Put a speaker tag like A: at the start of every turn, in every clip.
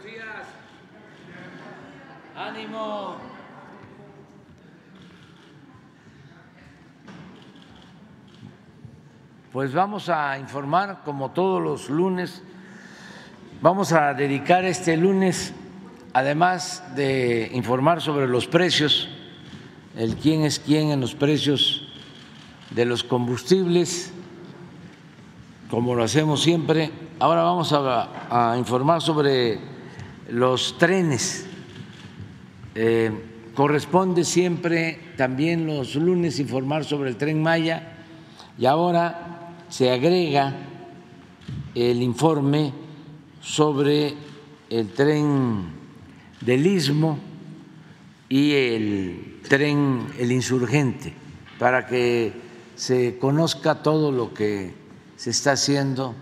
A: Buenos días. Ánimo. Pues vamos a informar como todos los lunes. Vamos a dedicar este lunes, además de informar sobre los precios, el quién es quién en los precios de los combustibles, como lo hacemos siempre. Ahora vamos a, informar sobre los trenes. Eh, corresponde siempre también los lunes informar sobre el tren Maya y ahora se agrega el informe sobre el tren del istmo y el tren el insurgente para que se conozca todo lo que se está haciendo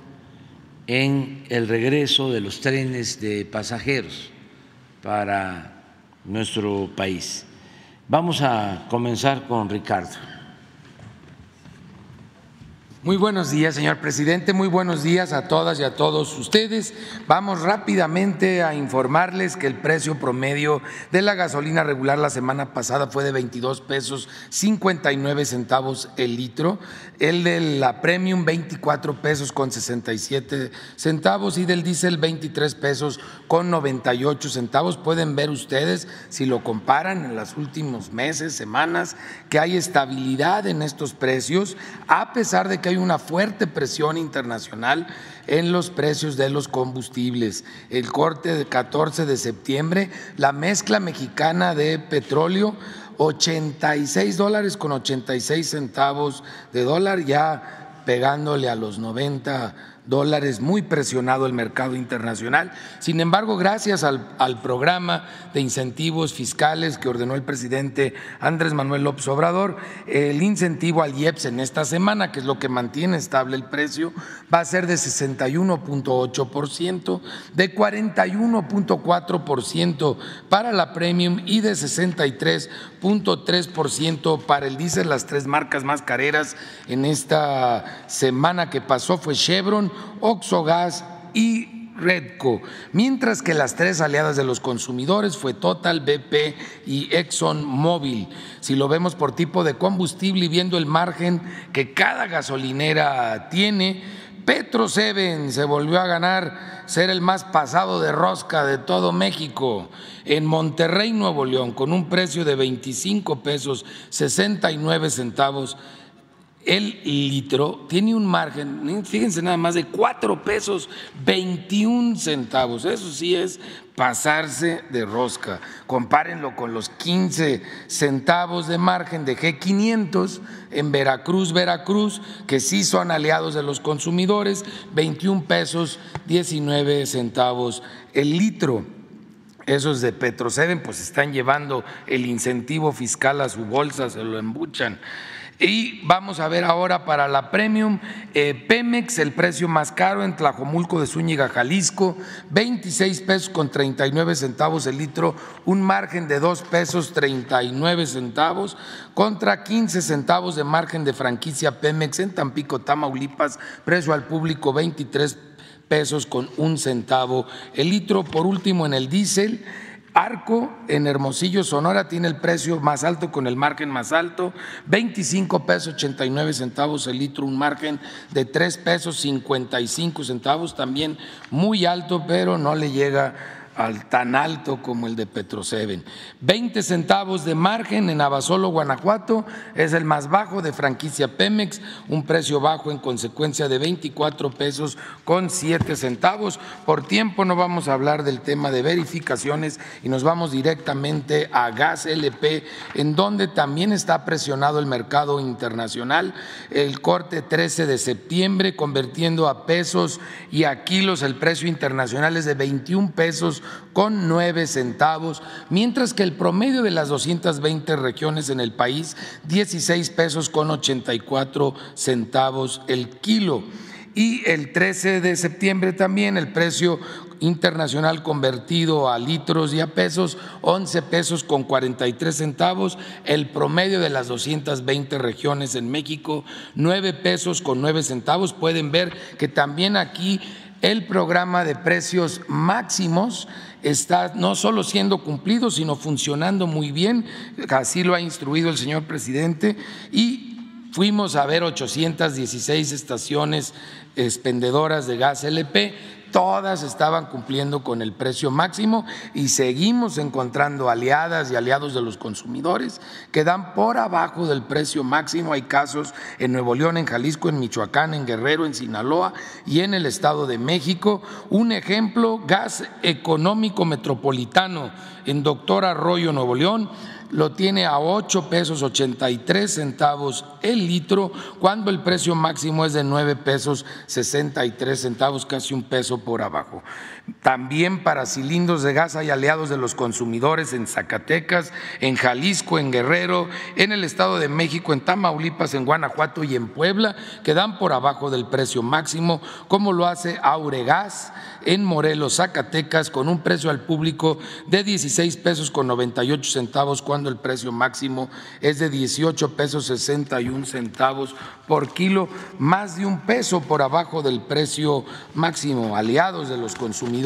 A: en el regreso de los trenes de pasajeros para nuestro país. Vamos a comenzar con Ricardo.
B: Muy buenos días, señor presidente. Muy buenos días a todas y a todos ustedes. Vamos rápidamente a informarles que el precio promedio de la gasolina regular la semana pasada fue de 22 pesos 59 centavos el litro, el de la premium 24 pesos con 67 centavos y del diésel 23 pesos con 98 centavos. Pueden ver ustedes, si lo comparan en los últimos meses, semanas, que hay estabilidad en estos precios, a pesar de que hay una fuerte presión internacional en los precios de los combustibles. El corte del 14 de septiembre, la mezcla mexicana de petróleo 86 dólares con 86 centavos de dólar, ya pegándole a los 90 dólares, muy presionado el mercado internacional. Sin embargo, gracias al, programa de incentivos fiscales que ordenó el presidente Andrés Manuel López Obrador, el incentivo al IEPS en esta semana, que es lo que mantiene estable el precio, va a ser de 61.8%, de 41.4% para la premium y de 63.3% para el diésel. Las tres marcas más careras en esta semana que pasó fue Chevron, Oxogas y Redco, mientras que las tres aliadas de los consumidores fue Total, BP y ExxonMobil. Si lo vemos por tipo de combustible y viendo el margen que cada gasolinera tiene, Petro Seven se volvió a ganar ser el más pasado de rosca de todo México. En Monterrey, Nuevo León, con un precio de 25 pesos 69 centavos el litro tiene un margen, fíjense nada más, de 4 pesos 21 centavos. Eso sí es pasarse de rosca. Compárenlo con los 15 centavos de margen de G500 en Veracruz, Veracruz, que sí son aliados de los consumidores, 21 pesos 19 centavos el litro esos de Petroceden pues están llevando el incentivo fiscal a su bolsa, se lo embuchan. Y vamos a ver ahora para la Premium, eh, Pemex, el precio más caro en Tlajomulco de Zúñiga, Jalisco, 26 pesos con 39 centavos el litro, un margen de 2 pesos 39 centavos contra 15 centavos de margen de franquicia Pemex en Tampico, Tamaulipas, precio al público 23 pesos con un centavo el litro. Por último, en el diésel. Arco en Hermosillo, Sonora, tiene el precio más alto con el margen más alto, 25 pesos 89 centavos el litro, un margen de 3 pesos 55 centavos, también muy alto, pero no le llega al tan alto como el de Petroseven. 20 centavos de margen en Abasolo, Guanajuato, es el más bajo de franquicia Pemex, un precio bajo en consecuencia de 24 pesos con 7 centavos. Por tiempo no vamos a hablar del tema de verificaciones y nos vamos directamente a gas LP, en donde también está presionado el mercado internacional. El corte 13 de septiembre, convirtiendo a pesos y a kilos el precio internacional es de 21 pesos con nueve centavos, mientras que el promedio de las 220 regiones en el país, 16 pesos con 84 centavos el kilo. Y el 13 de septiembre también el precio internacional convertido a litros y a pesos, 11 pesos con 43 centavos, el promedio de las 220 regiones en México, 9 pesos con 9 centavos. Pueden ver que también aquí el programa de precios máximos está no solo siendo cumplido, sino funcionando muy bien, así lo ha instruido el señor presidente, y fuimos a ver 816 estaciones expendedoras de gas LP todas estaban cumpliendo con el precio máximo y seguimos encontrando aliadas y aliados de los consumidores que dan por abajo del precio máximo. Hay casos en Nuevo León, en Jalisco, en Michoacán, en Guerrero, en Sinaloa y en el Estado de México. Un ejemplo, gas económico metropolitano en Doctor Arroyo, Nuevo León lo tiene a 8 pesos 83 centavos el litro, cuando el precio máximo es de 9 pesos 63 centavos, casi un peso por abajo. También para cilindros de gas hay aliados de los consumidores en Zacatecas, en Jalisco, en Guerrero, en el Estado de México, en Tamaulipas, en Guanajuato y en Puebla, que dan por abajo del precio máximo, como lo hace Auregas en Morelos, Zacatecas, con un precio al público de 16 pesos con 98 centavos, cuando el precio máximo es de 18 pesos 61 centavos por kilo, más de un peso por abajo del precio máximo, aliados de los consumidores.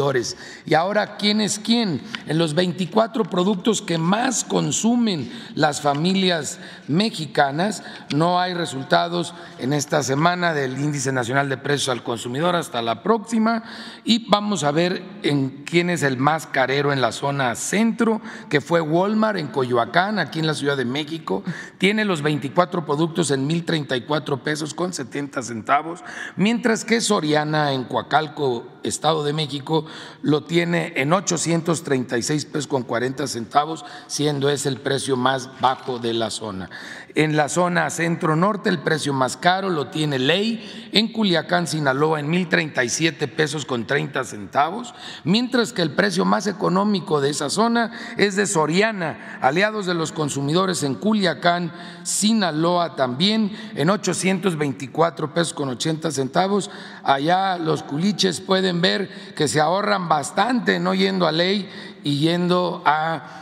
B: Y ahora, ¿quién es quién? En los 24 productos que más consumen las familias mexicanas, no hay resultados en esta semana del Índice Nacional de Precios al Consumidor. Hasta la próxima. Y vamos a ver en quién es el más carero en la zona centro, que fue Walmart en Coyoacán, aquí en la Ciudad de México, tiene los 24 productos en 1034 pesos con 70 centavos, mientras que Soriana en Coacalco, Estado de México, lo tiene en 836 pesos con 40 centavos, siendo ese el precio más bajo de la zona. En la zona centro-norte el precio más caro lo tiene Ley. En Culiacán, Sinaloa en 1.037 pesos con 30 centavos, mientras que el precio más económico de esa zona es de Soriana, aliados de los consumidores en Culiacán, Sinaloa también en 824 pesos con 80 centavos. Allá los culiches pueden ver que se ahorran bastante no yendo a Ley y yendo a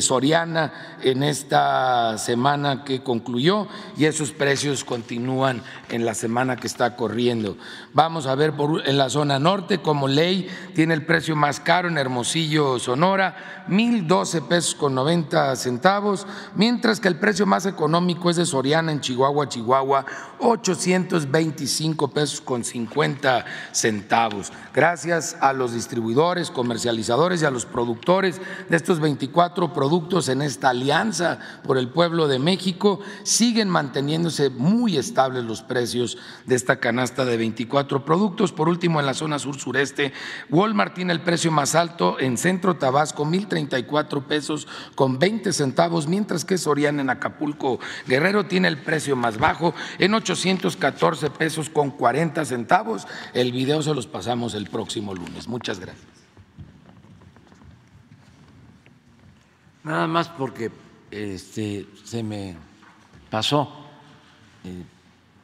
B: Soriana en esta semana que concluyó y esos precios continúan en la semana que está corriendo. Vamos a ver en la zona norte como ley tiene el precio más caro en Hermosillo, Sonora, mil doce pesos con 90 centavos, mientras que el precio más económico es de Soriana en Chihuahua, Chihuahua, 825 pesos con 50 centavos. Gracias a los distribuidores, comercializadores y a los productores de estos 24 productos en esta alianza por el pueblo de México, siguen manteniéndose muy estables los precios de esta canasta de 24 productos. Por último, en la zona sur-sureste, Walmart tiene el precio más alto en Centro Tabasco, 1.034 pesos con 20 centavos, mientras que Soriana en Acapulco Guerrero tiene el precio más bajo en 814 pesos con 40 centavos. El video se los pasamos el próximo lunes. Muchas gracias.
A: Nada más porque este, se me pasó eh,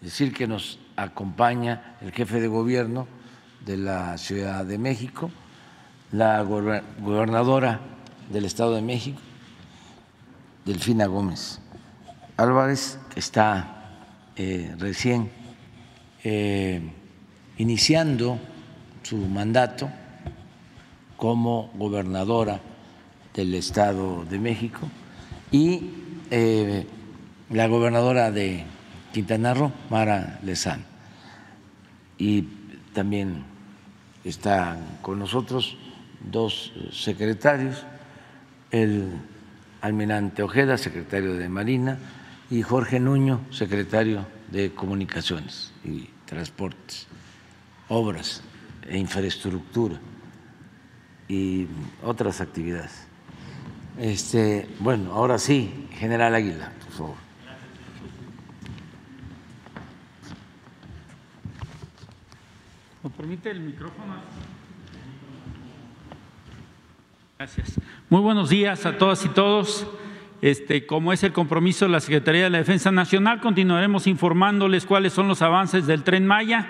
A: decir que nos acompaña el jefe de gobierno de la Ciudad de México, la gobernadora del Estado de México, Delfina Gómez Álvarez, que está eh, recién eh, iniciando su mandato como gobernadora del Estado de México y eh, la gobernadora de Quintana Roo, Mara Lezán. Y también están con nosotros dos secretarios, el almirante Ojeda, secretario de Marina, y Jorge Nuño, secretario de Comunicaciones y Transportes, Obras e Infraestructura y otras actividades. Este, bueno, ahora sí, General Águila, por favor.
C: ¿Me permite el micrófono? Gracias. Muy buenos días a todas y todos. Este, como es el compromiso de la Secretaría de la Defensa Nacional, continuaremos informándoles cuáles son los avances del tren Maya.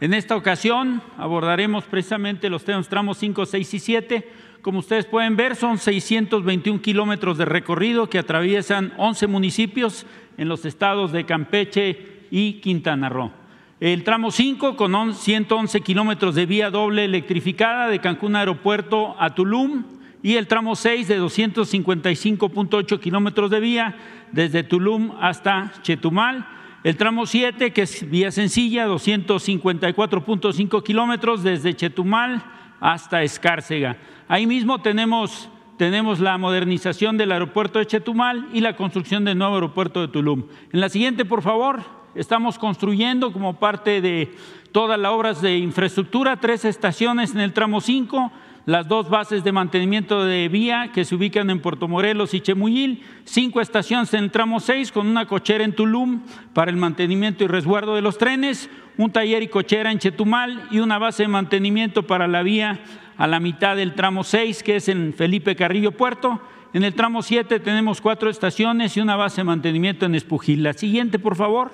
C: En esta ocasión abordaremos precisamente los tramos 5, 6 y 7 como ustedes pueden ver, son 621 kilómetros de recorrido que atraviesan 11 municipios en los estados de Campeche y Quintana Roo. El tramo 5 con 111 kilómetros de vía doble electrificada de Cancún Aeropuerto a Tulum y el tramo 6 de 255.8 kilómetros de vía desde Tulum hasta Chetumal. El tramo 7, que es vía sencilla, 254.5 kilómetros desde Chetumal hasta Escárcega. Ahí mismo tenemos, tenemos la modernización del aeropuerto de Chetumal y la construcción del nuevo aeropuerto de Tulum. En la siguiente, por favor, estamos construyendo como parte de todas las obras de infraestructura tres estaciones en el tramo 5 las dos bases de mantenimiento de vía que se ubican en Puerto Morelos y Chemuyil, cinco estaciones en el tramo 6 con una cochera en Tulum para el mantenimiento y resguardo de los trenes, un taller y cochera en Chetumal y una base de mantenimiento para la vía a la mitad del tramo 6 que es en Felipe Carrillo Puerto. En el tramo 7 tenemos cuatro estaciones y una base de mantenimiento en Espujil. La siguiente, por favor.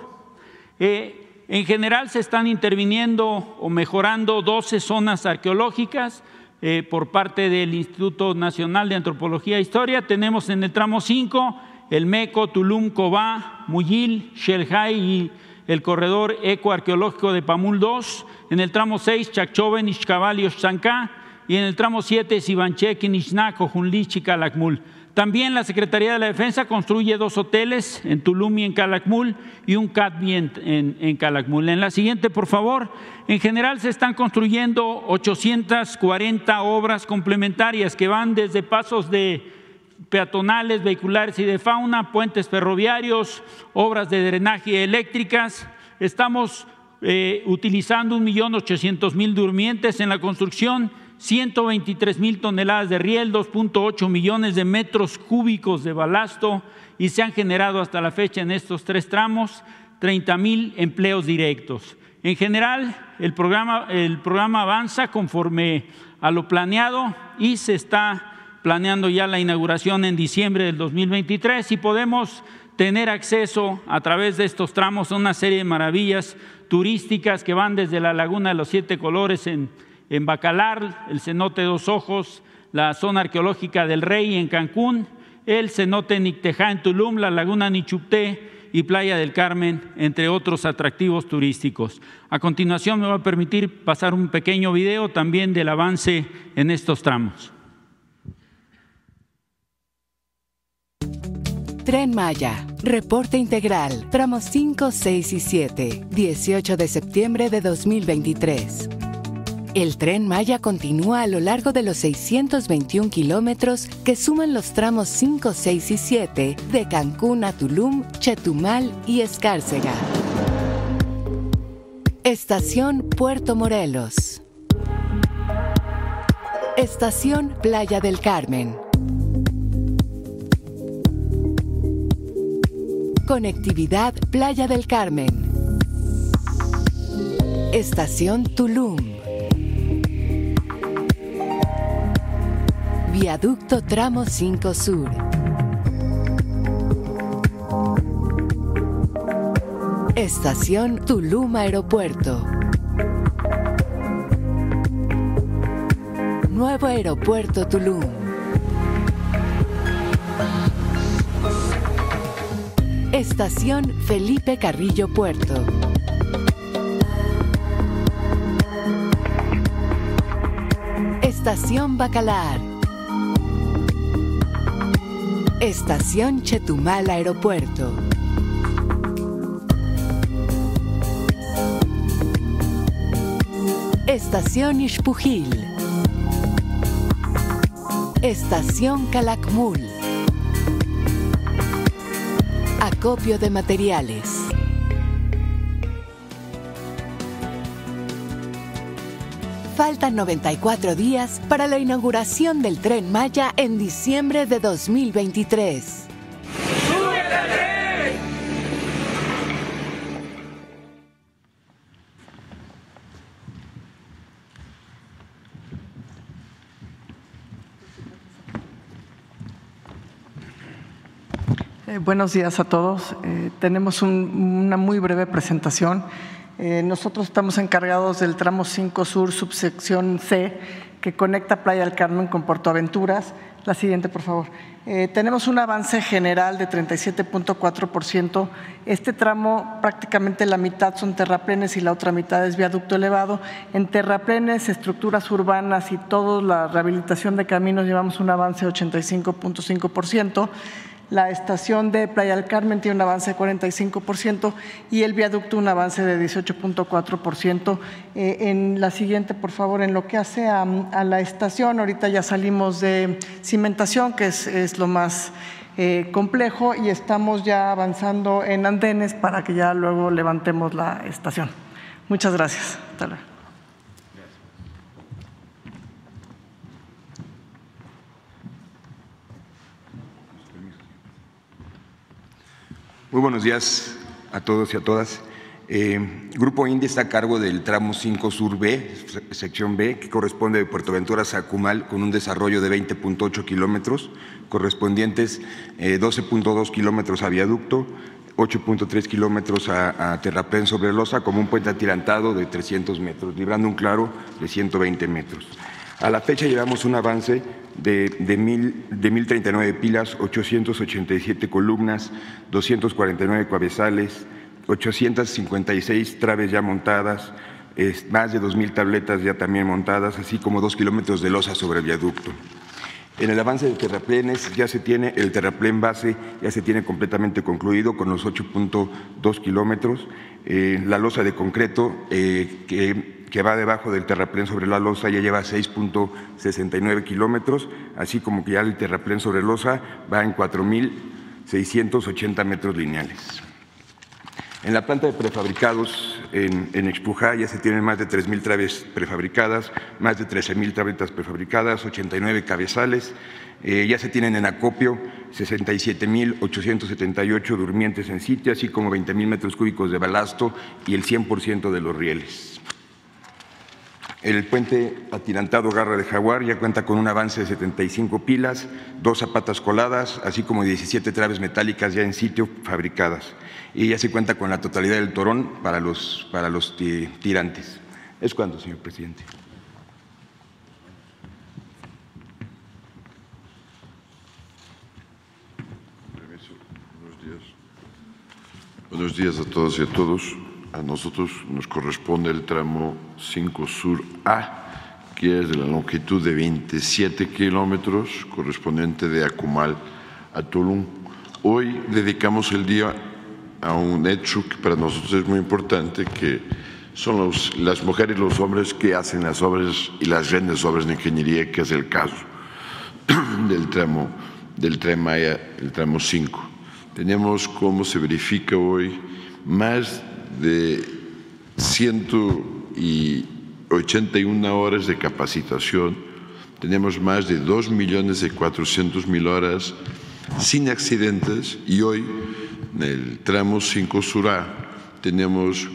C: Eh, en general se están interviniendo o mejorando 12 zonas arqueológicas, eh, por parte del Instituto Nacional de Antropología e Historia. Tenemos en el tramo 5 el MECO, Tulum, Cobá, Muyil, Shelhay y el corredor ecoarqueológico de Pamul 2. En el tramo 6, Chacchoven, Ixcabal y Oxancá. Y en el tramo 7, Sibanchek, Nishnaco, Junlich y Calakmul. También la Secretaría de la Defensa construye dos hoteles en Tulum y en Calakmul y un CADBI en, en, Calakmul. En la siguiente, por favor. En general se están construyendo 840 obras complementarias que van desde pasos de peatonales, vehiculares y de fauna, puentes ferroviarios, obras de drenaje eléctricas. Estamos eh, utilizando 1.800.000 durmientes en la construcción 123 mil toneladas de riel, 2.8 millones de metros cúbicos de balasto y se han generado hasta la fecha en estos tres tramos 30 mil empleos directos. En general, el programa, avanza conforme a lo planeado y se está planeando ya la inauguración en diciembre del 2023 y podemos tener acceso a través de estos tramos a una serie de maravillas turísticas que van desde la Laguna de los Siete Colores en en Bacalar, el cenote Dos Ojos, la zona arqueológica del Rey en Cancún, el cenote Nictejá en Tulum, la laguna Nichupté y Playa del Carmen, entre otros atractivos turísticos. A continuación me va a permitir pasar un pequeño video también del avance en estos tramos.
D: Tren Maya, reporte integral, tramos 5, 6 y 7, 18 de septiembre de 2023. El tren Maya continúa a lo largo de los 621 kilómetros que suman los tramos 5, 6 y 7 de Cancún a Tulum, Chetumal y Escárcega. Estación Puerto Morelos. Estación Playa del Carmen. Conectividad Playa del Carmen. Estación Tulum. Viaducto Tramo 5 Sur. Estación Tulum Aeropuerto. Nuevo Aeropuerto Tulum. Estación Felipe Carrillo Puerto. Estación Bacalar. Estación Chetumal Aeropuerto. Estación Ixpujil. Estación Calakmul. Acopio de materiales. Faltan 94 días para la inauguración del tren Maya en diciembre de 2023.
E: Eh, buenos días a todos. Eh, tenemos una muy breve presentación. Eh, nosotros estamos encargados del tramo 5 Sur, subsección C, que conecta Playa del Carmen con Puerto Aventuras. La siguiente, por favor. Eh, tenemos un avance general de 37.4%. Este tramo, prácticamente la mitad son terraplenes y la otra mitad es viaducto elevado. En terraplenes, estructuras urbanas y toda la rehabilitación de caminos llevamos un avance de 85.5%. La estación de Playa del Carmen tiene un avance de 45% y el viaducto un avance de 18.4%. Eh, en la siguiente, por favor, en lo que hace a, la estación, ahorita ya salimos de cimentación, que es, lo más eh, complejo, y estamos ya avanzando en andenes para que ya luego levantemos la estación. Muchas gracias. Hasta luego.
F: Muy buenos días a todos y a todas. Eh, Grupo India está a cargo del tramo 5 Sur B, sección B, que corresponde de Puerto Ventura a Cumal, con un desarrollo de 20.8 kilómetros, correspondientes 12.2 eh, kilómetros a viaducto, 8.3 kilómetros a, a Terraplén sobre Losa, como un puente atirantado de 300 metros, librando un claro de 120 metros. A la fecha llevamos un avance de, de, mil, de 1.039 pilas, 887 columnas, 249 cabezales, 856 traves ya montadas, más de 2.000 tabletas ya también montadas, así como dos kilómetros de losa sobre el viaducto. En el avance de terraplenes ya se tiene el terraplén base, ya se tiene completamente concluido con los 8.2 kilómetros. Eh, la losa de concreto eh, que que va debajo del terraplén sobre la losa ya lleva 6.69 kilómetros, así como que ya el terraplén sobre losa va en 4.680 metros lineales. En la planta de prefabricados en, en Expujá ya se tienen más de 3.000 traves prefabricadas, más de 13.000 tabletas prefabricadas, 89 cabezales, eh, ya se tienen en acopio 67.878 durmientes en sitio, así como 20.000 metros cúbicos de balasto y el 100% de los rieles. El puente atirantado Garra de Jaguar ya cuenta con un avance de 75 pilas, dos zapatas coladas, así como 17 traves metálicas ya en sitio fabricadas. Y ya se cuenta con la totalidad del torón para los, para los tirantes. ¿Es cuándo, señor presidente?
G: Buenos días. A todos y a todos a nosotros nos corresponde el tramo 5 Sur A, que es de la longitud de 27 kilómetros, correspondiente de Acumal a Tulum. Hoy dedicamos el día a un hecho que para nosotros es muy importante, que son los, las mujeres y los hombres que hacen las obras y las grandes obras de ingeniería, que es el caso del tramo del tren Maya, el tramo 5. Tenemos, como se verifica hoy, más de 181 horas de capacitación, tenemos más de 2 millones de 400 mil horas sin accidentes y hoy en el tramo 5 Surá tenemos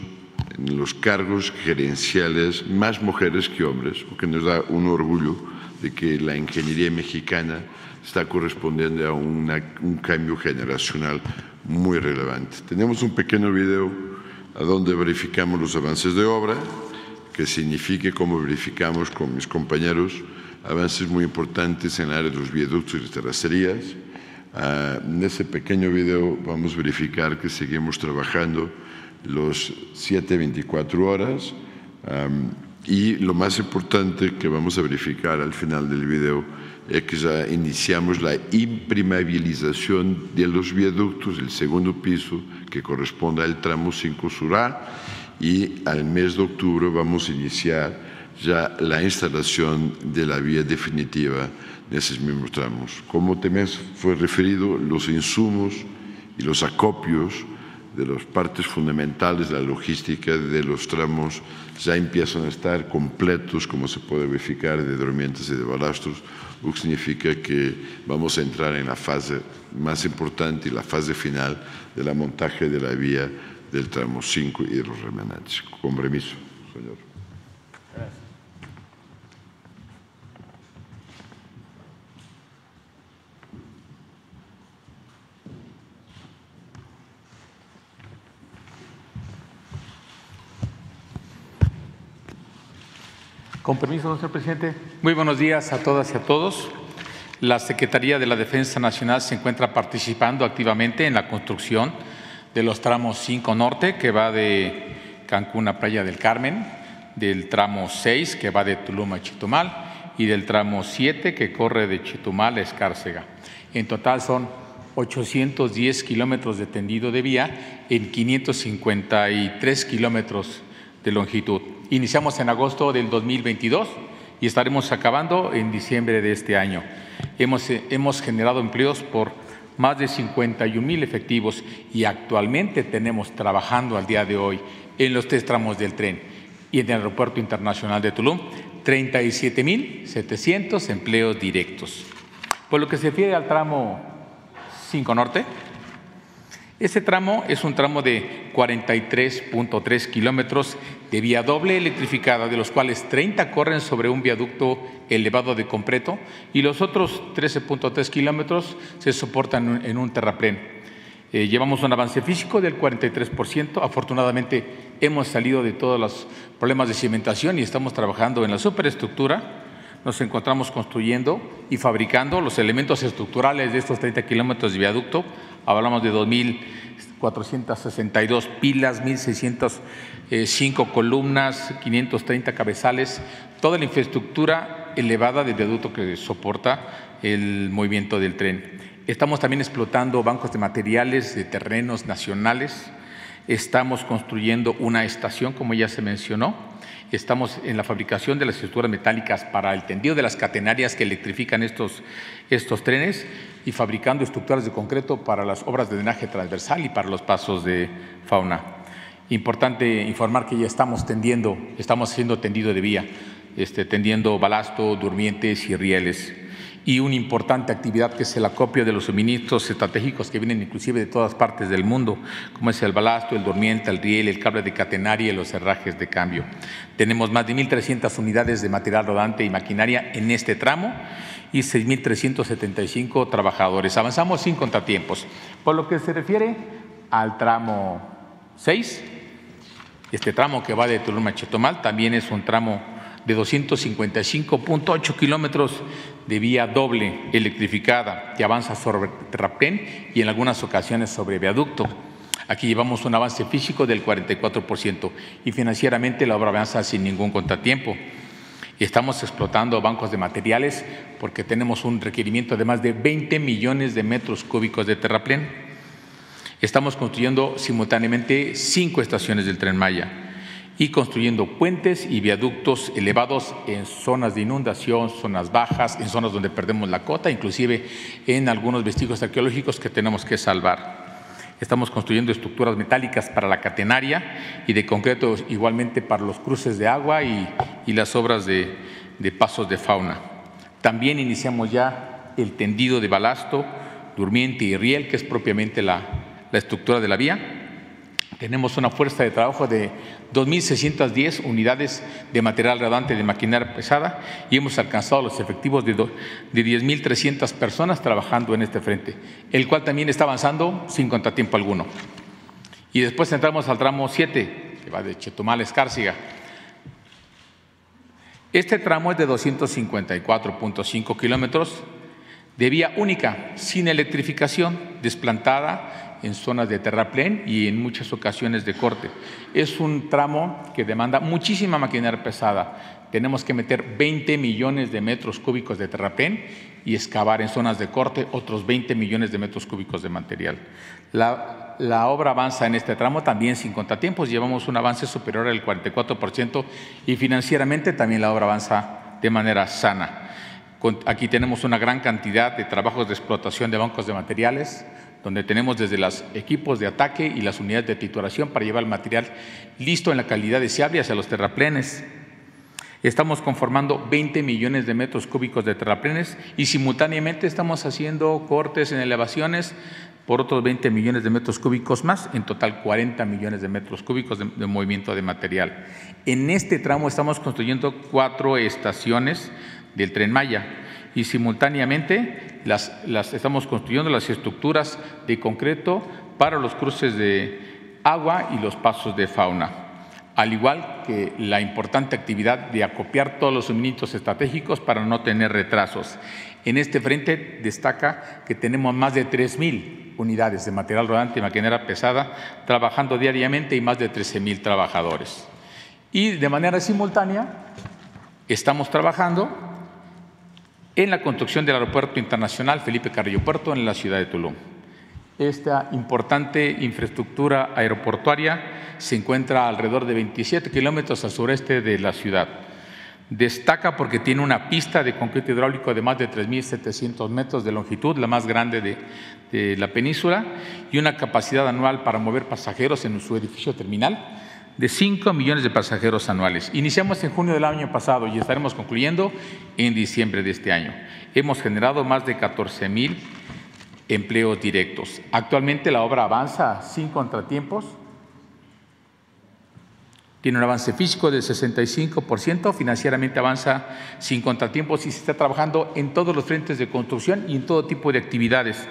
G: en los cargos gerenciales más mujeres que hombres, lo que nos da un orgullo de que la ingeniería mexicana está correspondiendo a un cambio generacional muy relevante. Tenemos un pequeño video a donde verificamos los avances de obra, que signifique como verificamos con mis compañeros avances muy importantes en el área de los viaductos y las terracerías. Ah, en ese pequeño video vamos a verificar que seguimos trabajando los 7-24 horas y lo más importante que vamos a verificar al final del video es que ya iniciamos la imprimabilización de los viaductos, el segundo piso que corresponde al tramo 5 Surá y al mes de octubre vamos a iniciar ya la instalación de la vía definitiva de esos mismos tramos. Como también fue referido, los insumos y los acopios de las partes fundamentales de la logística de los tramos ya empiezan a estar completos, como se puede verificar, de dormientes y de balastros, lo que significa que vamos a entrar en la fase más importante y la fase final de la montaje de la vía del tramo 5 y de los remanentes. Con permiso, señor.
H: Con permiso, señor presidente. Muy buenos días a todas y a todos. La Secretaría de la Defensa Nacional se encuentra participando activamente en la construcción de los tramos 5 Norte, que va de Cancún a Playa del Carmen, del tramo 6, que va de Tulum a Chitumal, y del tramo 7, que corre de Chitumal a Escárcega. En total son 810 kilómetros de tendido de vía en 553 kilómetros de longitud. Iniciamos en agosto del 2022 y estaremos acabando en diciembre de este año. Hemos, eh, hemos generado empleos por más de 51 mil efectivos y actualmente tenemos trabajando al día de hoy en los tres tramos del tren y en el Aeropuerto Internacional de Tulum 37 mil 700 empleos directos. Por lo que se refiere al tramo 5 Norte, ese tramo es un tramo de 43.3 kilómetros de vía doble electrificada, de los cuales 30 corren sobre un viaducto elevado de completo y los otros 13.3 kilómetros se soportan en un terraplén. Eh, llevamos un avance físico del 43%. Afortunadamente hemos salido de todos los problemas de cimentación y estamos trabajando en la superestructura. Nos encontramos construyendo y fabricando los elementos estructurales de estos 30 kilómetros de viaducto hablamos de 2.462 pilas, 1.605 columnas, 530 cabezales, toda la infraestructura elevada de viaducto que soporta el movimiento del tren. Estamos también explotando bancos de materiales de terrenos nacionales. Estamos construyendo una estación, como ya se mencionó, Estamos en la fabricación de las estructuras metálicas para el tendido de las catenarias que electrifican estos, estos trenes y fabricando estructuras de concreto para las obras de drenaje transversal y para los pasos de fauna. Importante informar que ya estamos tendiendo, estamos haciendo tendido de vía, este, tendiendo balasto, durmientes y rieles y una importante actividad que es el acopio de los suministros estratégicos que vienen inclusive de todas partes del mundo, como es el balasto, el durmiente, el riel, el cable de catenaria y los herrajes de cambio. Tenemos más de 1.300 unidades de material rodante y maquinaria en este tramo y 6.375 trabajadores. Avanzamos sin contratiempos. Por lo que se refiere al tramo 6, este tramo que va de Tulum a Chetomal también es un tramo de 255.8 kilómetros de vía doble electrificada que avanza sobre terraplén y en algunas ocasiones sobre viaducto. Aquí llevamos un avance físico del 44% y financieramente la obra avanza sin ningún contratiempo. Estamos explotando bancos de materiales porque tenemos un requerimiento de más de 20 millones de metros cúbicos de terraplén. Estamos construyendo simultáneamente cinco estaciones del tren Maya y construyendo puentes y viaductos elevados en zonas de inundación, zonas bajas, en zonas donde perdemos la cota, inclusive en algunos vestigios arqueológicos que tenemos que salvar. Estamos construyendo estructuras metálicas para la catenaria y de concreto igualmente para los cruces de agua y, las obras de, pasos de fauna. También iniciamos ya el tendido de balasto, durmiente y riel, que es propiamente la estructura de la vía tenemos una fuerza de trabajo de 2.610 unidades de material rodante de maquinaria pesada y hemos alcanzado los efectivos de, de 10.300 personas trabajando en este frente, el cual también está avanzando sin contratiempo alguno. Y después entramos al tramo 7, que va de Chetumal a. Este tramo es de 254.5 kilómetros de vía única, sin electrificación, desplantada en zonas de terraplén y en muchas ocasiones de corte. Es un tramo que demanda muchísima maquinaria pesada. Tenemos que meter 20 millones de metros cúbicos de terraplén y excavar en zonas de corte otros 20 millones de metros cúbicos de material. La, la obra avanza en este tramo también sin contratiempos. Llevamos un avance superior al 44% y financieramente también la obra avanza de manera sana. Aquí tenemos una gran cantidad de trabajos de explotación de bancos de materiales, donde tenemos desde los equipos de ataque y las unidades de titulación para llevar el material listo en la calidad deseable hacia los terraplenes. Estamos conformando 20 millones de metros cúbicos de terraplenes y simultáneamente estamos haciendo cortes en elevaciones por otros 20 millones de metros cúbicos más, en total 40 millones de metros cúbicos de, de movimiento de material. En este tramo estamos construyendo cuatro estaciones del tren Maya y simultáneamente las, estamos construyendo las estructuras de concreto para los cruces de agua y los pasos de fauna. al igual que la importante actividad de acopiar todos los suministros estratégicos para no tener retrasos. En este frente destaca que tenemos más de 3.000 unidades de material rodante y maquinaria pesada trabajando diariamente y más de 13.000 trabajadores. Y de manera simultánea estamos trabajando en la construcción del Aeropuerto Internacional Felipe Carrillo Puerto en la ciudad de Tulum. Esta importante infraestructura aeroportuaria se encuentra alrededor de 27 kilómetros al sureste de la ciudad. Destaca porque tiene una pista de concreto hidráulico de más de 3.700 metros de longitud, la más grande de, de, la península, y una capacidad anual para mover pasajeros en su edificio terminal de 5 millones de pasajeros anuales. Iniciamos en junio del año pasado y estaremos concluyendo en diciembre de este año. Hemos generado más de 14 mil empleos directos. Actualmente la obra avanza sin contratiempos, tiene un avance físico del 65%, financieramente avanza sin contratiempos y se está trabajando en todos los frentes de construcción y en todo tipo de actividades.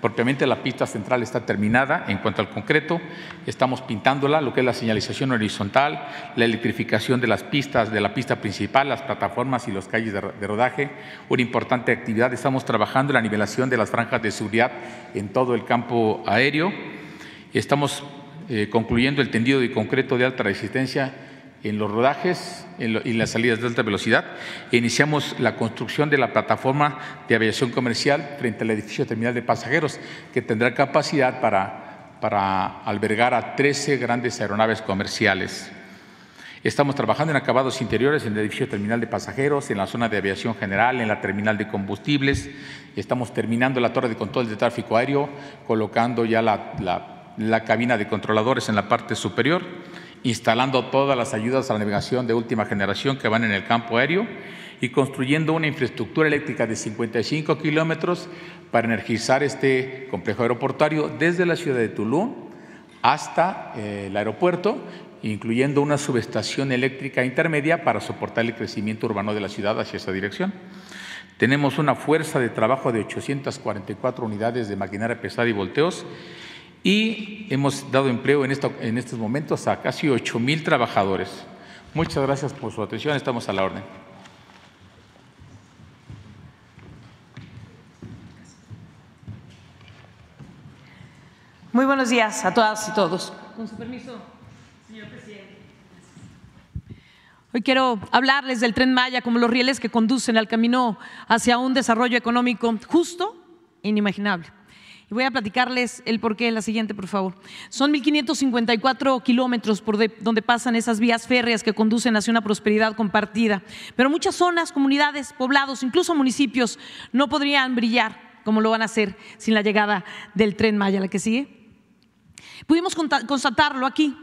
H: Propiamente la pista central está terminada en cuanto al concreto, estamos pintándola, lo que es la señalización horizontal, la electrificación de las pistas, de la pista principal, las plataformas y los calles de rodaje, una importante actividad, estamos trabajando en la nivelación de las franjas de seguridad en todo el campo aéreo, estamos eh, concluyendo el tendido de concreto de alta resistencia en los rodajes y las salidas de alta velocidad. Iniciamos la construcción de la plataforma de aviación comercial frente al edificio terminal de pasajeros, que tendrá capacidad para, albergar a 13 grandes aeronaves comerciales. Estamos trabajando en acabados interiores en el edificio terminal de pasajeros, en la zona de aviación general, en la terminal de combustibles. Estamos terminando la torre de control de tráfico aéreo, colocando ya la cabina de controladores en la parte superior instalando todas las ayudas a la navegación de última generación que van en el campo aéreo y construyendo una infraestructura eléctrica de 55 kilómetros para energizar este complejo aeroportuario desde la ciudad de Tulum hasta eh, el aeropuerto, incluyendo una subestación eléctrica intermedia para soportar el crecimiento urbano de la ciudad hacia esa dirección. Tenemos una fuerza de trabajo de 844 unidades de maquinaria pesada y volteos y hemos dado empleo en, esto, en estos momentos a casi 8 mil trabajadores. Muchas gracias por su atención, estamos a la orden.
I: Muy buenos días a todas y todos. Con su permiso, señor presidente. Hoy quiero hablarles del tren Maya como los rieles que conducen al camino hacia un desarrollo económico justo e inimaginable. Y voy a platicarles el porqué, la siguiente, por favor. Son 1.554 kilómetros por donde pasan esas vías férreas que conducen hacia una prosperidad compartida. Pero muchas zonas, comunidades, poblados, incluso municipios, no podrían brillar como lo van a hacer sin la llegada del tren Maya, la que sigue. Pudimos constatarlo aquí,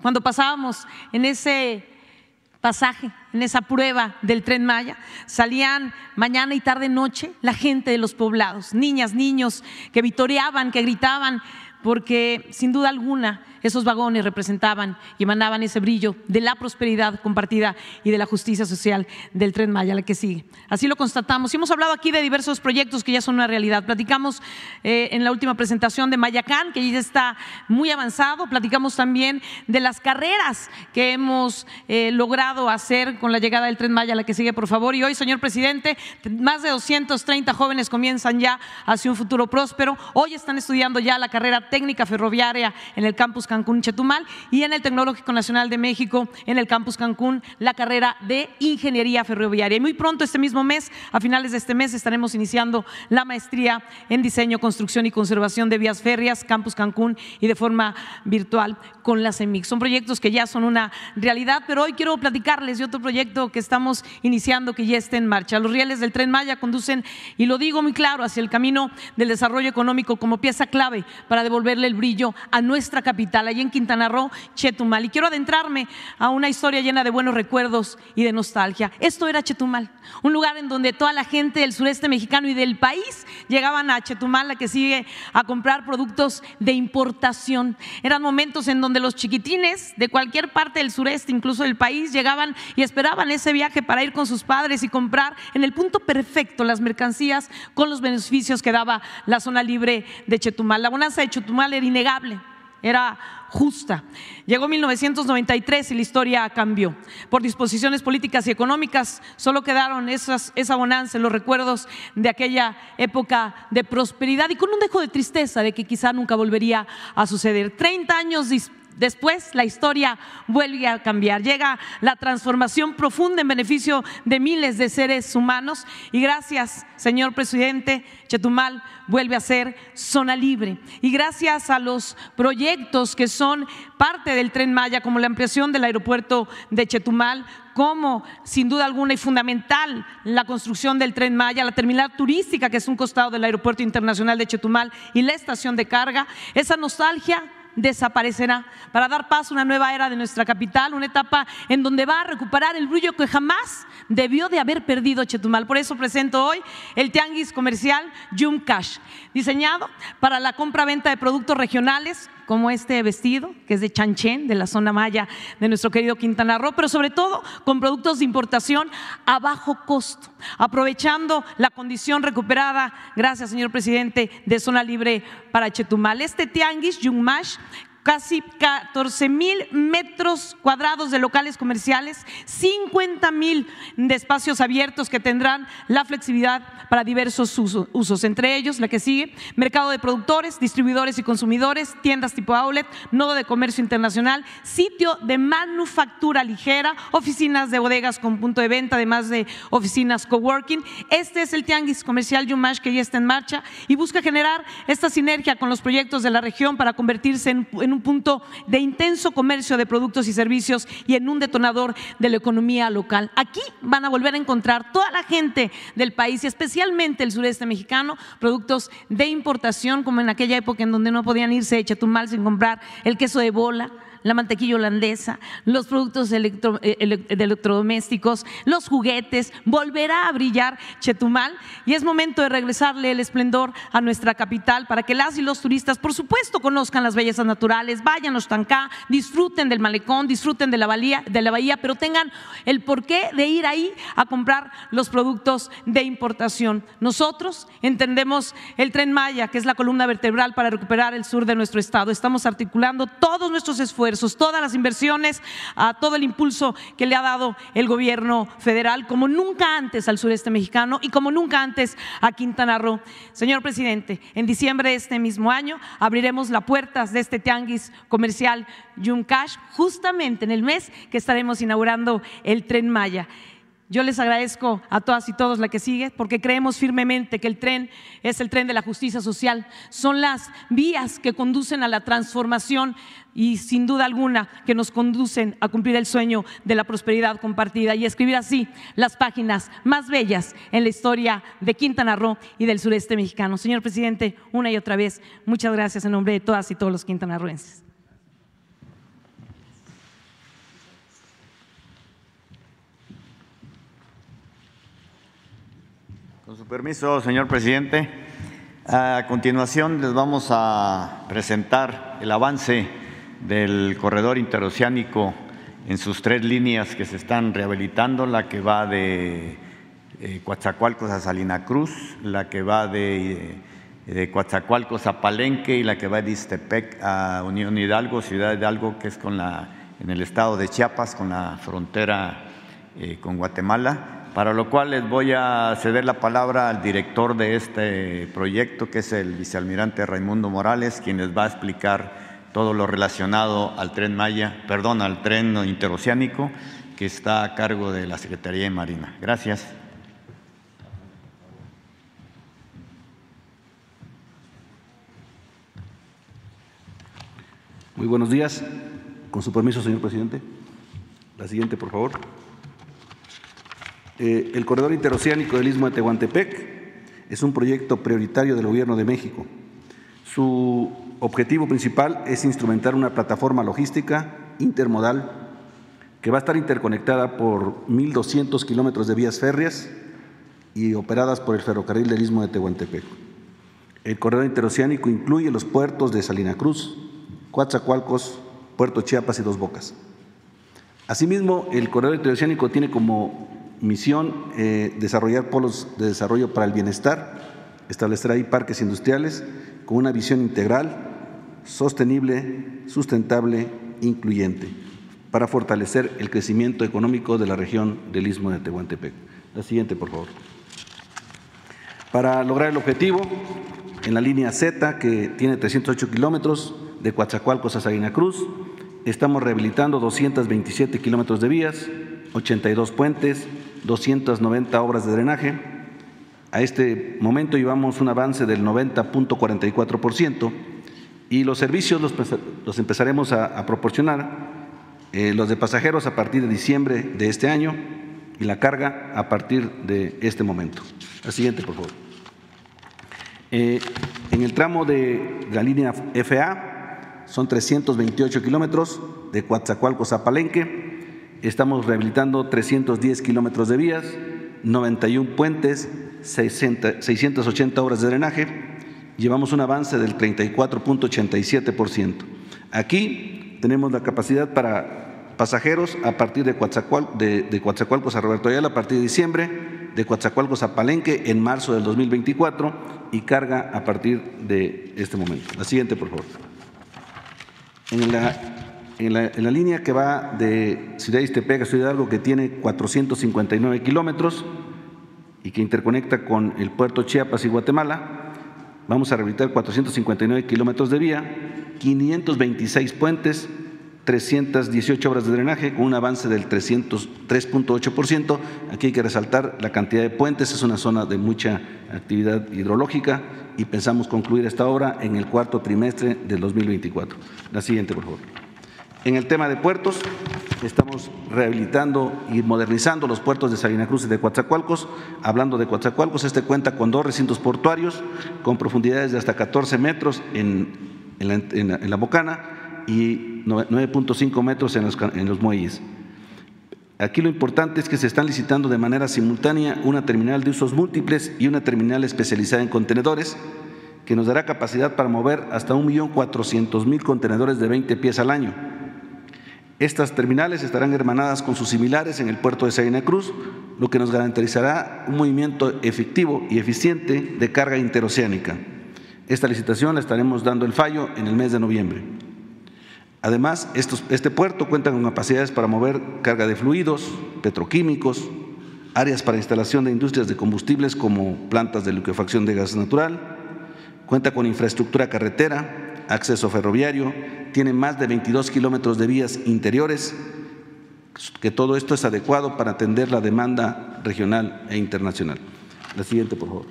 I: cuando pasábamos en ese pasaje, en esa prueba del tren Maya, salían mañana y tarde noche la gente de los poblados, niñas, niños que vitoreaban, que gritaban, porque sin duda alguna esos vagones representaban y emanaban ese brillo de la prosperidad compartida y de la justicia social del tren Maya, la que sigue. Así lo constatamos. Y hemos hablado aquí de diversos proyectos que ya son una realidad. Platicamos eh, en la última presentación de Mayacán, que ya está muy avanzado. Platicamos también de las carreras que hemos eh, logrado hacer con la llegada del tren Maya, la que sigue, por favor. Y hoy, señor presidente, más de 230 jóvenes comienzan ya hacia un futuro próspero. Hoy están estudiando ya la carrera técnica ferroviaria en el campus Cancún Chetumal y en el Tecnológico Nacional de México, en el campus Cancún, la carrera de Ingeniería Ferroviaria. Y muy pronto, este mismo mes, a finales de este mes, estaremos iniciando la maestría en Diseño, Construcción y Conservación de Vías Férreas, Campus Cancún y de forma virtual con la CEMIC. Son proyectos que ya son una realidad, pero hoy quiero platicarles de otro proyecto que estamos iniciando que ya está en marcha. Los rieles del Tren Maya conducen, y lo digo muy claro, hacia el camino del desarrollo económico como pieza clave para devolverle el brillo a nuestra capital, allí en Quintana Roo, Chetumal. Y quiero adentrarme a una historia llena de buenos recuerdos y de nostalgia. Esto era Chetumal, un lugar en donde toda la gente del sureste mexicano y del país llegaban a Chetumal, la que sigue a comprar productos de importación. Eran momentos en donde los chiquitines de cualquier parte del sureste, incluso del país, llegaban y esperaban ese viaje para ir con sus padres y comprar en el punto perfecto las mercancías con los beneficios que daba la zona libre de Chetumal. La bonanza de Chetumal era innegable era justa. Llegó 1993 y la historia cambió. Por disposiciones políticas y económicas solo quedaron esas, esa bonanza, los recuerdos de aquella época de prosperidad y con un dejo de tristeza de que quizá nunca volvería a suceder. 30 años Después la historia vuelve a cambiar. Llega la transformación profunda en beneficio de miles de seres humanos y gracias, señor presidente, Chetumal vuelve a ser zona libre. Y gracias a los proyectos que son parte del tren Maya, como la ampliación del aeropuerto de Chetumal, como sin duda alguna y fundamental la construcción del tren Maya, la terminal turística que es un costado del aeropuerto internacional de Chetumal y la estación de carga, esa nostalgia desaparecerá para dar paso a una nueva era de nuestra capital, una etapa en donde va a recuperar el brillo que jamás debió de haber perdido Chetumal. Por eso presento hoy el tianguis comercial Yum Cash, diseñado para la compra-venta de productos regionales como este vestido, que es de Chanchen, de la zona maya de nuestro querido Quintana Roo, pero sobre todo con productos de importación a bajo costo, aprovechando la condición recuperada, gracias señor presidente, de zona libre para Chetumal. Este tianguis, Yungmash, casi 14 mil metros cuadrados de locales comerciales, 50 mil de espacios abiertos que tendrán la flexibilidad para diversos usos, entre ellos la que sigue, mercado de productores, distribuidores y consumidores, tiendas tipo outlet, nodo de comercio internacional, sitio de manufactura ligera, oficinas de bodegas con punto de venta, además de oficinas coworking. Este es el Tianguis Comercial Yumash que ya está en marcha y busca generar esta sinergia con los proyectos de la región para convertirse en, un un punto de intenso comercio de productos y servicios y en un detonador de la economía local. Aquí van a volver a encontrar toda la gente del país y especialmente el sureste mexicano productos de importación como en aquella época en donde no podían irse de Chetumal sin comprar el queso de bola, la mantequilla holandesa, los productos eh, electrodomésticos, los juguetes, volverá a brillar Chetumal y es momento de regresarle el esplendor a nuestra capital para que las y los turistas, por supuesto, conozcan las bellezas naturales, vayan a Ostancá, disfruten del malecón, disfruten de la, bahía, de la bahía, pero tengan el porqué de ir ahí a comprar los productos de importación. Nosotros entendemos el tren Maya, que es la columna vertebral para recuperar el sur de nuestro estado. Estamos articulando todos nuestros esfuerzos todas las inversiones, a todo el impulso que le ha dado el gobierno federal, como nunca antes al sureste mexicano y como nunca antes a Quintana Roo. Señor presidente, en diciembre de este mismo año abriremos las puertas de este tianguis comercial Yuncash, justamente en el mes que estaremos inaugurando el tren Maya. Yo les agradezco a todas y todos la que sigue, porque creemos firmemente que el tren es el tren de la justicia social. Son las vías que conducen a la transformación y sin duda alguna que nos conducen a cumplir el sueño de la prosperidad compartida y escribir así las páginas más bellas en la historia de Quintana Roo y del sureste mexicano. Señor presidente, una y otra vez, muchas gracias en nombre de todas y todos los quintanarroenses.
J: Con su permiso, señor presidente, a continuación les vamos a presentar el avance del corredor interoceánico en sus tres líneas que se están rehabilitando, la que va de eh, Coatzacoalcos a Salina Cruz, la que va de, de Coatzacoalcos a Palenque y la que va de Istepec a Unión Hidalgo, Ciudad Hidalgo, que es con la, en el estado de Chiapas, con la frontera eh, con Guatemala para lo cual les voy a ceder la palabra al director de este proyecto, que es el vicealmirante Raimundo Morales, quien les va a explicar todo lo relacionado al tren Maya, perdón, al tren interoceánico, que está a cargo de la Secretaría de Marina. Gracias.
K: Muy buenos días. Con su permiso, señor presidente. La siguiente, por favor. Eh, el corredor interoceánico del Istmo de Tehuantepec es un proyecto prioritario del Gobierno de México. Su objetivo principal es instrumentar una plataforma logística intermodal que va a estar interconectada por 1.200 kilómetros de vías férreas y operadas por el ferrocarril del Istmo de Tehuantepec. El corredor interoceánico incluye los puertos de Salina Cruz, Coatzacoalcos, Puerto Chiapas y Dos Bocas. Asimismo, el corredor interoceánico tiene como misión eh, desarrollar polos de desarrollo para el bienestar, establecer ahí parques industriales con una visión integral sostenible, sustentable, incluyente, para fortalecer el crecimiento económico de la región del Istmo de Tehuantepec. La siguiente, por favor. Para lograr el objetivo, en la línea Z, que tiene 308 kilómetros, de Coatzacoalcos a Salina Cruz, estamos rehabilitando 227 kilómetros de vías, 82 puentes, 290 obras de drenaje. A este momento llevamos un avance del 90.44% y los servicios los, empezaremos a, proporcionar, eh, los de pasajeros a partir de diciembre de este año y la carga a partir de este momento. La siguiente, por favor. Eh, en el tramo de la línea FA son 328 kilómetros de Coatzacoalcos a Palenque. Estamos rehabilitando 310 kilómetros de vías, 91 puentes, 680 obras de drenaje. Llevamos un avance del 34.87%. Aquí tenemos la capacidad para pasajeros a partir de, Coatzacoalcos, de, de Coatzacoalcos a Roberto Ayala a partir de diciembre de Coatzacoalcos a Palenque en marzo del 2024 y carga a partir de este momento. La siguiente, por favor. En la, en la, línea que va de Ciudad Iztepec a Ciudad Hidalgo, que tiene 459 kilómetros y que interconecta con el puerto Chiapas y Guatemala, vamos a rehabilitar 459 kilómetros de vía, 526 puentes, 318 obras de drenaje con un avance del 3.8%. Aquí hay que resaltar la cantidad de puentes, es una zona de mucha actividad hidrológica y pensamos concluir esta obra en el cuarto trimestre del 2024. La siguiente, por favor. En el tema de puertos, estamos rehabilitando y modernizando los puertos de Salina Cruz y de Coatzacoalcos. Hablando de Coatzacoalcos, este cuenta con dos recintos portuarios con profundidades de hasta 14 metros en, la, en la bocana y 9.5 metros en los, en los muelles. Aquí lo importante es que se están licitando de manera simultánea una terminal de usos múltiples y una terminal especializada en contenedores que nos dará capacidad para mover hasta 1.400.000 contenedores de 20 pies al año. Estas terminales estarán hermanadas con sus similares en el puerto de Salina Cruz, lo que nos garantizará un movimiento efectivo y eficiente de carga interoceánica. Esta licitación la estaremos dando el fallo en el mes de noviembre. Además, este puerto cuenta con capacidades para mover carga de fluidos, petroquímicos, áreas para instalación de industrias de combustibles como plantas de liquefacción de gas natural, cuenta con infraestructura carretera, acceso ferroviario, tiene más de 22 kilómetros de vías interiores, que todo esto es adecuado para atender la demanda regional e internacional. La siguiente, por favor.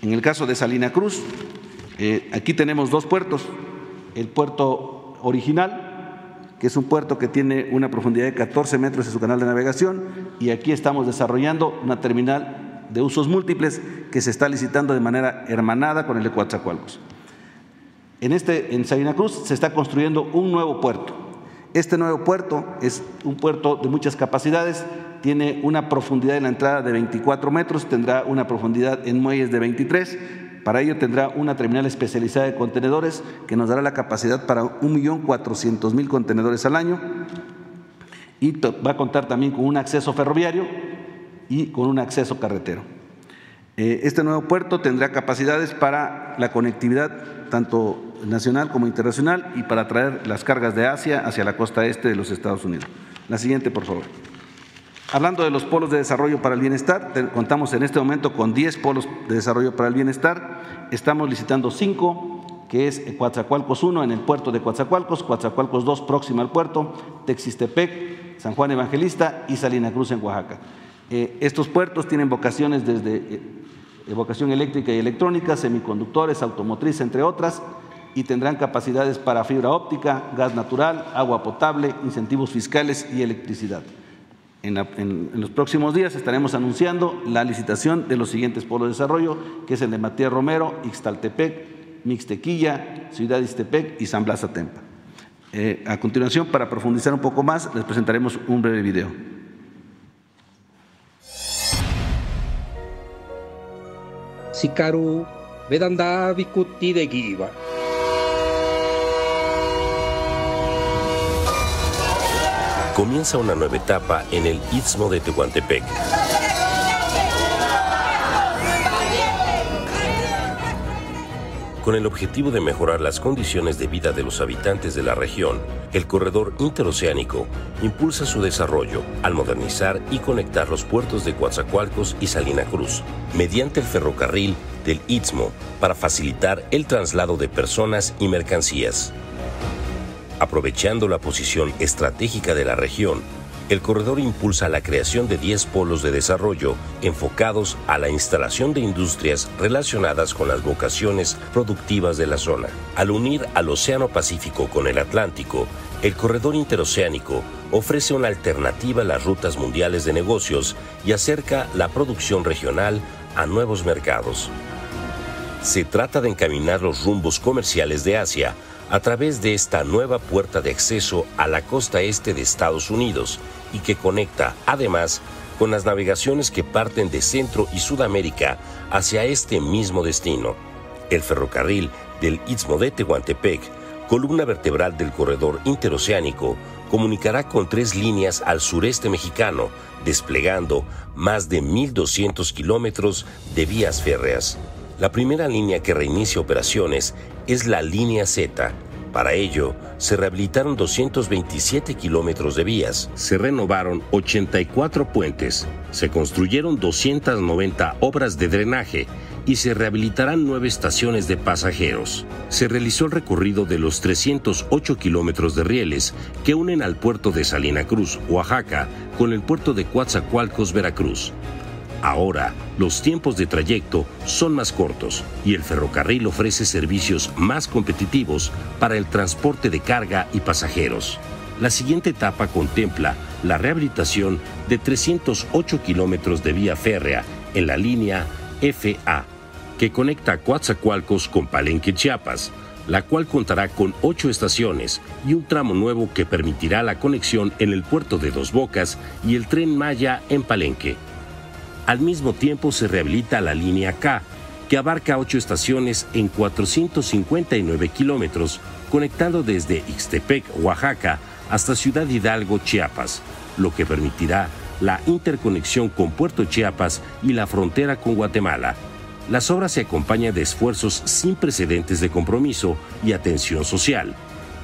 K: En el caso de Salina Cruz, eh, aquí tenemos dos puertos, el puerto original, que es un puerto que tiene una profundidad de 14 metros en su canal de navegación y aquí estamos desarrollando una terminal de usos múltiples que se está licitando de manera hermanada con el de Coatzacoalcos. En, este, en Salina Cruz se está construyendo un nuevo puerto. Este nuevo puerto es un puerto de muchas capacidades, tiene una profundidad en la entrada de 24 metros, tendrá una profundidad en muelles de 23 para ello tendrá una terminal especializada de contenedores que nos dará la capacidad para 1.400.000 contenedores al año y va a contar también con un acceso ferroviario y con un acceso carretero. Eh, este nuevo puerto tendrá capacidades para la conectividad tanto nacional como internacional y para traer las cargas de Asia hacia la costa este de los Estados Unidos. La siguiente, por favor. Hablando de los polos de desarrollo para el bienestar, contamos en este momento con 10 polos de desarrollo para el bienestar. Estamos licitando 5, que es Coatzacoalcos 1 en el puerto de Coatzacoalcos, Coatzacoalcos 2 próximo al puerto, Texistepec, San Juan Evangelista y Salina Cruz en Oaxaca. Eh, estos puertos tienen vocaciones desde eh, vocación eléctrica y electrónica, semiconductores, automotriz, entre otras, y tendrán capacidades para fibra óptica, gas natural, agua potable, incentivos fiscales y electricidad. En, los próximos días estaremos anunciando la licitación de los siguientes polos de desarrollo, que es el de Matías Romero, Ixtaltepec, Mixtequilla, Ciudad Ixtepec y San Blas Atempa. Eh, a continuación, para profundizar un poco más, les presentaremos un breve video.
L: Sikaru Vedanda de Giva.
M: Comienza una nueva etapa en el Istmo de Tehuantepec. Con el objetivo de mejorar las condiciones de vida de los habitantes de la región, el corredor interoceánico impulsa su desarrollo al modernizar y conectar los puertos de Coatzacoalcos y Salina Cruz mediante el ferrocarril del Istmo para facilitar el traslado de personas y mercancías. Aprovechando la posición estratégica de la región, el corredor impulsa la creación de 10 polos de desarrollo enfocados a la instalación de industrias relacionadas con las vocaciones productivas de la zona. Al unir al Océano Pacífico con el Atlántico, el corredor interoceánico ofrece una alternativa a las rutas mundiales de negocios y acerca la producción regional a nuevos mercados. Se trata de encaminar los rumbos comerciales de Asia a través de esta nueva puerta de acceso a la costa este de Estados Unidos y que conecta, además, con las navegaciones que parten de Centro y Sudamérica hacia este mismo destino. El ferrocarril del Istmo de Tehuantepec, columna vertebral del corredor interoceánico, comunicará con tres líneas al sureste mexicano, desplegando más de 1.200 kilómetros de vías férreas. La primera línea que reinicia operaciones es la línea Z. Para ello, se rehabilitaron 227 kilómetros de vías, se renovaron 84 puentes, se construyeron 290 obras de drenaje y se rehabilitarán nueve estaciones de pasajeros. Se realizó el recorrido de los 308 kilómetros de rieles que unen al puerto de Salina Cruz, Oaxaca, con el puerto de Coatzacoalcos, Veracruz. Ahora, los tiempos de trayecto son más cortos y el ferrocarril ofrece servicios más competitivos para el transporte de carga y pasajeros. La siguiente etapa contempla la rehabilitación de 308 kilómetros de vía férrea en la línea FA, que conecta Coatzacoalcos con Palenque, Chiapas, la cual contará con ocho estaciones y un tramo nuevo que permitirá la conexión en el puerto de Dos Bocas y el tren Maya en Palenque. Al mismo tiempo se rehabilita la línea K, que abarca ocho estaciones en 459 kilómetros, conectando desde Ixtepec, Oaxaca, hasta Ciudad Hidalgo, Chiapas, lo que permitirá la interconexión con Puerto Chiapas y la frontera con Guatemala. Las obras se acompañan de esfuerzos sin precedentes de compromiso y atención social.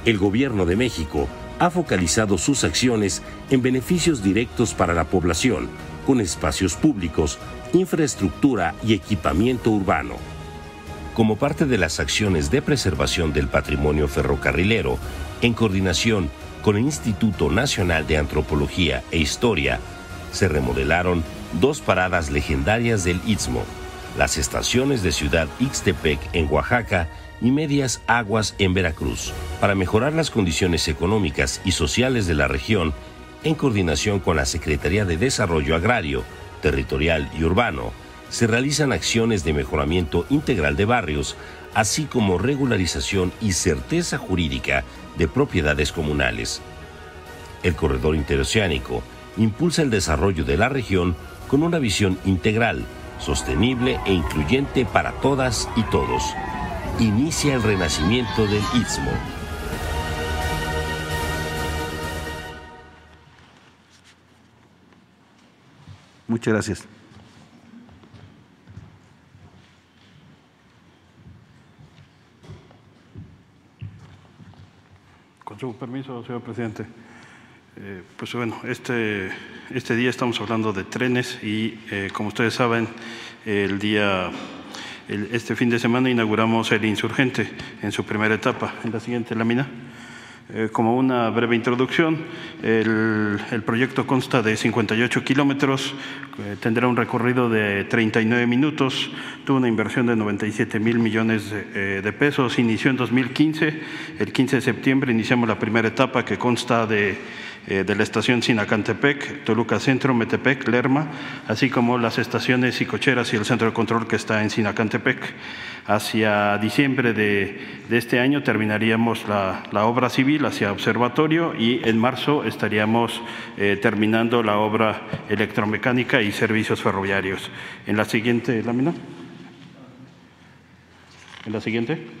M: El gobierno de México ha focalizado sus acciones en beneficios directos para la población, con espacios públicos, infraestructura y equipamiento urbano. Como parte de las acciones de preservación del patrimonio ferrocarrilero, en coordinación con el Instituto Nacional de Antropología e Historia, se remodelaron dos paradas legendarias del Istmo, las estaciones de Ciudad Ixtepec en Oaxaca y Medias Aguas en Veracruz, para mejorar las condiciones económicas y sociales de la región en coordinación con la Secretaría de Desarrollo Agrario, Territorial y Urbano, se realizan acciones de mejoramiento integral de barrios, así como regularización y certeza jurídica de propiedades comunales. El corredor interoceánico impulsa el desarrollo de la región con una visión integral, sostenible e incluyente para todas y todos. Inicia el renacimiento del Istmo.
K: Muchas gracias.
N: Con su permiso, señor presidente. Eh, pues bueno, este, este día estamos hablando de trenes y eh, como ustedes saben, el día, este fin de semana inauguramos el Insurgente en su primera etapa. En la siguiente lámina. Eh, como una breve introducción, el, proyecto consta de 58 kilómetros, tendrá un recorrido de 39 minutos, tuvo una inversión de 97 mil millones eh, de, pesos, inició en 2015, el 15 de septiembre iniciamos la primera etapa que consta de eh, de la estación Sinacantepec, Toluca Centro, Metepec, Lerma, así como las estaciones y cocheras y el centro de control que está en Sinacantepec. Hacia diciembre de, este año terminaríamos la, obra civil hacia observatorio y en marzo estaríamos eh, terminando la obra electromecánica y servicios ferroviarios. En la siguiente lámina. En la siguiente.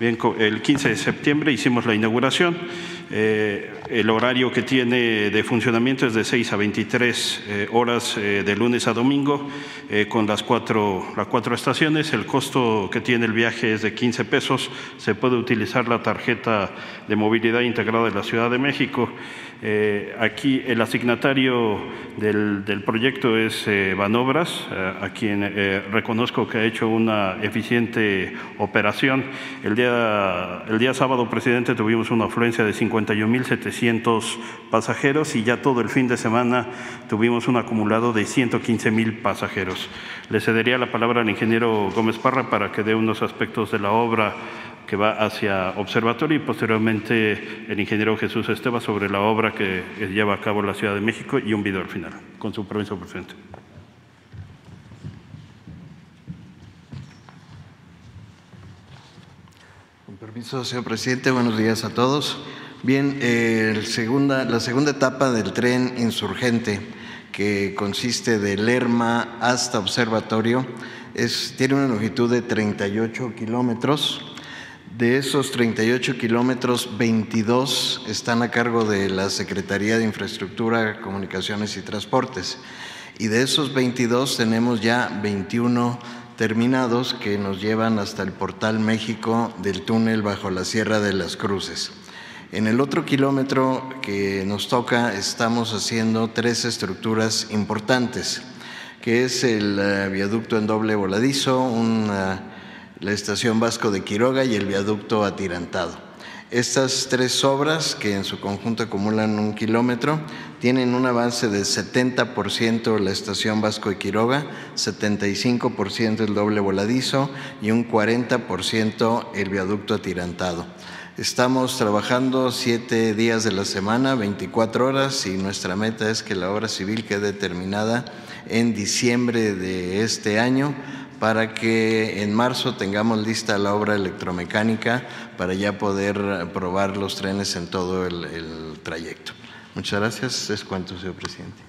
N: Bien, el 15 de septiembre hicimos la inauguración. Eh, el horario que tiene de funcionamiento es de 6 a 23 eh, horas eh, de lunes a domingo con las cuatro, las cuatro estaciones. El costo que tiene el viaje es de 15 pesos. Se puede utilizar la tarjeta de movilidad integrada de la Ciudad de México. Eh, aquí el asignatario del, proyecto es eh, Banobras, eh, a quien reconozco que ha hecho una eficiente operación. El día, el día sábado, presidente, tuvimos una afluencia de 51.700 pasajeros y ya todo el fin de semana tuvimos un acumulado de 115.000 pasajeros. Le cedería la palabra al ingeniero Gómez Parra para que dé unos aspectos de la obra que va hacia Observatorio y posteriormente el ingeniero Jesús Esteba sobre la obra que lleva a cabo la Ciudad de México y un video al final. Con su permiso, presidente.
O: Con permiso, señor presidente, buenos días a todos. Bien, eh, la segunda etapa del tren insurgente, que consiste de Lerma hasta Observatorio, tiene una longitud de 38 kilómetros de esos 38 kilómetros, 22 están a cargo de la Secretaría de Infraestructura, Comunicaciones y Transportes. Y de esos 22 tenemos ya 21 terminados que nos llevan hasta el portal México del túnel bajo la Sierra de las Cruces. En el otro kilómetro que nos toca estamos haciendo tres estructuras importantes, que es el eh, viaducto en doble voladizo, la estación Vasco de Quiroga y el viaducto atirantado. Estas tres obras, que en su conjunto acumulan un kilómetro, tienen un avance de 70% la estación Vasco de Quiroga, 75% el doble voladizo y un 40% el viaducto atirantado. Estamos trabajando siete días de la semana, 24 horas, y nuestra meta es que la obra civil quede terminada en diciembre de este año para que en marzo tengamos lista la obra electromecánica para ya poder probar los trenes en todo el, trayecto. Muchas gracias. Es cuanto, señor presidente.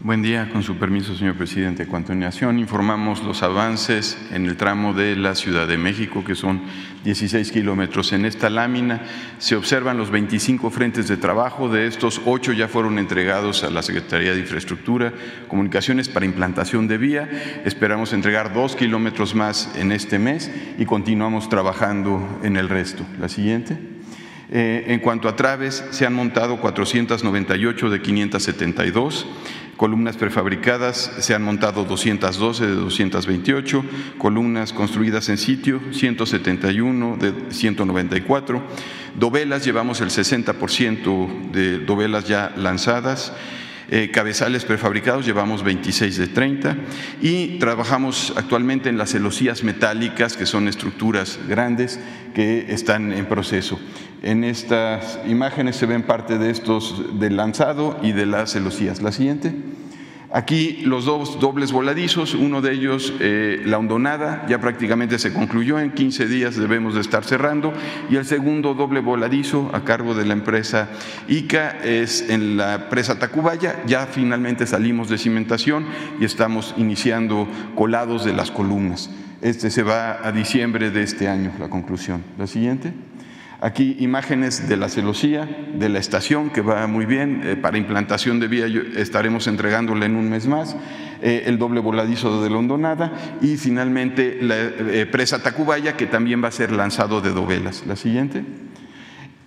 P: Buen día, con su permiso, señor presidente. A continuación, informamos los avances en el tramo de la Ciudad de México, que son 16 kilómetros. En esta lámina se observan los 25 frentes de trabajo. De estos, ocho ya fueron entregados a la Secretaría de Infraestructura, Comunicaciones para implantación de vía. Esperamos entregar dos kilómetros más en este mes y continuamos trabajando en el resto. La siguiente. Eh, en cuanto a traves, se han montado 498 de 572 columnas prefabricadas se han montado 212 de 228, columnas construidas en sitio 171 de 194, dovelas llevamos el 60% de dovelas ya lanzadas, eh, cabezales prefabricados llevamos 26 de 30 y trabajamos actualmente en las celosías metálicas, que son estructuras grandes que están en proceso. En estas imágenes se ven parte de estos del lanzado y de las celosías. La siguiente. Aquí los dos dobles voladizos, uno de ellos eh, la hondonada, ya prácticamente se concluyó, en 15 días debemos de estar cerrando, y el segundo doble voladizo a cargo de la empresa ICA es en la presa Tacubaya, ya finalmente salimos de cimentación y estamos iniciando colados de las columnas. Este se va a diciembre de este año, la conclusión. La siguiente. Aquí imágenes de la celosía, de la estación, que va muy bien. Eh, para implantación de vía estaremos entregándole en un mes más. Eh, el doble voladizo de Londonada y finalmente la eh, presa Tacubaya, que también va a ser lanzado de dovelas. La siguiente.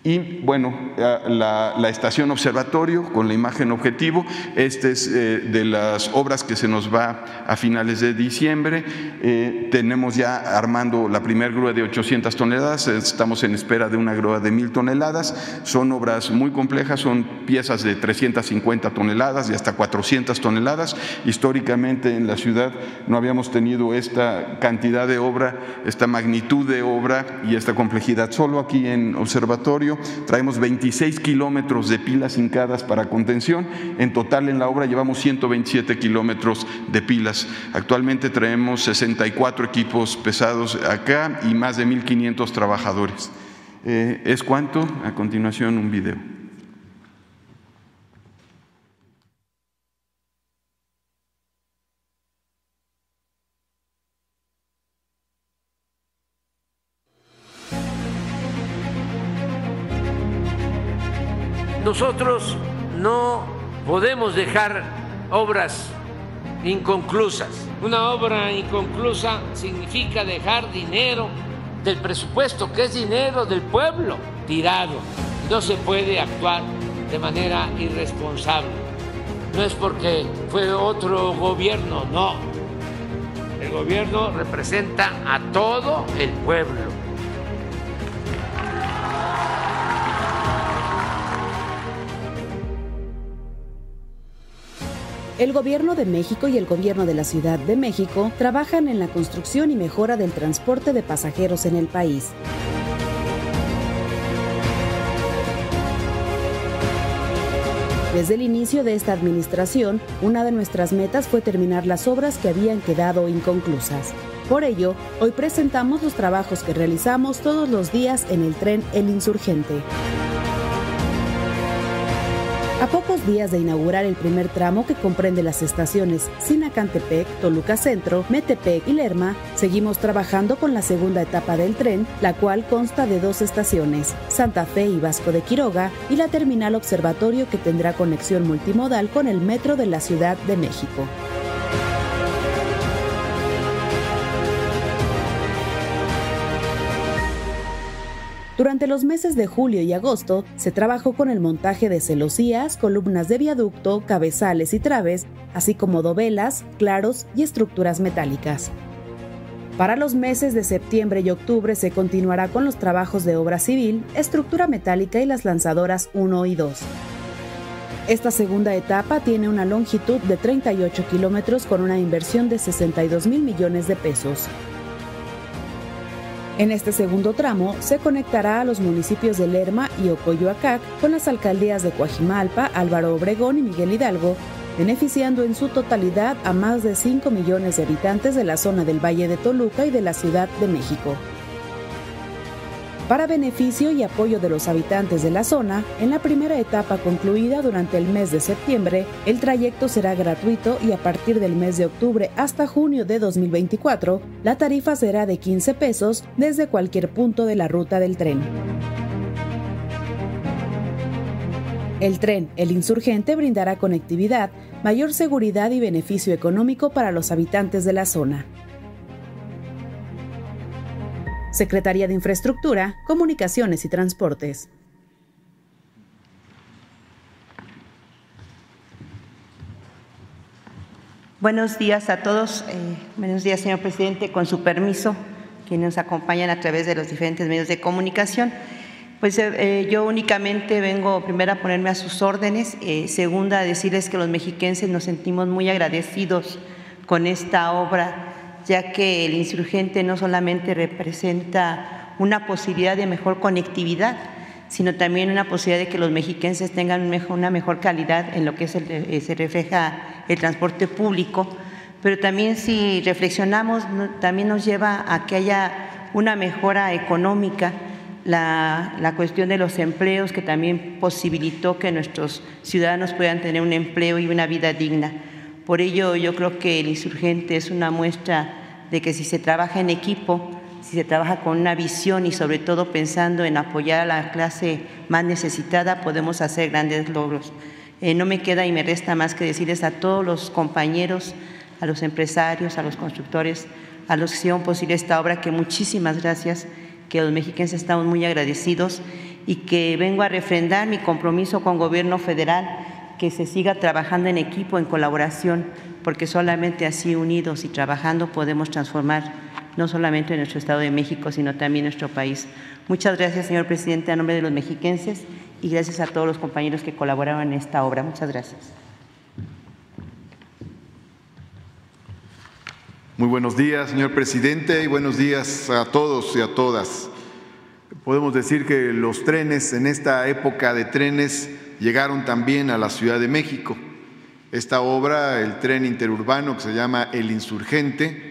P: Y bueno, la, estación observatorio con la imagen objetivo, esta es eh, de las obras que se nos va a finales de diciembre. Eh, tenemos ya armando la primera grúa de 800 toneladas, estamos en espera de una grúa de 1000 toneladas. Son obras muy complejas, son piezas de 350 toneladas y hasta 400 toneladas. Históricamente en la ciudad no habíamos tenido esta cantidad de obra, esta magnitud de obra y esta complejidad. Solo aquí en observatorio traemos 26 kilómetros de pilas hincadas para contención. En total en la obra llevamos 127 kilómetros de pilas. Actualmente traemos 64 equipos pesados acá y más de 1.500 trabajadores. Eh, ¿Es cuánto? A continuación un video.
Q: Nosotros no podemos dejar obras inconclusas. Una obra inconclusa significa dejar dinero del presupuesto, que es dinero del pueblo, tirado. No se puede actuar de manera irresponsable. No es porque fue otro gobierno, no. El gobierno representa a todo el pueblo.
R: El Gobierno de México y el Gobierno de la Ciudad de México trabajan en la construcción y mejora del transporte de pasajeros en el país. Desde el inicio de esta administración, una de nuestras metas fue terminar las obras que habían quedado inconclusas. Por ello, hoy presentamos los trabajos que realizamos todos los días en el tren El Insurgente. A pocos días de inaugurar el primer tramo que comprende las estaciones Sinacantepec, Toluca Centro, Metepec y Lerma, seguimos trabajando con la segunda etapa del tren, la cual consta de dos estaciones, Santa Fe y Vasco de Quiroga, y la terminal observatorio que tendrá conexión multimodal con el metro de la Ciudad de México. Durante los meses de julio y agosto se trabajó con el montaje de celosías, columnas de viaducto, cabezales y traves, así como dovelas, claros y estructuras metálicas. Para los meses de septiembre y octubre se continuará con los trabajos de obra civil, estructura metálica y las lanzadoras 1 y 2. Esta segunda etapa tiene una longitud de 38 kilómetros con una inversión de 62 mil millones de pesos. En este segundo tramo se conectará a los municipios de Lerma y Ocoyoacac con las alcaldías de Coajimalpa, Álvaro Obregón y Miguel Hidalgo, beneficiando en su totalidad a más de 5 millones de habitantes de la zona del Valle de Toluca y de la Ciudad de México. Para beneficio y apoyo de los habitantes de la zona, en la primera etapa concluida durante el mes de septiembre, el trayecto será gratuito y a partir del mes de octubre hasta junio de 2024, la tarifa será de 15 pesos desde cualquier punto de la ruta del tren. El tren El Insurgente brindará conectividad, mayor seguridad y beneficio económico para los habitantes de la zona. Secretaría de Infraestructura, Comunicaciones y Transportes.
S: Buenos días a todos. Eh, buenos días, señor presidente. Con su permiso, quienes nos acompañan a través de los diferentes medios de comunicación. Pues eh, eh, yo únicamente vengo primero a ponerme a sus órdenes, segunda a decirles que los mexiquenses nos sentimos muy agradecidos con esta obra ya que el insurgente no solamente representa una posibilidad de mejor conectividad, sino también una posibilidad de que los mexiquenses tengan una mejor calidad en lo que eh, se refleja el transporte público, pero también si reflexionamos, también nos lleva a que haya una mejora económica, la, la, cuestión de los empleos que también posibilitó que nuestros ciudadanos puedan tener un empleo y una vida digna. Por ello yo creo que el insurgente es una muestra de que si se trabaja en equipo, si se trabaja con una visión y sobre todo pensando en apoyar a la clase más necesitada, podemos hacer grandes logros. Eh, no me queda y me resta más que decirles a todos los compañeros, a los empresarios, a los constructores, a los que hicieron posible esta obra, que muchísimas gracias, que los mexicanos estamos muy agradecidos y que vengo a refrendar mi compromiso con gobierno federal que se siga trabajando en equipo, en colaboración, porque solamente así unidos y trabajando podemos transformar no solamente nuestro Estado de México, sino también nuestro país. Muchas gracias, señor presidente, a nombre de los mexiquenses y gracias a todos los compañeros que colaboraron en esta obra. Muchas gracias.
T: Muy buenos días, señor presidente, y buenos días a todos y a todas. Podemos decir que los trenes en esta época de trenes llegaron también a la Ciudad de México. Esta obra, el tren interurbano que se llama El Insurgente,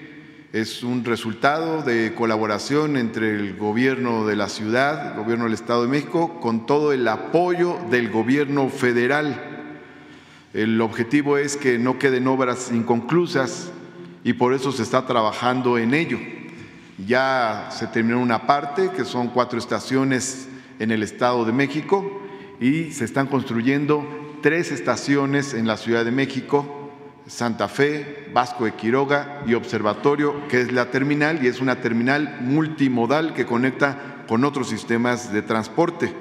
T: es un resultado de colaboración entre el gobierno de la ciudad, el gobierno del Estado de México, con todo el apoyo del gobierno federal. El objetivo es que no queden obras inconclusas y por eso se está trabajando en ello. Ya se terminó una parte, que son cuatro estaciones en el Estado de México, y se están construyendo tres estaciones en la Ciudad de México, Santa Fe, Vasco de Quiroga y Observatorio, que es la terminal y es una terminal multimodal que conecta con otros sistemas de transporte.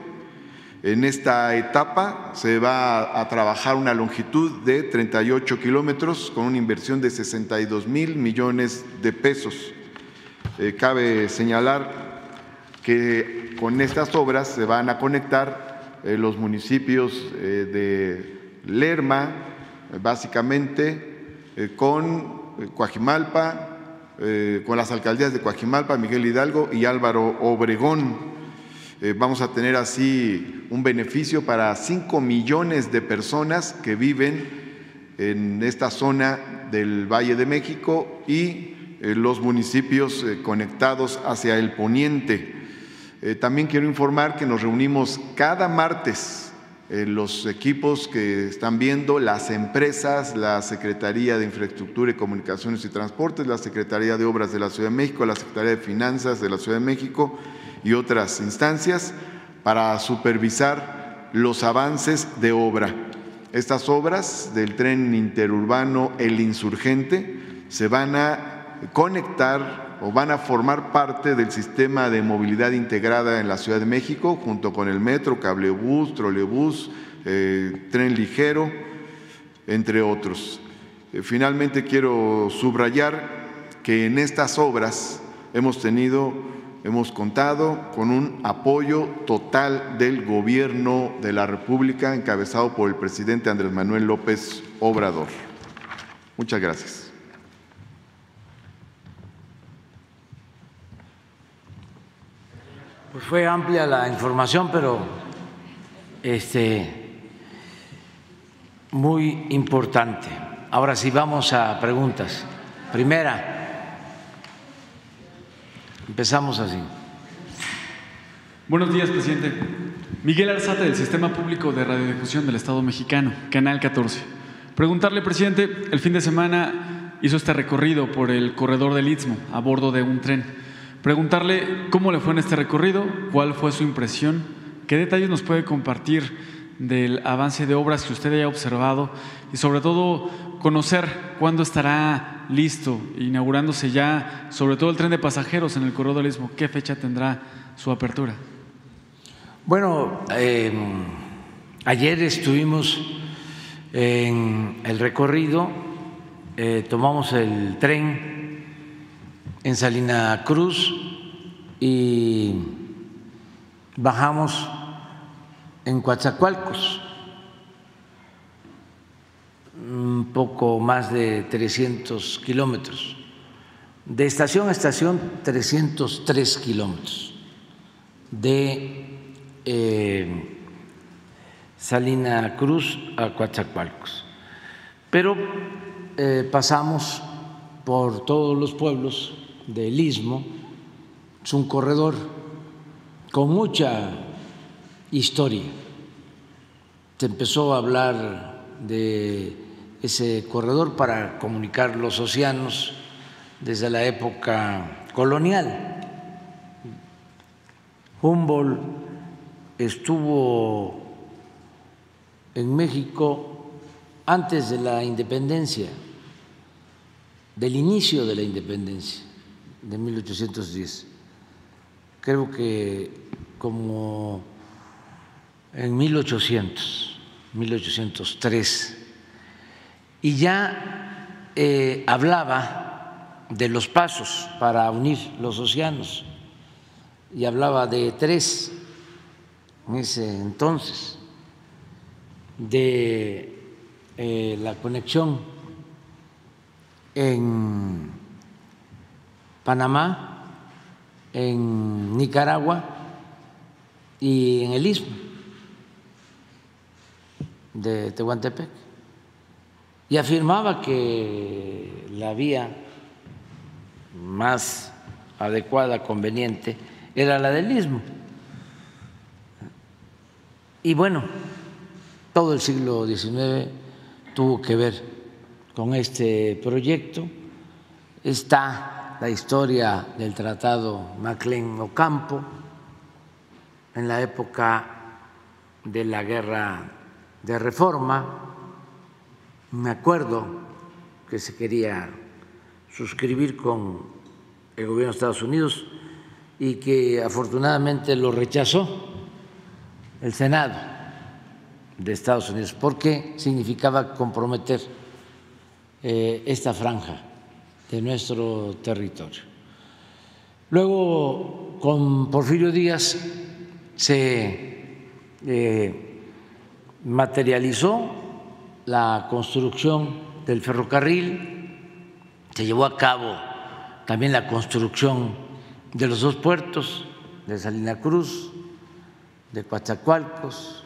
T: En esta etapa se va a trabajar una longitud de 38 kilómetros con una inversión de 62 mil millones de pesos. Eh, cabe señalar que con estas obras se van a conectar eh, los municipios eh, de Lerma, básicamente, con Coajimalpa, con las alcaldías de Coajimalpa, Miguel Hidalgo y Álvaro Obregón. vamos a tener así un beneficio para 5 millones de personas que viven en esta zona del Valle de México y los municipios conectados hacia el poniente. Eh, también quiero informar que nos reunimos cada martes eh, los equipos que están viendo, las empresas, la Secretaría de Infraestructura y Comunicaciones y Transportes, la Secretaría de Obras de la Ciudad de México, la Secretaría de Finanzas de la Ciudad de México y otras instancias para supervisar los avances de obra. Estas obras del tren interurbano El Insurgente se van a conectar o van a formar parte del sistema de movilidad integrada en la Ciudad de México, junto con el metro, cablebús, trolebús, eh, tren ligero, entre otros. Eh, finalmente quiero subrayar que en estas obras hemos tenido, hemos contado con un apoyo total del gobierno de la República, encabezado por el presidente Andrés Manuel López Obrador. Muchas gracias.
A: Pues fue amplia la información, pero este, muy importante. Ahora sí vamos a preguntas. Primera, empezamos así.
U: Buenos días, presidente. Miguel Arzate, del Sistema Público de Radiodifusión del Estado Mexicano, Canal 14. Preguntarle, presidente, el fin de semana hizo este recorrido por el corredor del Istmo a bordo de un tren. Preguntarle cómo le fue en este recorrido, cuál fue su impresión, qué detalles nos puede compartir del avance de obras que usted haya observado y sobre todo conocer cuándo estará listo, inaugurándose ya, sobre todo el tren de pasajeros en el corredor del Istmo, qué fecha tendrá su apertura.
A: Bueno, em, ayer estuvimos en el recorrido, eh, tomamos el tren en Salina Cruz y bajamos en Coatzacoalcos, un poco más de 300 kilómetros. De estación a estación, 303 kilómetros. De eh, Salina Cruz a Coatzacoalcos. Pero eh, pasamos por todos los pueblos del istmo, es un corredor con mucha historia. Se empezó a hablar de ese corredor para comunicar los océanos desde la época colonial. Humboldt estuvo en México antes de la independencia, del inicio de la independencia de 1810. Creo que como en 1800, 1803, y ya eh, hablaba de los pasos para unir los océanos, y hablaba de tres en ese entonces, de eh, la conexión en Panamá, en Nicaragua y en el istmo de Tehuantepec. Y afirmaba que la vía más adecuada, conveniente, era la del istmo. Y bueno, todo el siglo XIX tuvo que ver con este proyecto. Está la historia del Tratado Maclean Ocampo en la época de la guerra de reforma. Me acuerdo que se quería suscribir con el gobierno de Estados Unidos y que afortunadamente lo rechazó el Senado de Estados Unidos porque significaba comprometer eh, esta franja de nuestro territorio. Luego, con Porfirio Díaz se eh, materializó la construcción del ferrocarril, se llevó a cabo también la construcción de los dos puertos, de Salina Cruz, de Coatzacoalcos,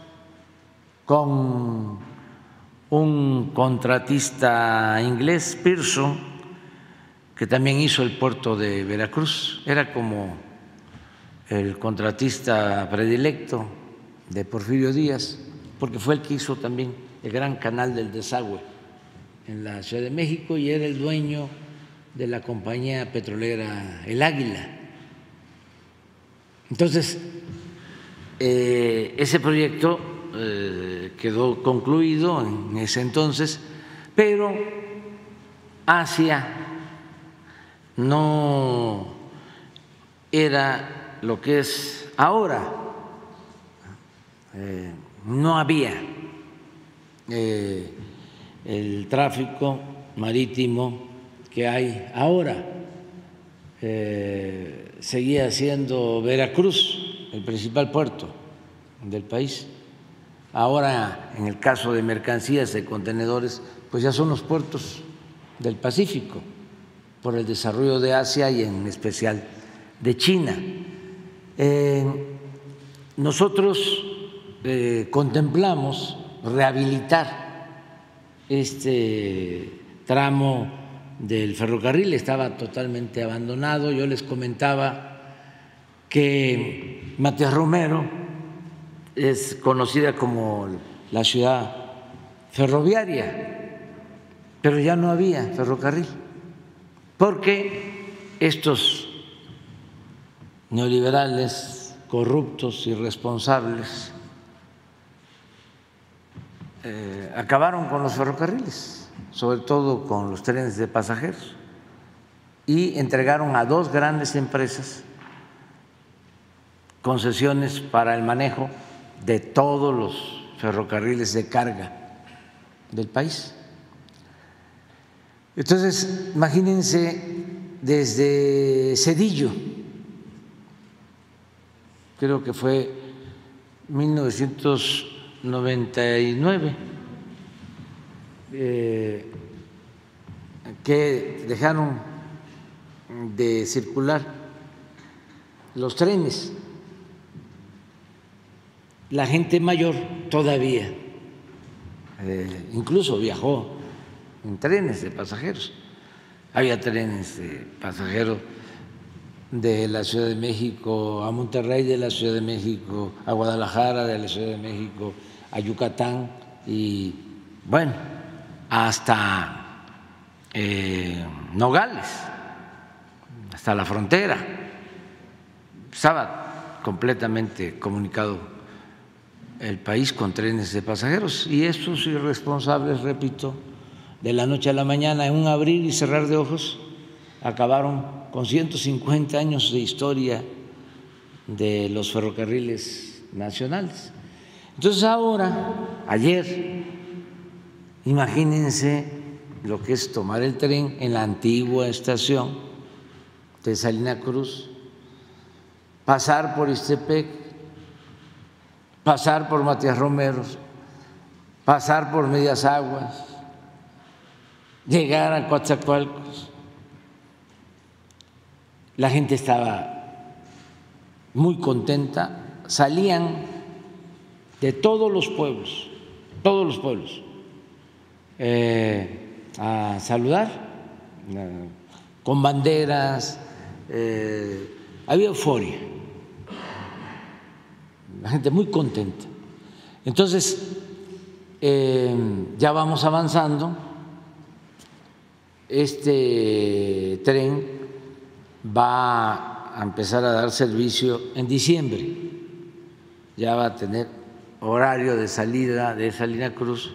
A: con un contratista inglés, Pearson, que también hizo el puerto de Veracruz. Era como el contratista predilecto de Porfirio Díaz, porque fue el que hizo también el gran canal del desagüe en la Ciudad de México y era el dueño de la compañía petrolera El Águila. Entonces, eh, ese proyecto eh, quedó concluido en ese entonces, pero hacia no era lo que es ahora. Eh, no había eh, el tráfico marítimo que hay ahora. Eh, seguía siendo Veracruz el principal puerto del país. Ahora, en el caso de mercancías, de contenedores, pues ya son los puertos del Pacífico por el desarrollo de Asia y en especial de China. Eh, nosotros eh, contemplamos rehabilitar este tramo del ferrocarril, estaba totalmente abandonado. Yo les comentaba que Matías Romero es conocida como la ciudad ferroviaria, pero ya no había ferrocarril porque estos neoliberales corruptos, irresponsables, eh, acabaron con los ferrocarriles, sobre todo con los trenes de pasajeros, y entregaron a dos grandes empresas concesiones para el manejo de todos los ferrocarriles de carga del país. Entonces, imagínense desde Cedillo, creo que fue 1999, eh, que dejaron de circular los trenes. La gente mayor todavía, eh, incluso viajó en trenes de pasajeros. Había trenes de pasajeros de la Ciudad de México a Monterrey, de la Ciudad de México a Guadalajara, de la Ciudad de México a Yucatán y bueno, hasta eh, Nogales, hasta la frontera. Estaba completamente comunicado el país con trenes de pasajeros y estos irresponsables, repito, de la noche a la mañana, en un abrir y cerrar de ojos, acabaron con 150 años de historia de los ferrocarriles nacionales. Entonces ahora, ayer, imagínense lo que es tomar el tren en la antigua estación de Salina Cruz, pasar por Istepec, pasar por Matías Romero, pasar por Medias Aguas, llegar a Coatzacoalcos. La gente estaba muy contenta, salían de todos los pueblos, todos los pueblos, eh, a saludar eh, con banderas, eh, había euforia, la gente muy contenta. Entonces, ya vamos avanzando este tren va a empezar a dar servicio en diciembre, ya va a tener horario de salida de Salina Cruz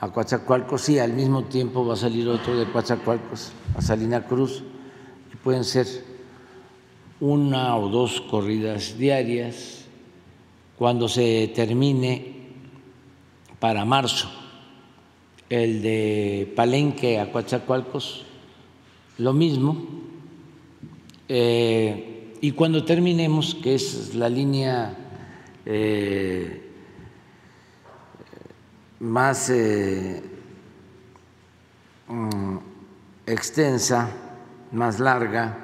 A: a Coatzacoalcos. Y al mismo tiempo va a salir otro de Coatzacoalcos a Salina Cruz. Y pueden ser una o dos corridas diarias cuando se termine para marzo el de Palenque a Coatzacoalcos lo mismo. Eh, y cuando terminemos que es la línea eh, más eh, mm, extensa, más larga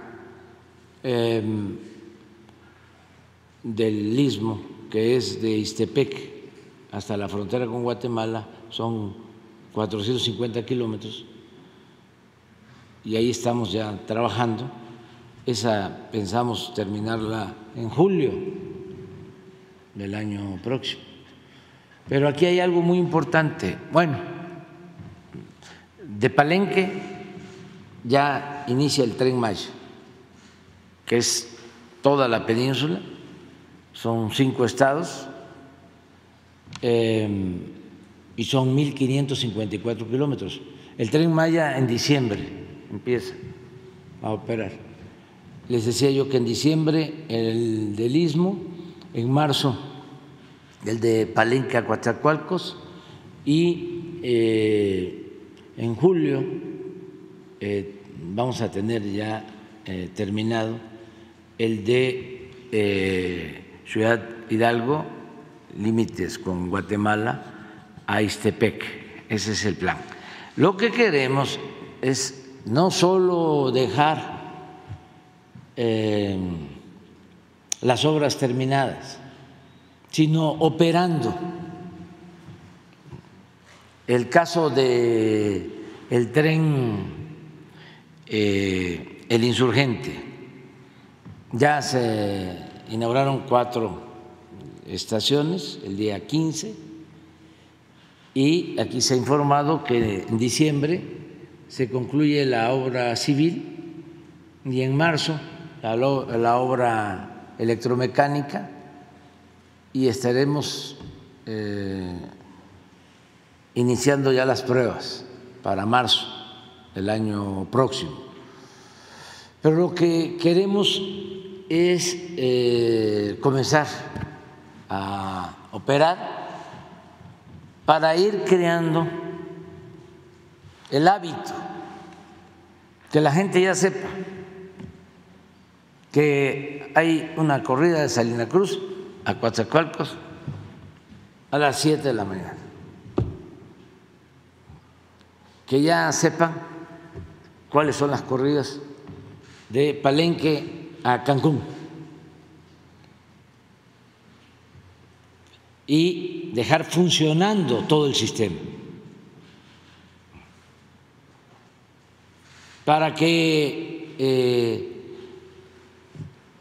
A: em, del istmo, que es de Istepec hasta la frontera con Guatemala, son 450 kilómetros, y ahí estamos ya trabajando. Esa pensamos terminarla en julio del año próximo. Pero aquí hay algo muy importante. Bueno, de Palenque ya inicia el tren Maya, que es toda la península, son cinco estados em, y son 1.554 kilómetros. El tren Maya en diciembre empieza a operar. Les decía yo que en diciembre el del Istmo, en marzo el de Palenque a Coatzacoalcos y eh, en julio eh, vamos a tener ya eh, terminado el de Ciudad Hidalgo, límites con Guatemala, a Istepec. Ese es el plan. Lo que queremos es no solo dejar las obras terminadas, sino operando. El caso de el tren eh, El Insurgente, ya se inauguraron cuatro estaciones el día 15 y aquí se ha informado que en diciembre se concluye la obra civil y en marzo la, obra electromecánica y estaremos eh, iniciando ya las pruebas para marzo del año próximo. Pero lo que queremos es eh, comenzar a operar para ir creando el hábito, que la gente ya sepa que hay una corrida de Salina Cruz a Coatzacoalcos a las 7 de la mañana. Que ya sepan cuáles son las corridas de Palenque a Cancún. Y dejar funcionando todo el sistema. Para que eh,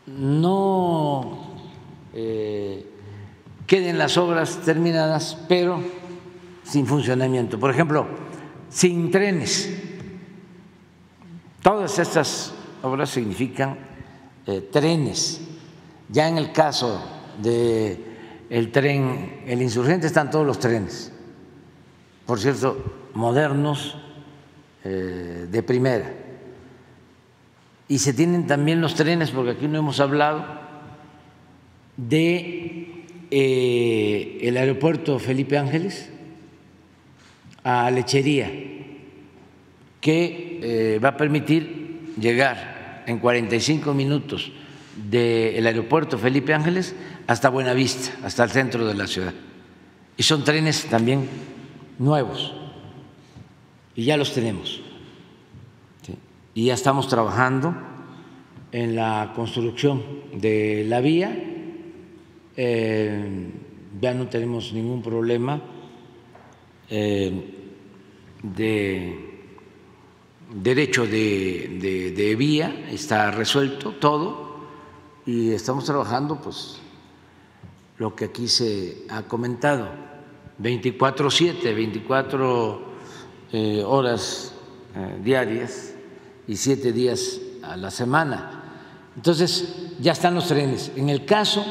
A: no eh, queden las obras terminadas, pero sin funcionamiento. Por ejemplo, sin trenes. Todas estas obras significan eh, trenes. Ya en el caso de el tren, el insurgente, están todos los trenes. Por cierto, modernos, eh, de primera. Y se tienen también los trenes, porque aquí no hemos hablado, de eh, el aeropuerto Felipe Ángeles a Lechería, que eh, va a permitir llegar en 45 minutos del aeropuerto Felipe Ángeles hasta Buenavista, hasta el centro de la ciudad. Y son trenes también nuevos, y ya los tenemos. Y ya estamos trabajando en la construcción de la vía. Eh, ya no tenemos ningún problema eh, de derecho de, vía, está resuelto todo. Y estamos trabajando pues lo que aquí se ha comentado, 24/7, 24 eh, horas diarias y siete días a la semana. Entonces, ya están los trenes. En el caso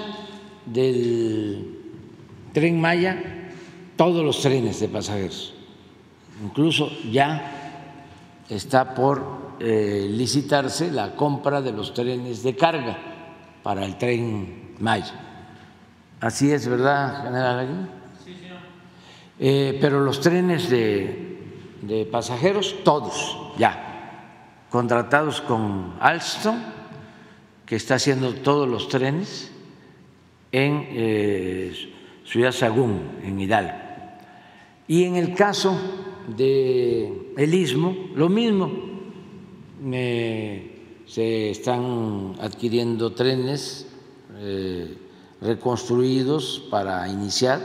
A: del tren Maya todos los trenes de pasajeros. Incluso ya está por eh, licitarse la compra de los trenes de carga para el tren Maya. Así es, ¿verdad, general? Sí, señor. Eh, pero los trenes de, de pasajeros, todos ya, contratados con Alstom, que está haciendo todos los trenes en eh, Ciudad Sagún, en Hidalgo. Y en el caso de el istmo, lo mismo, se están adquiriendo trenes eh, reconstruidos para iniciar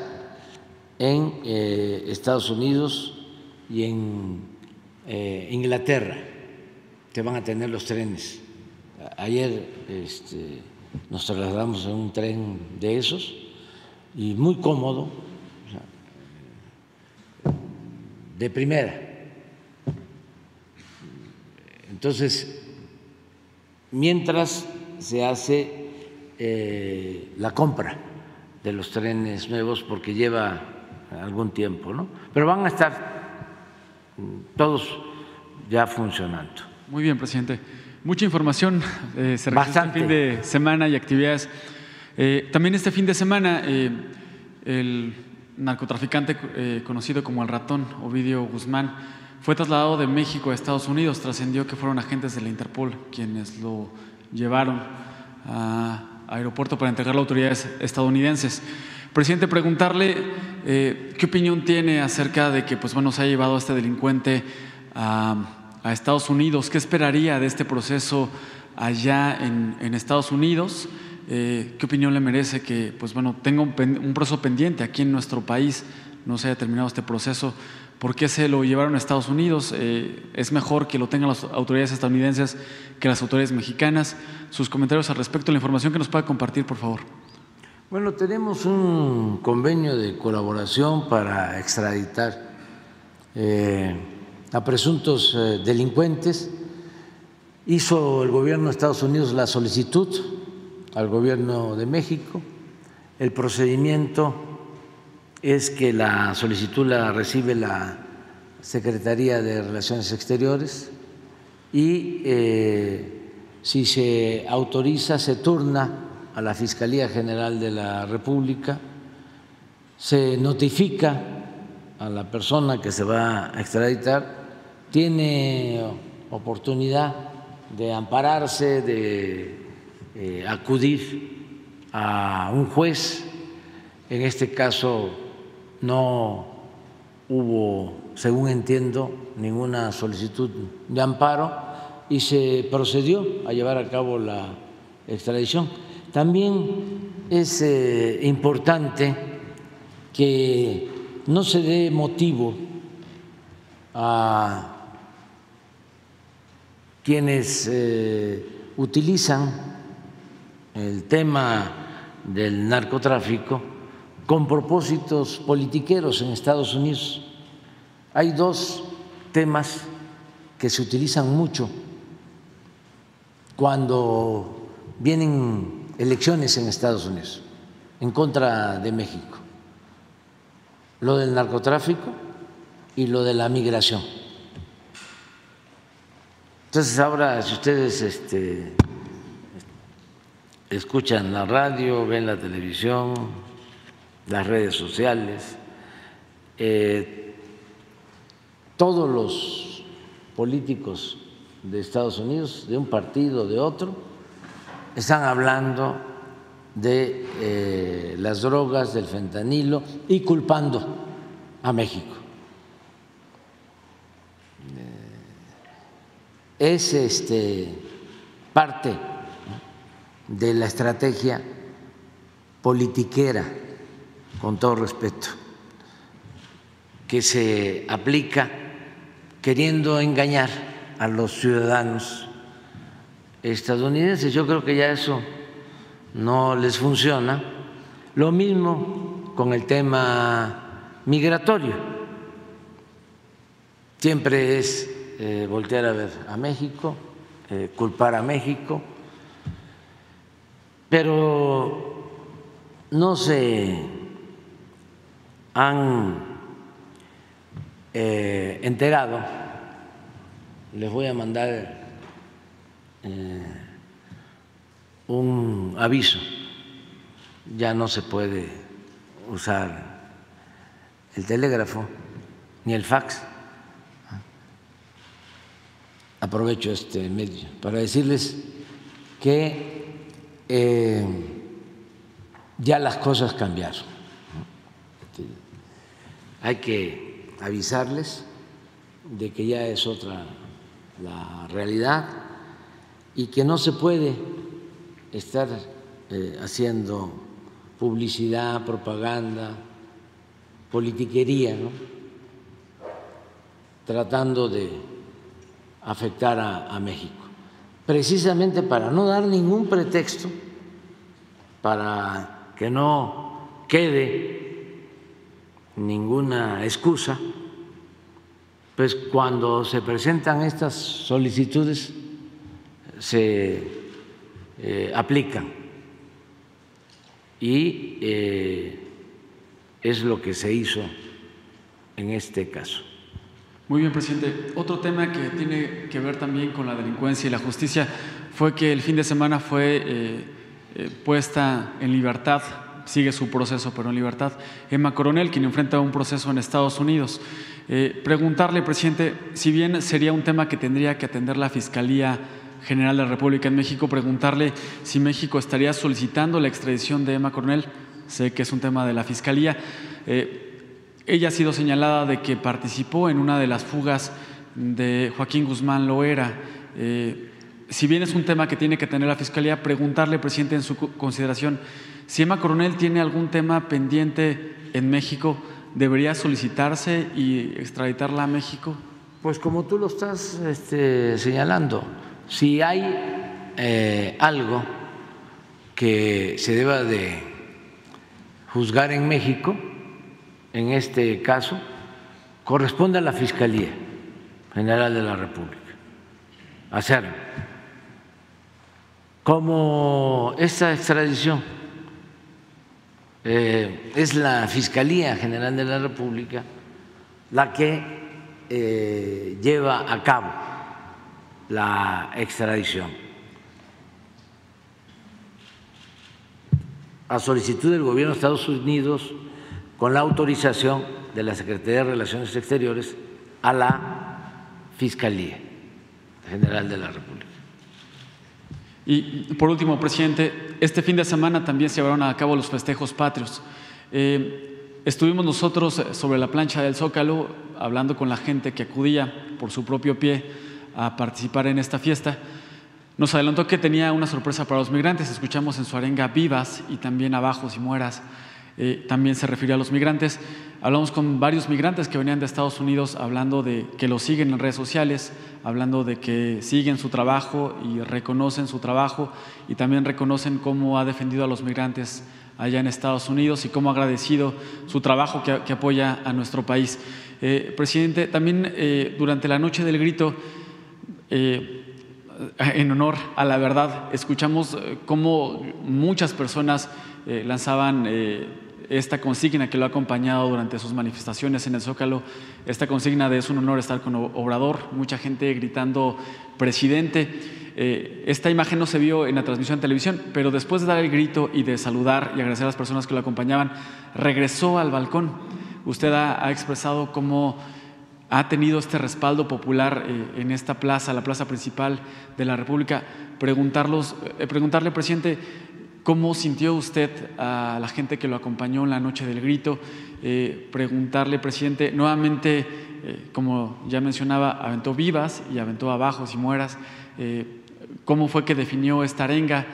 A: en eh, Estados Unidos y en Inglaterra, que van a tener los trenes. Ayer este, nos trasladamos en un tren de esos y muy cómodo, de primera. Entonces, mientras se hace eh, la compra de los trenes nuevos, porque lleva algún tiempo, ¿no? Pero van a estar todos ya funcionando.
U: Muy bien, presidente. Mucha información eh, se registra este fin de semana y actividades. Eh, también este fin de semana eh, el narcotraficante eh, conocido como el ratón, Ovidio Guzmán, fue trasladado de México a Estados Unidos. Trascendió que fueron agentes de la Interpol quienes lo llevaron a aeropuerto para entregarlo a autoridades estadounidenses. Presidente, preguntarle qué opinión tiene acerca de que pues, bueno, se ha llevado a este delincuente a a Estados Unidos. ¿Qué esperaría de este proceso allá en, Estados Unidos? Eh, ¿Qué opinión le merece que, pues bueno, tenga un, proceso pendiente aquí en nuestro país, no se haya terminado este proceso? ¿Por qué se lo llevaron a Estados Unidos? Eh, ¿Es mejor que lo tengan las autoridades estadounidenses que las autoridades mexicanas? Sus comentarios al respecto, la información que nos pueda compartir, por favor.
A: Bueno, tenemos un convenio de colaboración para extraditar. Eh, a presuntos eh, delincuentes. Hizo el gobierno de Estados Unidos la solicitud al gobierno de México. El procedimiento es que la solicitud la recibe la Secretaría de Relaciones Exteriores y eh, si se autoriza se turna a la Fiscalía General de la República, se notifica a la persona que se va a extraditar tiene oportunidad de ampararse, de eh, acudir a un juez. En este caso no hubo, según entiendo, ninguna solicitud de amparo y se procedió a llevar a cabo la extradición. También es eh, importante que no se dé motivo a quienes eh, utilizan el tema del narcotráfico con propósitos politiqueros en Estados Unidos. Hay dos temas que se utilizan mucho cuando vienen elecciones en Estados Unidos en contra de México. Lo del narcotráfico y lo de la migración. Entonces ahora si ustedes este, escuchan la radio, ven la televisión, las redes sociales, eh, todos los políticos de Estados Unidos, de un partido, o de otro, están hablando de eh, las drogas, del fentanilo y culpando a México. es este, parte de la estrategia politiquera, con todo respeto, que se aplica queriendo engañar a los ciudadanos estadounidenses. Yo creo que ya eso no les funciona. Lo mismo con el tema migratorio. Siempre es eh, voltear a ver a México, eh, culpar a México, pero no se han eh, enterado, les voy a mandar eh, un aviso. Ya no se puede usar el telégrafo ni el fax. Aprovecho este medio para decirles que eh, ya las cosas cambiaron. Hay que avisarles de que ya es otra la realidad y que no se puede estar eh, haciendo publicidad, propaganda, politiquería, tratando de afectar a México, precisamente para no dar ningún pretexto, para que no quede ninguna excusa, pues cuando se presentan estas solicitudes se eh, aplican y eh, es lo que se hizo en este caso.
U: Muy bien, presidente. Otro tema que tiene que ver también con la delincuencia y la justicia fue que el fin de semana fue eh, puesta en libertad, sigue su proceso, pero en libertad, Emma Coronel, quien enfrenta un proceso en Estados Unidos. preguntarle, presidente, si bien sería un tema que tendría que atender la Fiscalía General de la República en México, preguntarle si México estaría solicitando la extradición de Emma Coronel. Sé que es un tema de la Fiscalía. Eh, ella ha sido señalada de que participó en una de las fugas de Joaquín Guzmán Loera. Eh, si bien es un tema que tiene que tener la Fiscalía, preguntarle, presidente, en su consideración, si Emma Coronel tiene algún tema pendiente en México, ¿debería solicitarse y extraditarla a México?
A: Pues como tú lo estás este, señalando, si hay eh, algo que se deba de juzgar en México, en este caso, corresponde a la Fiscalía General de la República hacerlo. Como esta extradición eh, es la Fiscalía General de la República la que eh, lleva a cabo la extradición. A solicitud del gobierno de Estados Unidos, con la autorización de la Secretaría de Relaciones Exteriores a la Fiscalía General de la República.
U: Y por último, presidente, este fin de semana también se llevaron a cabo los festejos patrios. Eh, estuvimos nosotros sobre la plancha del Zócalo hablando con la gente que acudía por su propio pie a participar en esta fiesta, nos adelantó que tenía una sorpresa para los migrantes. Escuchamos en su arenga vivas y también abajo si mueras. Eh, también se refiere a los migrantes. Hablamos con varios migrantes que venían de Estados Unidos hablando de que lo siguen en redes sociales, hablando de que siguen su trabajo y reconocen su trabajo y también reconocen cómo ha defendido a los migrantes allá en Estados Unidos y cómo ha agradecido su trabajo que, apoya a nuestro país. Eh, presidente, también eh, durante la noche del grito en honor a la verdad. Escuchamos cómo muchas personas eh, lanzaban esta consigna que lo ha acompañado durante sus manifestaciones en el Zócalo, esta consigna de es un honor estar con Obrador, mucha gente gritando presidente. esta imagen no se vio en la transmisión de televisión, pero después de dar el grito y de saludar y agradecer a las personas que lo acompañaban, regresó al balcón. Usted ha expresado cómo ha tenido este respaldo popular eh, en esta plaza, la plaza principal de la República. Preguntarlos, eh, preguntarle, presidente, ¿cómo sintió usted a la gente que lo acompañó en la noche del grito? Eh, preguntarle, presidente, nuevamente, como ya mencionaba, aventó vivas y aventó abajo si mueras. ¿Cómo fue que definió esta arenga?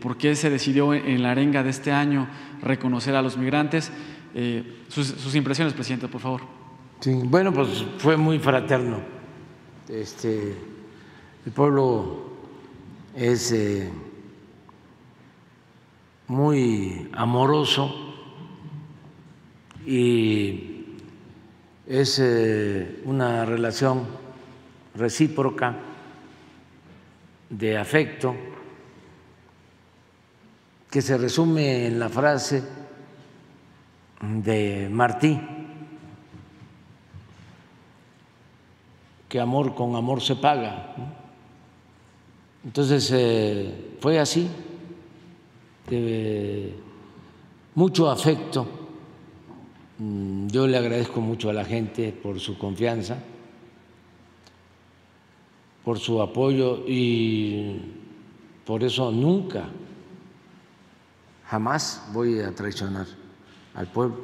U: ¿Por qué se decidió en, la arenga de este año reconocer a los migrantes? sus impresiones, presidente, por favor.
A: Sí, bueno, pues fue muy fraterno. Este, el pueblo es eh, muy amoroso y es eh, una relación recíproca de afecto que se resume en la frase de Martí, que amor con amor se paga. Entonces eh, fue así, mucho afecto. Mm, yo le agradezco mucho a la gente por su confianza, por su apoyo y por eso nunca, jamás voy a traicionar al pueblo.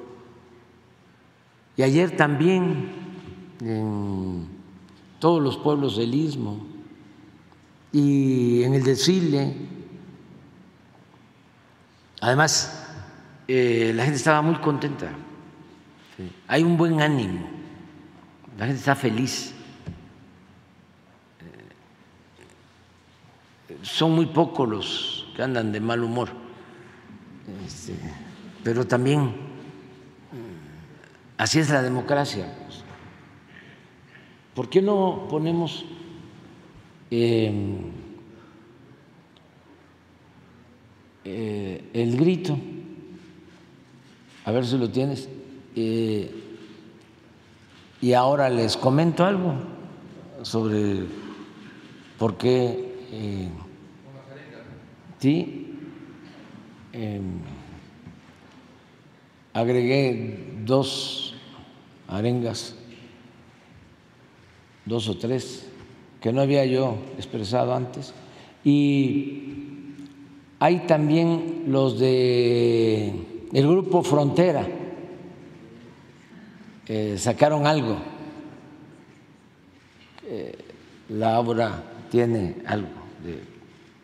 A: Y ayer también en todos los pueblos del istmo y en el desfile, además eh, la gente estaba muy contenta, hay un buen ánimo, la gente está feliz. Eh, son muy pocos los que andan de mal humor. Este, pero también mm, así es la democracia. ¿Por qué no ponemos em, eh, el grito? A ver si lo tienes. Eh, y ahora les comento algo sobre por qué. Eh, sí. Em, agregué dos arengas, dos o tres, que no había yo expresado antes, y hay también los de el grupo Frontera, sacaron algo, la obra tiene algo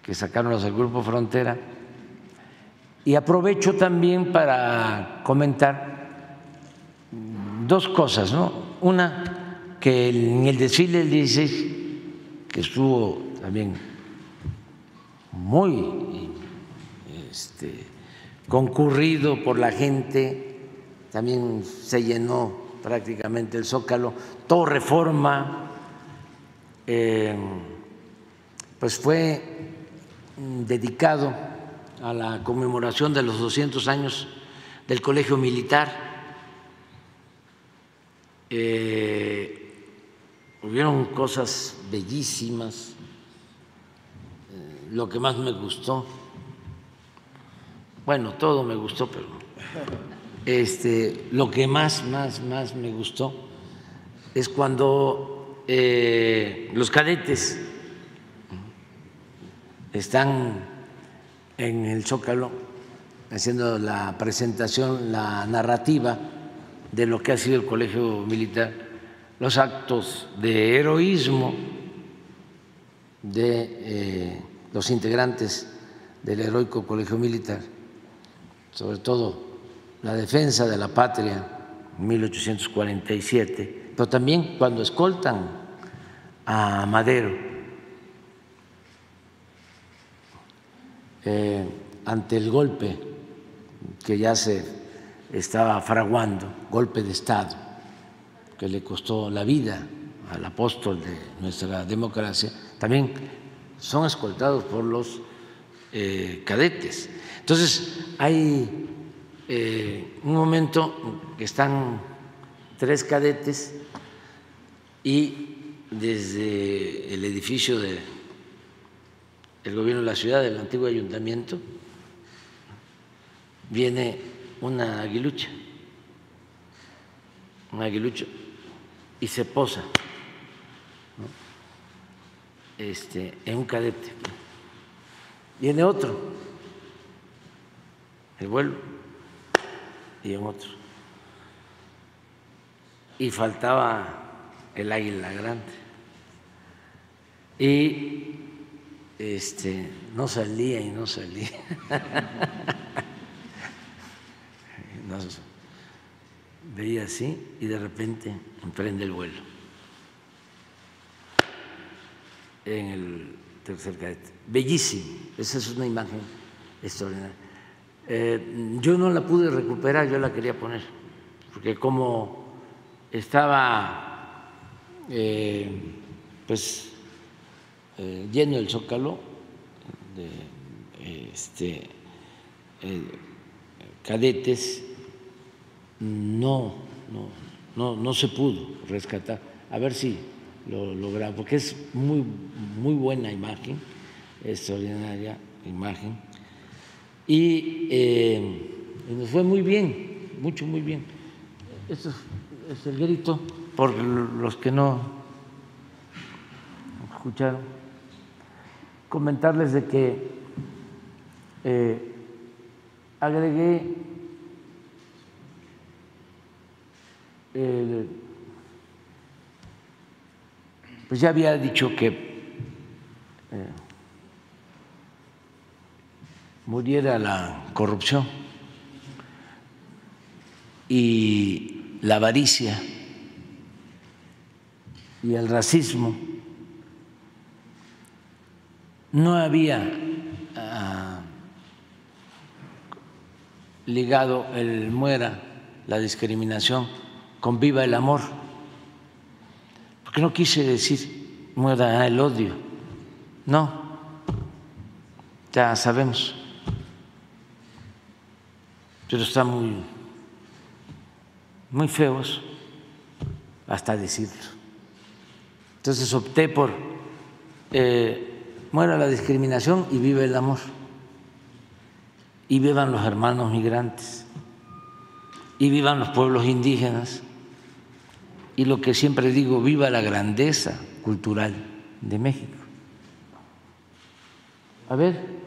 A: que sacaron los del grupo Frontera. Y aprovecho también para comentar dos cosas, ¿no? Una, que en el desfile del 16, que estuvo también muy este, concurrido por la gente, también se llenó prácticamente el zócalo, todo reforma, eh, pues fue dedicado a la conmemoración de los 200 años del Colegio Militar. Eh, hubieron cosas bellísimas, eh, lo que más me gustó, bueno, todo me gustó, pero este, lo que más, más, más me gustó es cuando eh, los cadetes están en el Zócalo haciendo la presentación, la narrativa de lo que ha sido el colegio militar, los actos de heroísmo de eh, los integrantes del heroico colegio militar, sobre todo la defensa de la patria en 1847, pero también cuando escoltan a Madero Eh, ante el golpe que ya se estaba fraguando, golpe de Estado, que le costó la vida al apóstol de nuestra democracia, también son escoltados por los eh, cadetes. Entonces, hay eh, un momento que están tres cadetes y desde el edificio de el gobierno de la ciudad, del antiguo ayuntamiento, viene una aguilucha, un aguilucho, y se posa este, en un cadete. Viene otro, el vuelo, y en otro. Y faltaba el águila grande. Y este, no salía y no salía. veía así y de repente emprende el vuelo en el tercer cadete. Bellísimo, esa es una imagen extraordinaria. Eh, yo no la pude recuperar, yo la quería poner, porque como estaba eh, pues eh, lleno el zócalo de este, cadetes no, no, no, no se pudo rescatar. A ver si lo logramos, porque es muy, muy buena imagen, extraordinaria imagen. Y, eh, nos fue muy bien, mucho, muy bien. Esto es el grito, por los que no escucharon, comentarles de que eh, agregué pues ya había dicho que eh, muriera la corrupción y la avaricia y el racismo. No había ah, ligado el muera, la discriminación, con viva el amor porque no quise decir muera el odio, no, ya sabemos, pero está muy, muy feos hasta decirlo. Entonces opté por eh, muera la discriminación y vive el amor. Y vivan los hermanos migrantes. Y vivan los pueblos indígenas y lo que siempre digo, viva la grandeza cultural de México. A ver.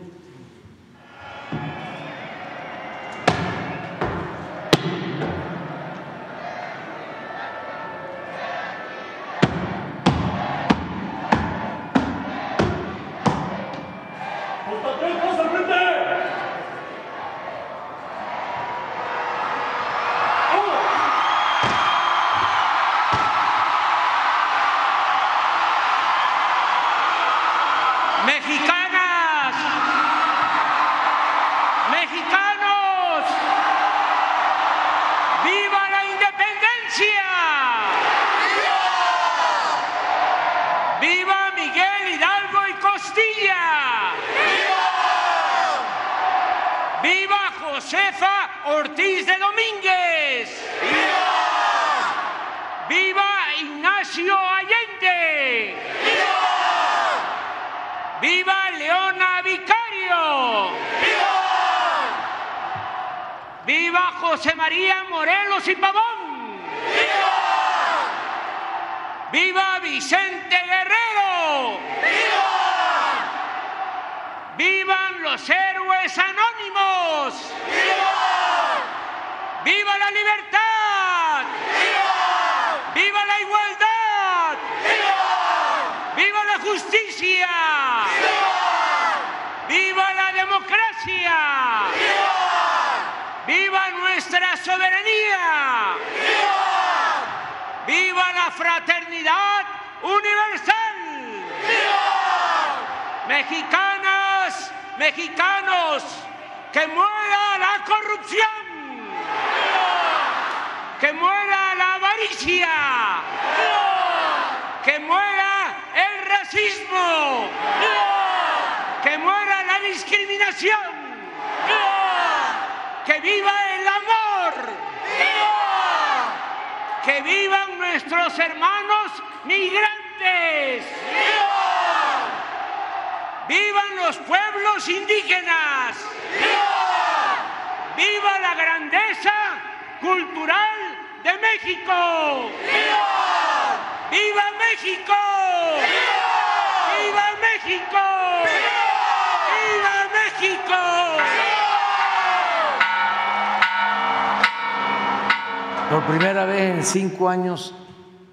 A: Cinco años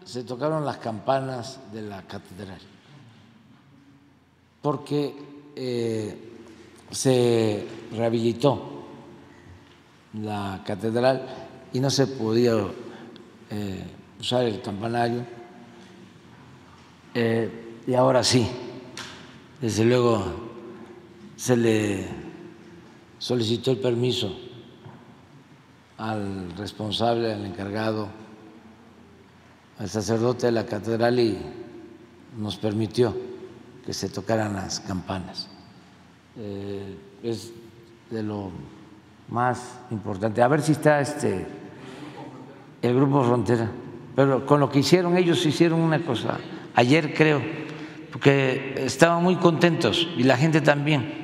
A: se tocaron las campanas de la catedral, porque eh, se rehabilitó la catedral y no se podía eh, usar el campanario, eh, y ahora sí, desde luego se le solicitó el permiso al responsable, al encargado al sacerdote de la catedral y nos permitió que se tocaran las campanas. Eh, es de lo más importante. A ver si está este el Grupo Frontera, pero con lo que hicieron ellos hicieron una cosa, ayer creo, porque estaban muy contentos y la gente también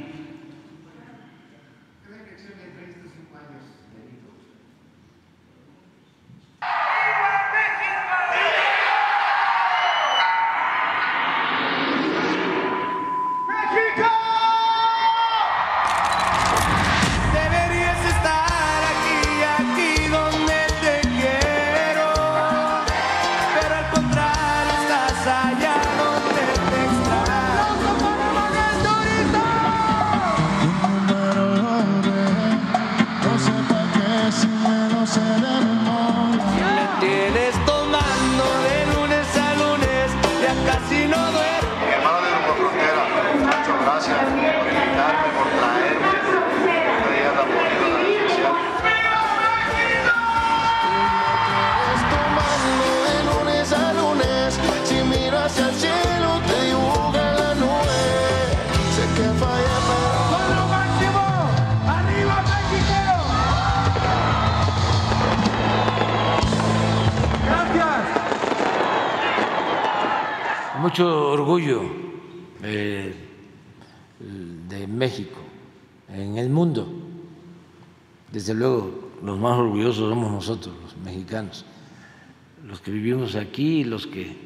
A: aquí los que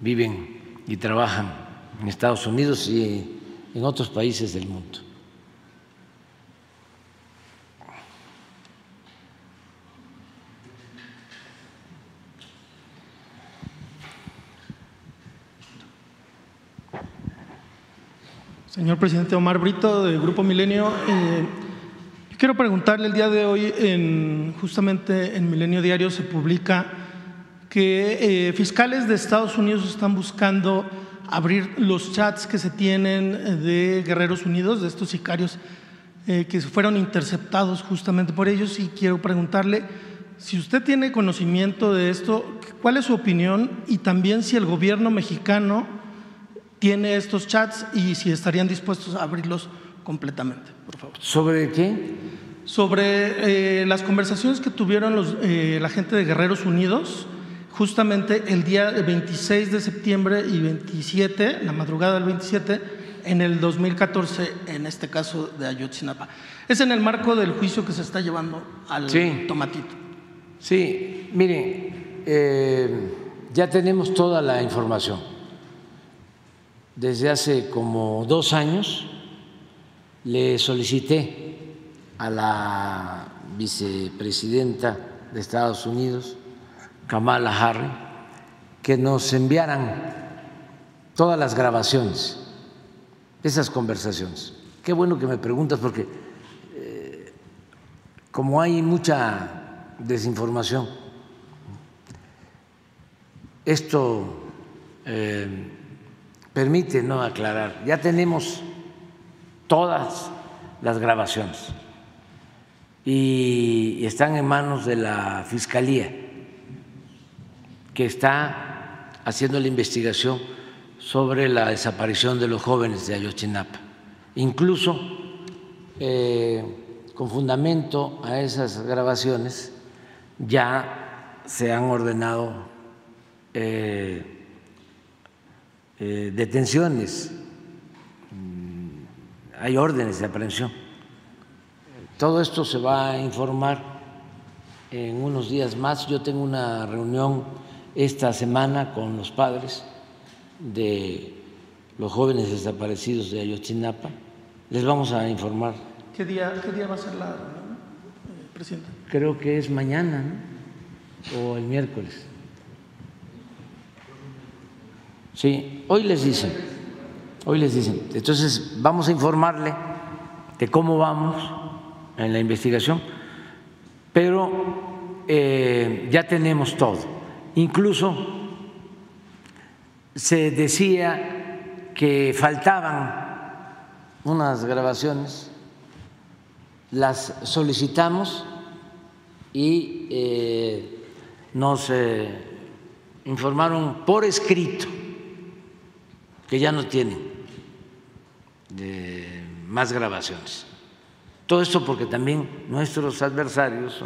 A: viven y trabajan en Estados Unidos y en otros países del mundo.
V: Señor presidente Omar Brito, del Grupo Milenio. Eh, quiero preguntarle el día de hoy, en, justamente en Milenio Diario se publica que eh, fiscales de Estados Unidos están buscando abrir los chats que se tienen de Guerreros Unidos, de estos sicarios eh, que fueron interceptados justamente por ellos. Y quiero preguntarle si usted tiene conocimiento de esto, cuál es su opinión y también si el gobierno mexicano tiene estos chats y si estarían dispuestos a abrirlos completamente, por favor.
A: ¿Sobre qué?
V: Sobre eh, las conversaciones que tuvieron los, eh, la gente de Guerreros Unidos, justamente el día 26 de septiembre y 27, la madrugada del 27, en el 2014, en este caso de Ayotzinapa. Es en el marco del juicio que se está llevando al tomatito.
A: Sí, miren, eh, ya tenemos toda la información desde hace como dos años le solicité a la vicepresidenta de Estados Unidos, Kamala Harris, que nos enviaran todas las grabaciones esas conversaciones. Qué bueno que me preguntas porque eh, como hay mucha desinformación, esto eh, permite no aclarar. Ya tenemos todas las grabaciones y están en manos de la Fiscalía, que está haciendo la investigación sobre la desaparición de los jóvenes de Ayotzinapa. Incluso, eh, con fundamento a esas grabaciones, ya se han ordenado eh, eh, detenciones, mm, hay órdenes de aprehensión. Todo esto se va a informar en unos días más. Yo tengo una reunión esta semana con los padres de los jóvenes desaparecidos de Ayotzinapa. Les vamos a informar.
V: ¿Qué día, qué día va a ser la reunión, eh, presidente?
A: Creo que es mañana o el miércoles. Sí, hoy les dicen, hoy les dicen. Entonces vamos a informarle de cómo vamos en la investigación, pero eh, ya tenemos todo. Incluso se decía que faltaban unas grabaciones, las solicitamos y eh, nos eh, informaron por escrito que ya no tienen más grabaciones. Todo esto porque también nuestros adversarios,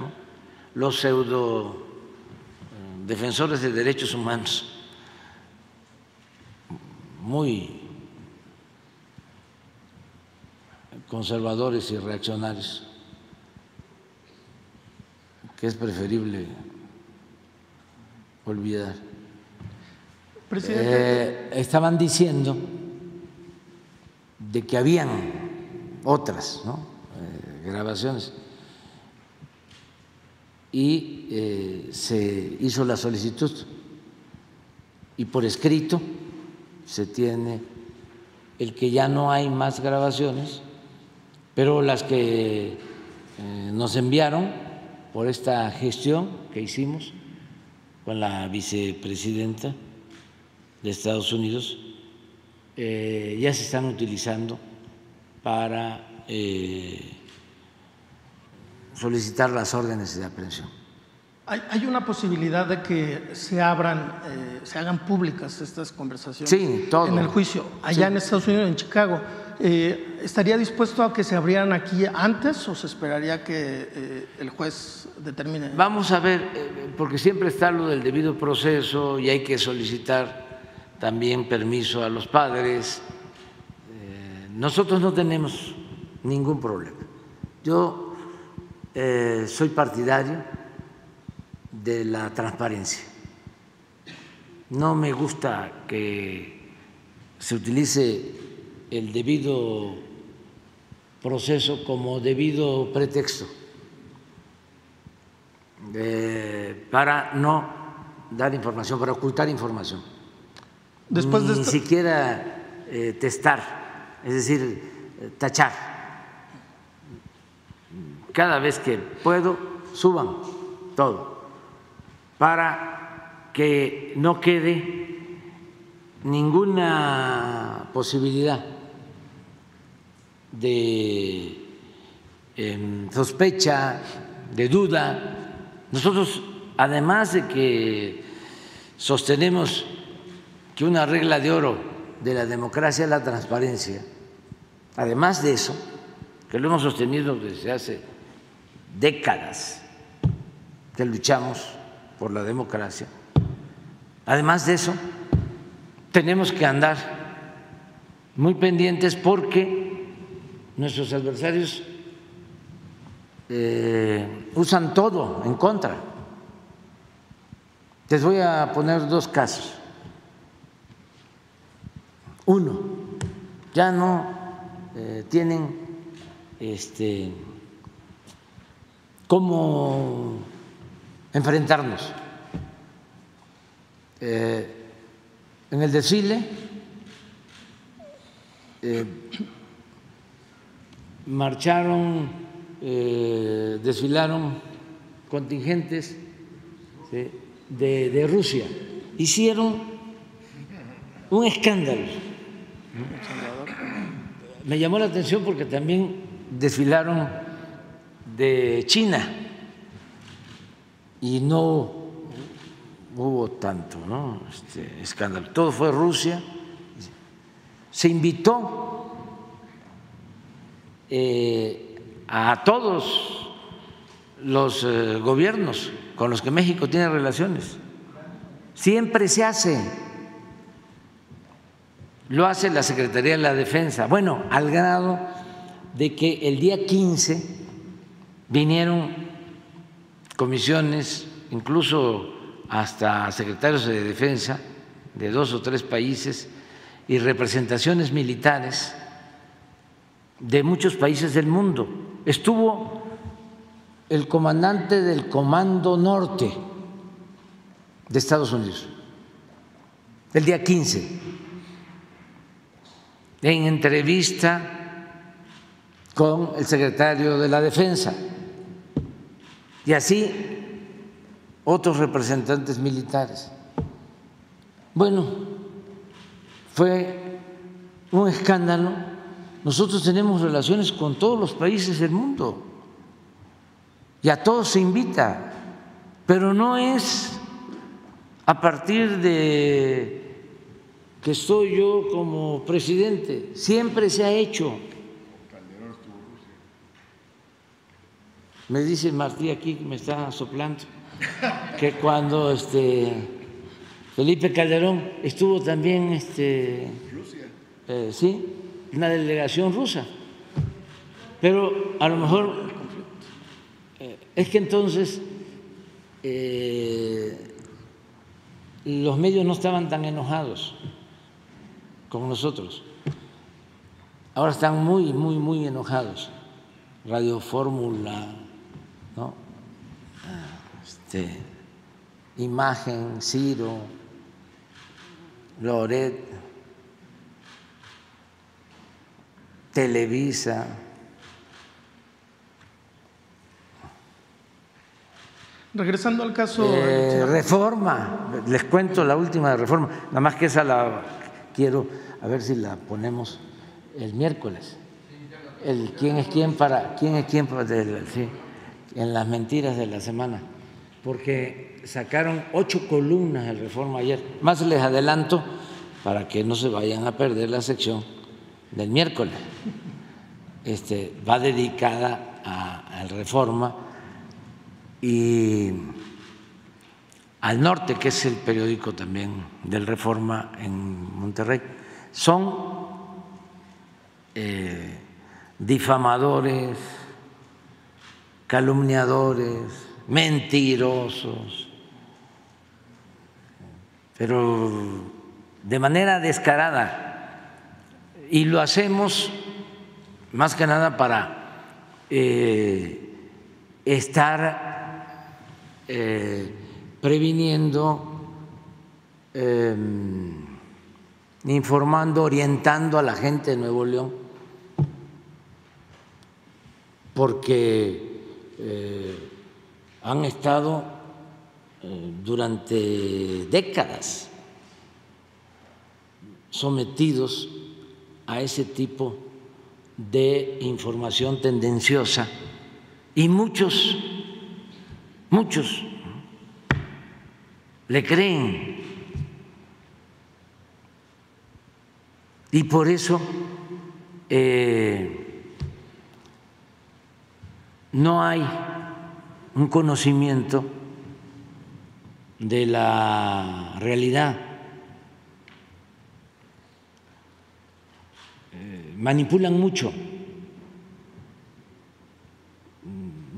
A: los pseudo defensores de derechos humanos. Muy conservadores y reaccionarios, que es preferible olvidar. Eh, estaban diciendo de que habían otras eh, grabaciones y eh, se hizo la solicitud. Y por escrito se tiene el que ya no hay más grabaciones, pero las que eh, nos enviaron por esta gestión que hicimos con la vicepresidenta de Estados Unidos eh, ya se están utilizando para solicitar las órdenes de aprehensión.
V: ¿Hay, una posibilidad de que se abran, eh, se hagan públicas estas conversaciones
A: sí, todo.
V: en el juicio allá en Estados Unidos, en Chicago? Eh, ¿Estaría dispuesto a que se abrieran aquí antes o se esperaría que eh, el juez determine?
A: Vamos a ver, porque siempre está lo del debido proceso y hay que solicitar también permiso a los padres. nosotros no tenemos ningún problema. Yo eh, soy partidario de la transparencia. No me gusta que se utilice el debido proceso como debido pretexto eh, para no dar información, para ocultar información. Después Ni siquiera eh, testar, es decir, tachar cada vez que puedo, suban todo, para que no quede ninguna posibilidad de em, sospecha, de duda. Nosotros, además de que sostenemos que una regla de oro de la democracia es la transparencia, además de eso, que lo hemos sostenido desde hace décadas que luchamos por la democracia. Además de eso, tenemos que andar muy pendientes porque nuestros adversarios eh, usan todo en contra. Les voy a poner dos casos. Uno, ya no eh, tienen este, cómo enfrentarnos. Eh, en el desfile eh, marcharon, eh, desfilaron contingentes de, de Rusia, hicieron un escándalo. Me llamó la atención porque también desfilaron de China y no hubo tanto este escándalo. Todo fue Rusia. Se invitó eh, a todos los eh, gobiernos con los que México tiene relaciones. Siempre se hace. Lo hace la Secretaría de la Defensa. Bueno, al grado de que el día 15 Vinieron comisiones, incluso hasta secretarios de defensa de dos o tres países y representaciones militares de muchos países del mundo. Estuvo el comandante del Comando Norte de Estados Unidos, el día 15, en entrevista con el secretario de la Defensa y así otros representantes militares. Bueno, fue un escándalo. Nosotros tenemos relaciones con todos los países del mundo y a todos se invita, pero no es a partir de que estoy yo como presidente, siempre se ha hecho. Me dice Martí aquí que me está soplando. que cuando este Felipe Calderón estuvo también este eh, sí, una delegación rusa. Pero a lo mejor eh, es que entonces eh, los medios no estaban tan enojados como nosotros. Ahora están muy, muy, muy enojados. Radio Fórmula, ¿no? Este, Imagen, Ciro, Loret, Televisa.
V: Regresando al caso.
A: Eh, reforma, les cuento la última reforma, nada más que esa la quiero, a ver si la ponemos el miércoles. El quién es quién para, quién es quién para, sí, en las mentiras de la semana, porque sacaron ocho columnas de reforma ayer. Más les adelanto para que no se vayan a perder la sección del miércoles. Este, va dedicada a, a reforma y al norte, que es el periódico también del Reforma en Monterrey, son eh, difamadores, calumniadores, mentirosos, pero de manera descarada. Y lo hacemos más que nada para eh, estar eh, previniendo, em, informando, orientando a la gente de Nuevo León, porque eh, han estado eh, durante décadas sometidos a ese tipo de información tendenciosa y muchos Muchos le creen. Y por eso eh, no hay un conocimiento de la realidad. Eh, manipulan mucho,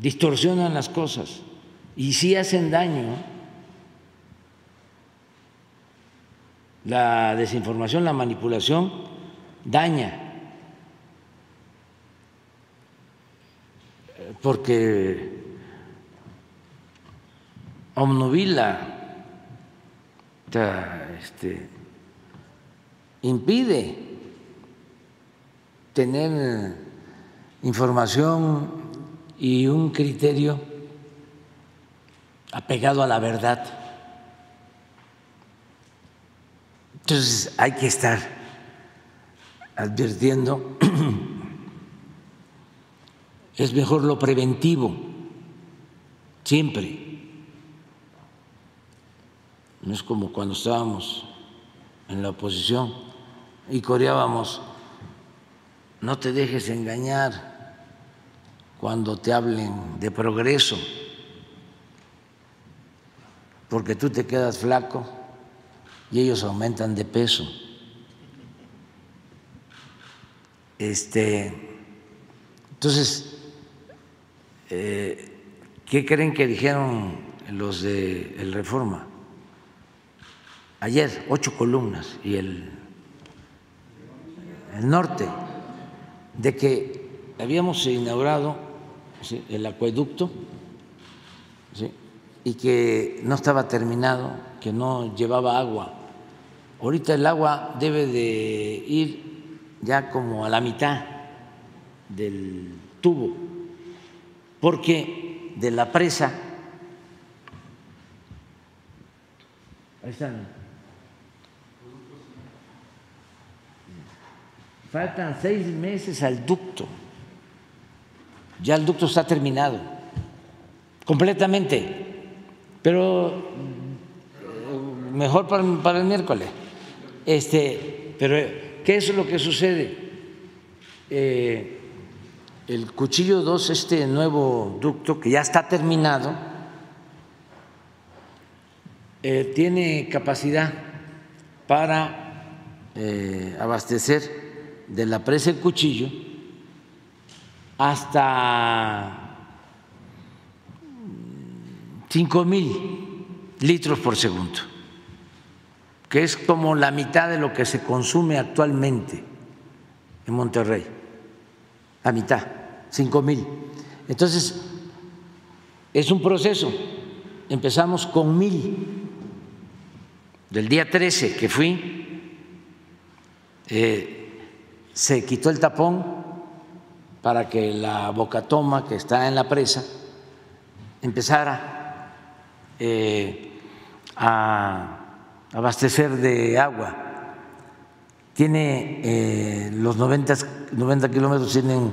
A: distorsionan las cosas y sí hacen daño. La desinformación, la manipulación daña, porque omnubila, este, impide tener información y un criterio apegado a la verdad. Entonces hay que estar advirtiendo, es mejor lo preventivo, siempre. No es como cuando estábamos en la oposición y coreábamos, no te dejes engañar cuando te hablen de progreso porque tú te quedas flaco y ellos aumentan de peso. Este, entonces, eh, ¿qué creen que dijeron los de el Reforma? Ayer, ocho columnas y el, el norte, de que habíamos inaugurado el acueducto, y que no estaba terminado, que no llevaba agua. Ahorita el agua debe de ir ya como a la mitad del tubo, porque de la presa, ahí están, faltan seis meses al ducto, ya el ducto está terminado, completamente pero eh, mejor para, el miércoles. Este, pero, ¿qué es lo que sucede? Eh, el cuchillo 2, este nuevo ducto que ya está terminado, eh, tiene capacidad para eh, abastecer de la presa El Cuchillo hasta cinco mil litros por segundo, que es como la mitad de lo que se consume actualmente en Monterrey, la mitad, cinco mil. Entonces, es un proceso. Empezamos con mil. Del día 13 que fui, eh, se quitó el tapón para que la bocatoma que está en la presa empezara eh, a abastecer de agua. Tiene eh, los 90, 90 kilómetros, tienen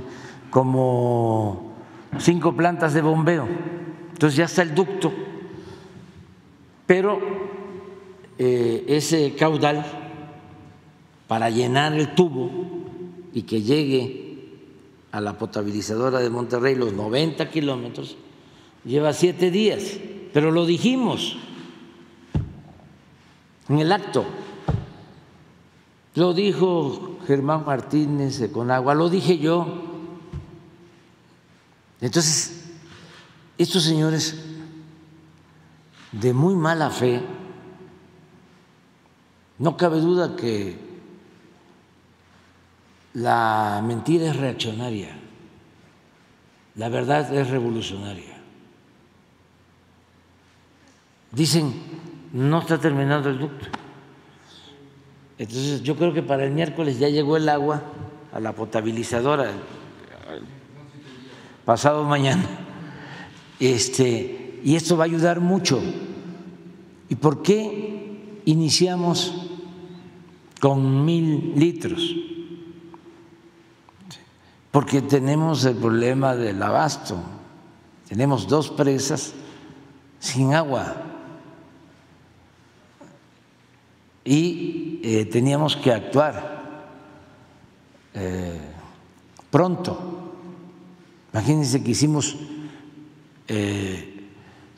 A: como cinco plantas de bombeo, entonces ya está el ducto, pero eh, ese caudal para llenar el tubo y que llegue a la potabilizadora de Monterrey los 90 kilómetros, lleva siete días, pero lo dijimos en el acto. Lo dijo Germán Martínez de Conagua, lo dije yo. Entonces, estos señores de muy mala fe, no cabe duda que la mentira es reaccionaria, la verdad es revolucionaria. Dicen, no está terminando el ducto. Entonces yo creo que para el miércoles ya llegó el agua a la potabilizadora, pasado mañana. Este, y esto va a ayudar mucho. ¿Y por qué iniciamos con mil litros? Porque tenemos el problema del abasto. Tenemos dos presas sin agua. Y eh, teníamos que actuar eh, pronto. Imagínense que hicimos eh,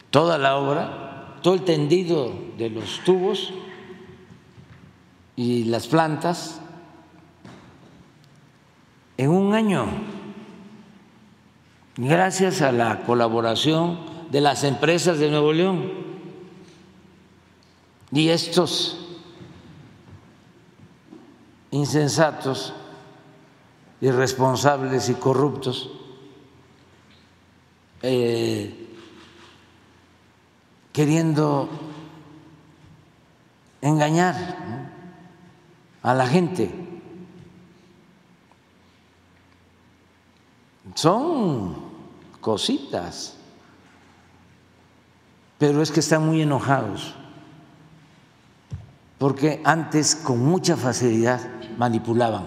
A: toda la obra, todo el tendido de los tubos y las plantas en un año, gracias a la colaboración de las empresas de Nuevo León y estos insensatos, irresponsables y corruptos eh, queriendo engañar a la gente. Son cositas, pero es que están muy enojados, porque antes con mucha facilidad manipulaban.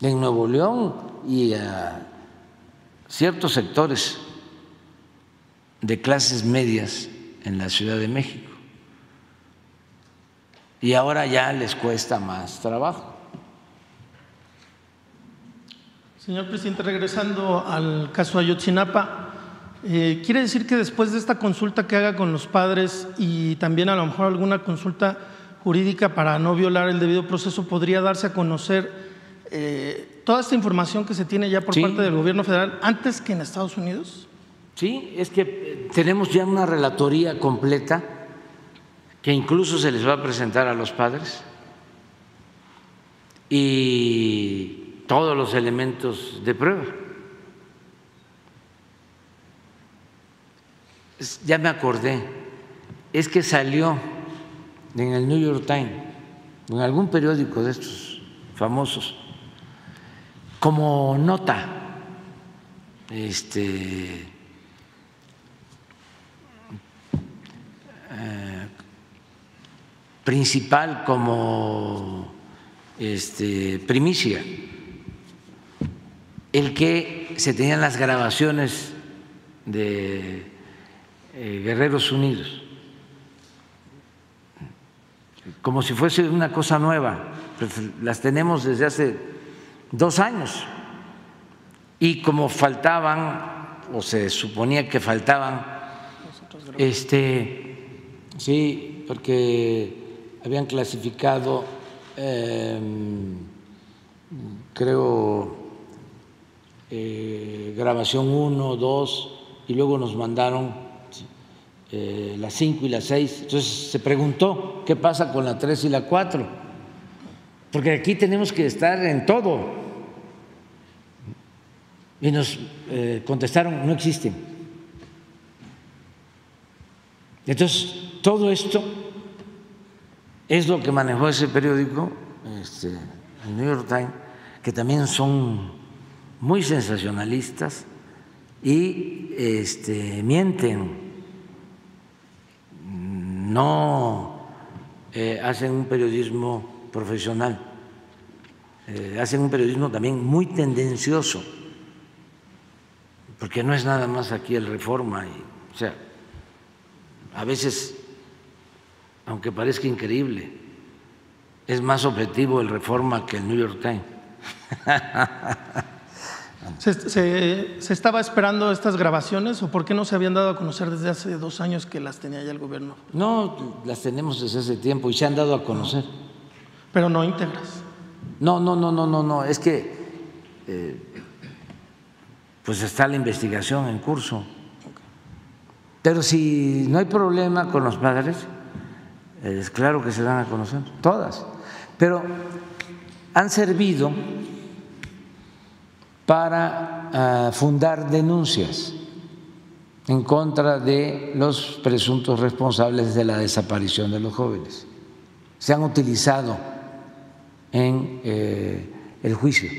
A: En Nuevo León y a ciertos sectores de clases medias en la Ciudad de México. Y ahora ya les cuesta más trabajo.
V: Señor presidente, regresando al caso Ayotzinapa, eh, ¿quiere decir que después de esta consulta que haga con los padres y también a lo mejor alguna consulta jurídica para no violar el debido proceso podría darse a conocer eh, toda esta información que se tiene ya por parte del gobierno federal antes que en Estados Unidos?
A: Sí, es que eh, tenemos ya una relatoría completa que incluso se les va a presentar a los padres y todos los elementos de prueba. Ya me acordé, es que salió en el New York Times, en algún periódico de estos famosos, como nota este, eh, principal, como este, primicia, el que se tenían las grabaciones de eh, Guerreros Unidos, como si fuese una cosa nueva, pues las tenemos desde hace dos años. Y como faltaban, o se suponía que faltaban, este, Sí, porque habían clasificado, eh, creo, eh, grabación 1, 2, y luego nos mandaron eh, las 5 y las 6. Entonces se preguntó qué pasa con la 3 y la 4, porque aquí tenemos que estar en todo. Y nos eh, contestaron, no existen. Entonces, todo esto es lo que manejó ese periódico, este, el New York Times, que también son muy sensacionalistas y este, mienten, no eh, hacen un periodismo profesional, eh, hacen un periodismo también muy tendencioso porque no es nada más aquí el reforma. Y, o sea, a veces, aunque parezca increíble, es más objetivo el reforma que el New York Times.
V: ¿Se, estaba esperando estas grabaciones o por qué no se habían dado a conocer desde hace dos años que las tenía ya el gobierno?
A: No, las tenemos desde hace tiempo y se han dado a conocer.
V: Pero no íntegras.
A: No, no, no, no, no, no. Es que eh, pues está la investigación en curso. Pero si no hay problema con los padres, es claro que se dan a conocer, todas. Pero han servido para ah, fundar denuncias en contra de los presuntos responsables de la desaparición de los jóvenes. Se han utilizado en eh, el juicio.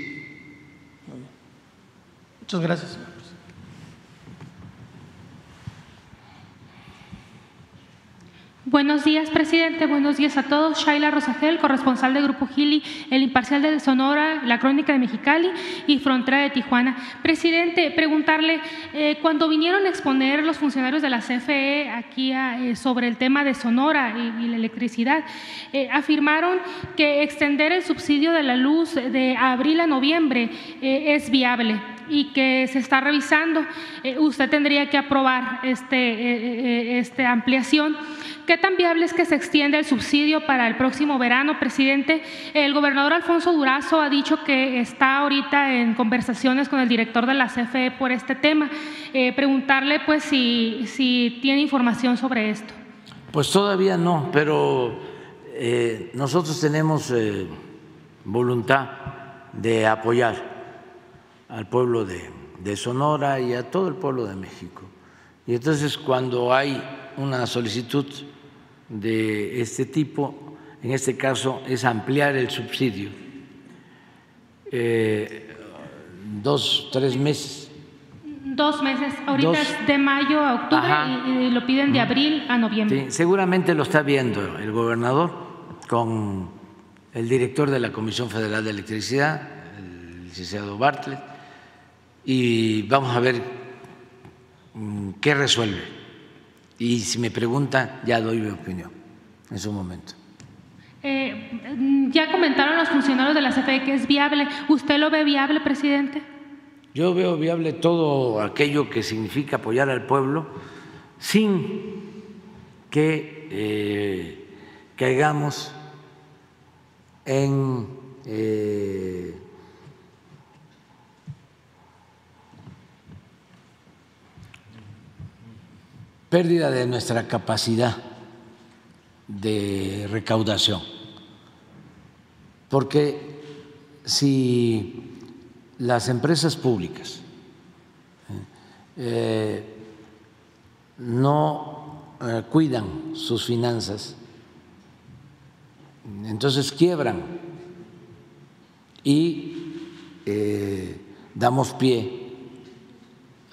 V: Muchas gracias.
W: Buenos días, presidente. Buenos días a todos. Shaila Rosagel, corresponsal del Grupo Gili, El Imparcial de Sonora, La Crónica de Mexicali y Frontera de Tijuana. Presidente, preguntarle, eh, cuando vinieron a exponer los funcionarios de la CFE aquí eh, sobre el tema de Sonora y, la electricidad, eh, afirmaron que extender el subsidio de la luz de abril a noviembre es viable y que se está revisando. usted tendría que aprobar este, esta ampliación. ¿Qué tan viable es que se extienda el subsidio para el próximo verano, presidente? El gobernador Alfonso Durazo ha dicho que está ahorita en conversaciones con el director de la CFE por este tema. Eh, preguntarle pues si, si tiene información sobre esto.
A: Pues todavía no, pero eh, nosotros tenemos eh, voluntad de apoyar al pueblo de, de Sonora y a todo el pueblo de México. Y entonces cuando hay una solicitud de este tipo, en este caso es ampliar el subsidio, eh, dos, tres meses.
W: Dos meses, ahorita es de mayo a octubre y, lo piden de abril a noviembre.
A: seguramente lo está viendo el gobernador con el director de la Comisión Federal de Electricidad, el licenciado Bartlett, y vamos a ver mm, qué resuelve y si me pregunta, ya doy mi opinión en su momento.
W: Eh, ya comentaron los funcionarios de la CFE que es viable. ¿Usted lo ve viable, presidente?
A: Yo veo viable todo aquello que significa apoyar al pueblo sin que eh, caigamos en eh, pérdida de nuestra capacidad de recaudación. Porque si las empresas públicas eh, no eh, cuidan sus finanzas, entonces quiebran y eh, damos pie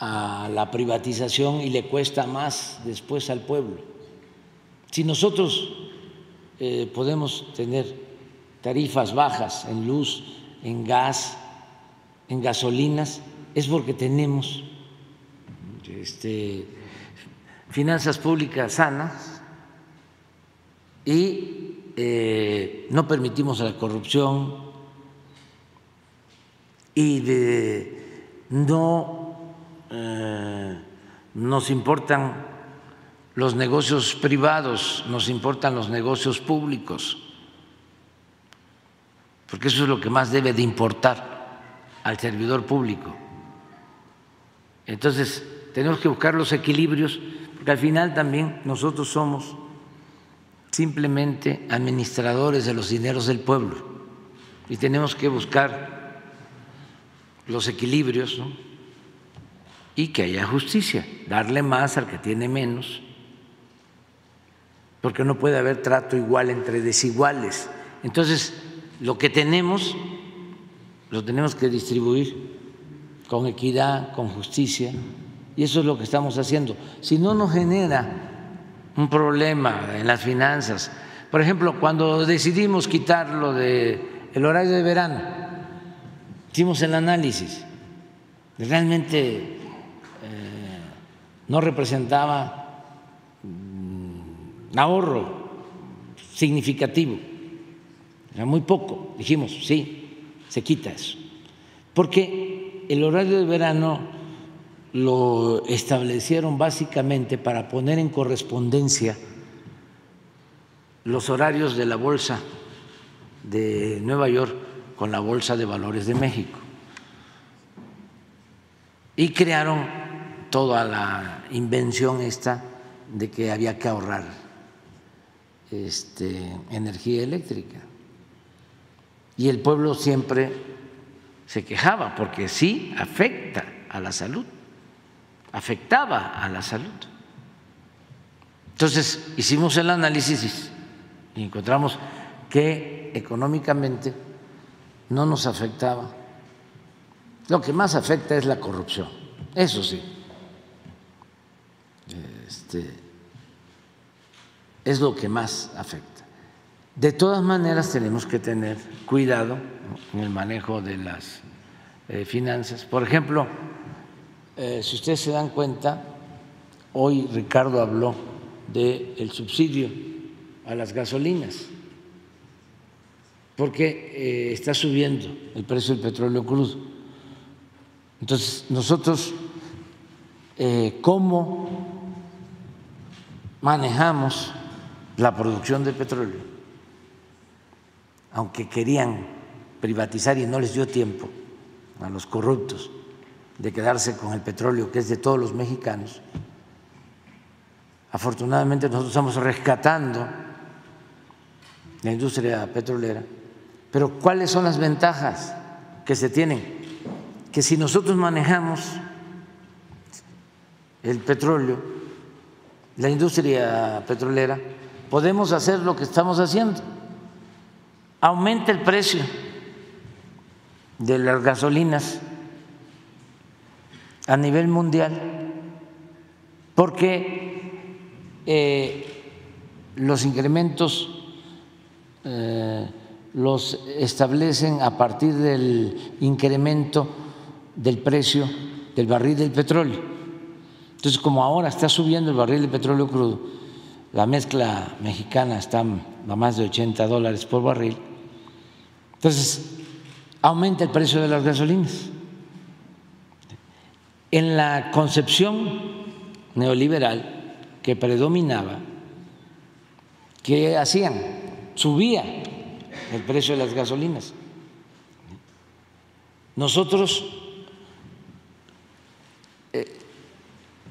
A: a la privatización y le cuesta más después al pueblo. Si nosotros eh, podemos tener tarifas bajas en luz, en gas, en gasolinas, es porque tenemos este, finanzas públicas sanas y eh, no permitimos la corrupción y de no eh, nos importan los negocios privados, nos importan los negocios públicos, porque eso es lo que más debe de importar al servidor público. Entonces, tenemos que buscar los equilibrios, porque al final también nosotros somos simplemente administradores de los dineros del pueblo y tenemos que buscar los equilibrios y que haya justicia, darle más al que tiene menos, porque no puede haber trato igual entre desiguales. Entonces, lo que tenemos lo tenemos que distribuir con equidad, con justicia, y eso es lo que estamos haciendo. Si no nos genera un problema en las finanzas. Por ejemplo, cuando decidimos quitar lo del el horario de verano, hicimos el análisis. Realmente no representaba un ahorro significativo, era muy poco. Dijimos, sí, se quita eso. Porque el horario de verano lo establecieron básicamente para poner en correspondencia los horarios de la Bolsa de Nueva York con la Bolsa de Valores de México. Y crearon toda la invención esta de que había que ahorrar este, energía eléctrica. Y el pueblo siempre se quejaba porque sí afecta a la salud afectaba a la salud. Entonces hicimos el análisis y encontramos que económicamente no nos afectaba. Lo que más afecta es la corrupción, eso sí. Este, es lo que más afecta. De todas maneras tenemos que tener cuidado en el manejo de las eh, finanzas. Por ejemplo, eh, si ustedes se dan cuenta, hoy Ricardo habló del subsidio a las gasolinas, porque eh, está subiendo el precio del petróleo crudo. Entonces, nosotros, ¿cómo manejamos la producción de petróleo? Aunque querían privatizar y no les dio tiempo a los corruptos de quedarse con el petróleo que es de todos los mexicanos. Afortunadamente nosotros estamos rescatando la industria petrolera, pero ¿cuáles son las ventajas que se tienen? Que si nosotros manejamos el petróleo, la industria petrolera, podemos hacer lo que estamos haciendo. Aumenta el precio de las gasolinas a nivel mundial, porque eh, los incrementos eh, los establecen a partir del incremento del precio del barril del petróleo. Entonces, como ahora está subiendo el barril de petróleo crudo, la mezcla mexicana está a más de 80 dólares por barril, entonces aumenta el precio de las gasolinas en la concepción neoliberal que predominaba, ¿qué hacían? Subía el precio de las gasolinas. Nosotros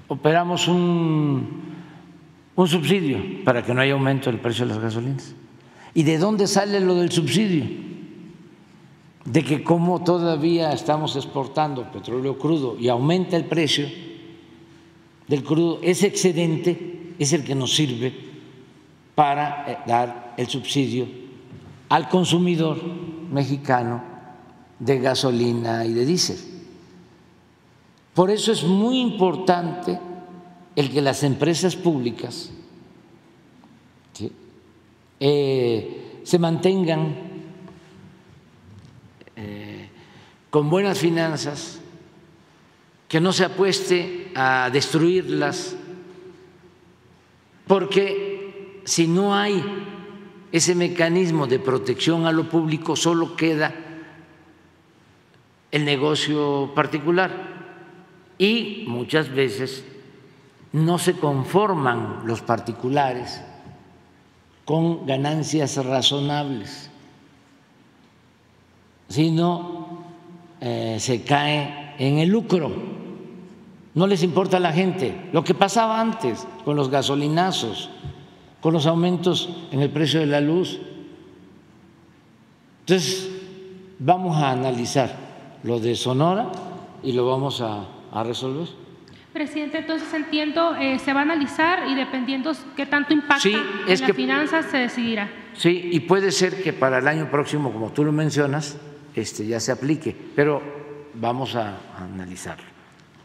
A: operamos un, un subsidio para que no haya aumento del precio de las gasolinas. ¿Y de dónde sale lo del subsidio? de que como todavía estamos exportando petróleo crudo y aumenta el precio del crudo, ese excedente es el que nos sirve para eh, dar el subsidio al consumidor mexicano de gasolina y de diésel. Por eso es muy importante el que las empresas públicas eh, se mantengan con buenas finanzas, que no se apueste a destruirlas, porque si no hay ese mecanismo de protección a lo público, solo queda el negocio particular y muchas veces no se conforman los particulares con ganancias razonables, sino eh, se cae en el lucro. No les importa a la gente lo que pasaba antes con los gasolinazos, con los aumentos en el precio de la luz. Entonces, vamos a analizar lo de Sonora y lo vamos a, resolver.
W: Presidente, entonces entiendo, eh, se va a analizar y dependiendo qué tanto impacta en las finanzas se decidirá.
A: Sí, y puede ser que para el año próximo, como tú lo mencionas, este, ya se aplique, pero vamos a analizarlo.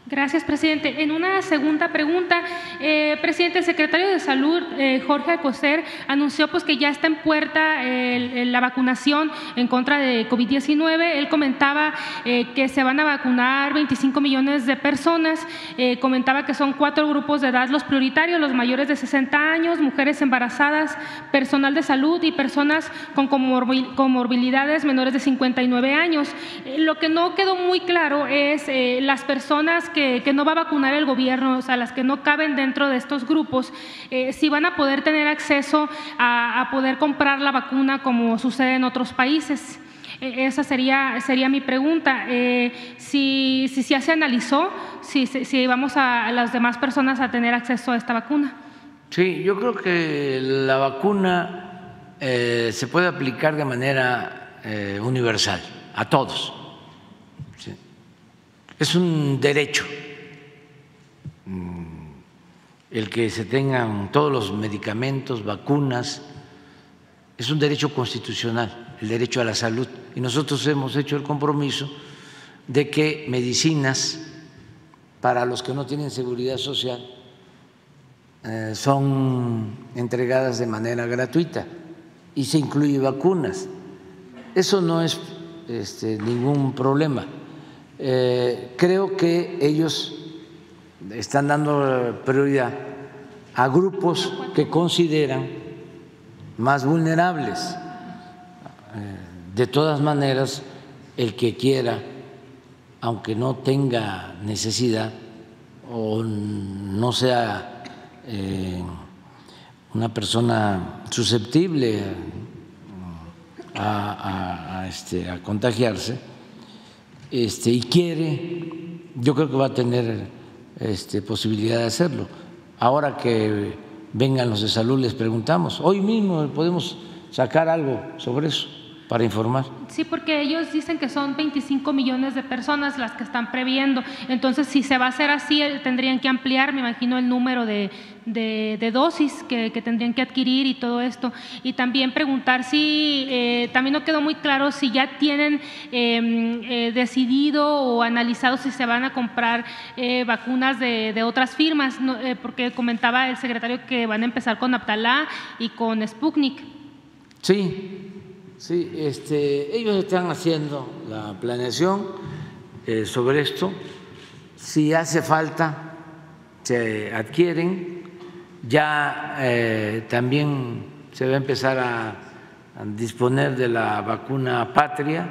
W: Gracias, presidente. En una segunda pregunta, eh, presidente, el secretario de Salud, eh, Jorge Alcocer, anunció pues, que ya está en puerta la vacunación en contra de COVID-19. Él comentaba eh, que se van a vacunar 25 millones de personas. comentaba que son cuatro grupos de edad los prioritarios, los mayores de 60 años, mujeres embarazadas, personal de salud y personas con comorbilidades menores de 59 años. lo que no quedó muy claro es las personas que, no va a vacunar el gobierno, o sea, las que no caben dentro de estos grupos, eh, si van a poder tener acceso a, poder comprar la vacuna como sucede en otros países. Eh, esa sería, sería mi pregunta. Eh, si, si, ya se analizó, si, si vamos a, las demás personas a tener acceso a esta vacuna.
A: Sí, yo creo que la vacuna se puede aplicar de manera universal a todos es un derecho mm, el que se tengan todos los medicamentos, vacunas, es un derecho constitucional, el derecho a la salud. Y nosotros hemos hecho el compromiso de que medicinas para los que no tienen seguridad social eh, son entregadas de manera gratuita y se incluye vacunas. Eso no es este, ningún problema. Eh, creo que ellos están dando prioridad a grupos que consideran más vulnerables. Eh, de todas maneras, el que quiera, aunque no tenga necesidad o no sea eh, una persona susceptible a, este, a contagiarse, este, y quiere, yo creo que va a tener este, posibilidad de hacerlo. Ahora que vengan los de salud les preguntamos. Hoy mismo podemos sacar algo sobre eso para informar.
W: Sí, porque ellos dicen que son 25 millones de personas las que están previendo. Entonces, si se va a hacer así, tendrían que ampliar, me imagino, el número de, dosis que, tendrían que adquirir y todo esto. Y también preguntar si, eh, también no quedó muy claro si ya tienen em, eh, decidido o analizado si se van a comprar vacunas de, otras firmas, porque comentaba el secretario que van a empezar con Aptalá y con Sputnik.
A: Sí, Sí, este, ellos están haciendo la planeación eh, sobre esto. Si hace falta, se adquieren. Ya eh, también se va a empezar a, disponer de la vacuna patria,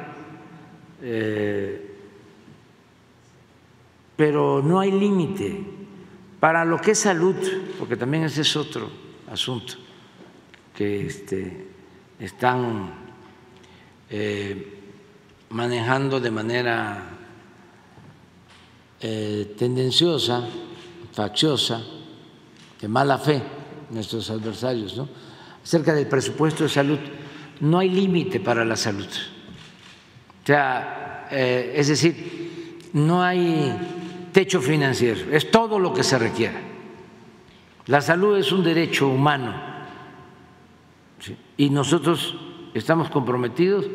A: eh, pero no hay límite. Para lo que es salud, porque también ese es otro asunto que este, están eh, manejando de manera tendenciosa, facciosa, de mala fe nuestros adversarios, ¿no? acerca del presupuesto de salud. No hay límite para la salud. O sea, eh, es decir, no hay techo financiero, es todo lo que se requiera. La salud es un derecho humano y nosotros estamos comprometidos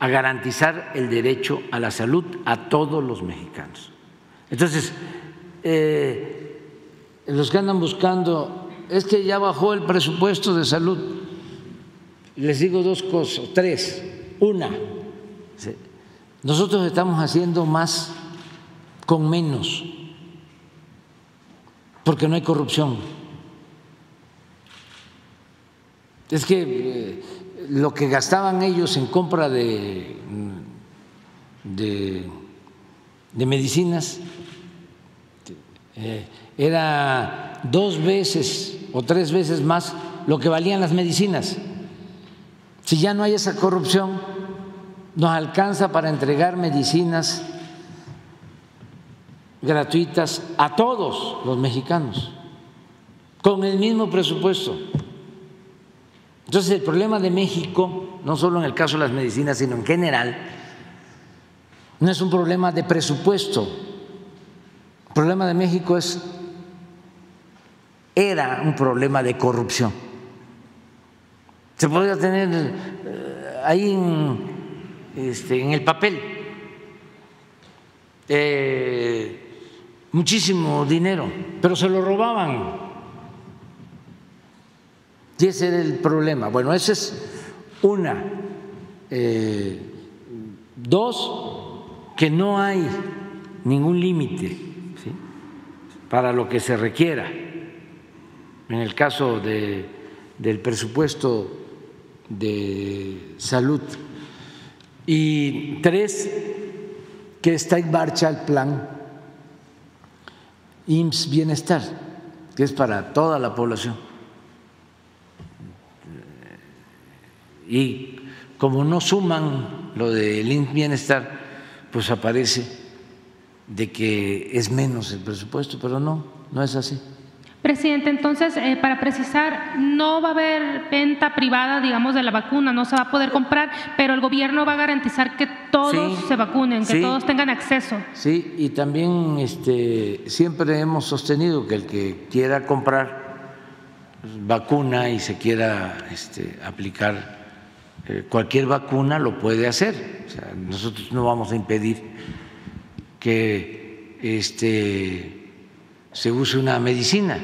A: a garantizar el derecho a la salud a todos los mexicanos. Entonces, eh, los que andan buscando, es que ya bajó el presupuesto de salud. Les digo dos cosas, tres. Una, nosotros estamos haciendo más con menos, porque no hay corrupción. Es que eh, lo que gastaban ellos en compra de, de, medicinas eh, era dos veces o tres veces más lo que valían las medicinas. Si ya no hay esa corrupción, nos alcanza para entregar medicinas gratuitas a todos los mexicanos, con el mismo presupuesto. Entonces el problema de México, no solo en el caso de las medicinas, sino en general, no es un problema de presupuesto. El problema de México es era un problema de corrupción. Se podría tener eh, ahí en, este, en el papel eh, muchísimo dinero, pero se lo robaban. Y ese era el problema. Bueno, esa es una. Eh, dos, que no hay ningún límite para lo que se requiera en el caso de, del presupuesto de salud. Y tres, que está en marcha el plan IMSS Bienestar, que es para toda la población. Y como no suman lo del IMSS Bienestar, pues aparece de que es menos el presupuesto, pero no, no es así.
W: Presidente, entonces, eh, para precisar, no va a haber venta privada, digamos, de la vacuna, no se va a poder comprar, pero el gobierno va a garantizar que todos se vacunen, que todos tengan acceso.
A: Sí, y también este, siempre hemos sostenido que el que quiera comprar vacuna y se quiera este, aplicar eh, cualquier vacuna lo puede hacer. O sea, nosotros no vamos a impedir que este se use una medicina,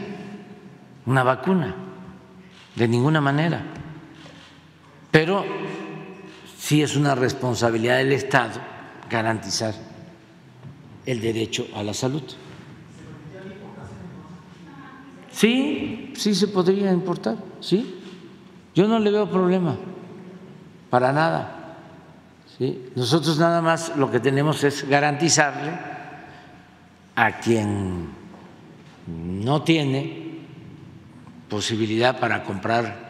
A: una vacuna, de ninguna manera. Pero sí es una responsabilidad del Estado garantizar el derecho a la salud. Sí, sí se podría importar, sí. Yo no le veo problema, para nada. ¿sí? Nosotros nada más lo que tenemos es garantizarle a quien no tiene posibilidad para comprar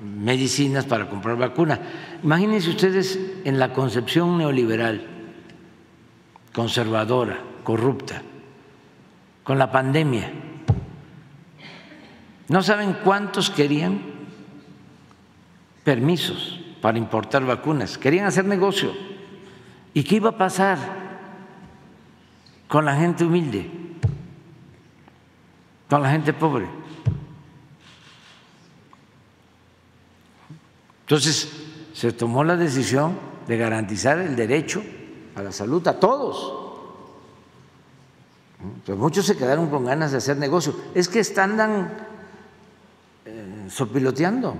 A: medicinas, para comprar vacunas. Imagínense ustedes en la concepción neoliberal, conservadora, corrupta, con la pandemia. ¿No saben cuántos querían permisos para importar vacunas? Querían hacer negocio. ¿Y qué iba a pasar con la gente humilde? Con la gente pobre. Entonces, se tomó la decisión de garantizar el derecho a la salud a todos. Pues muchos se quedaron con ganas de hacer negocio. Es que están eh, sopiloteando. O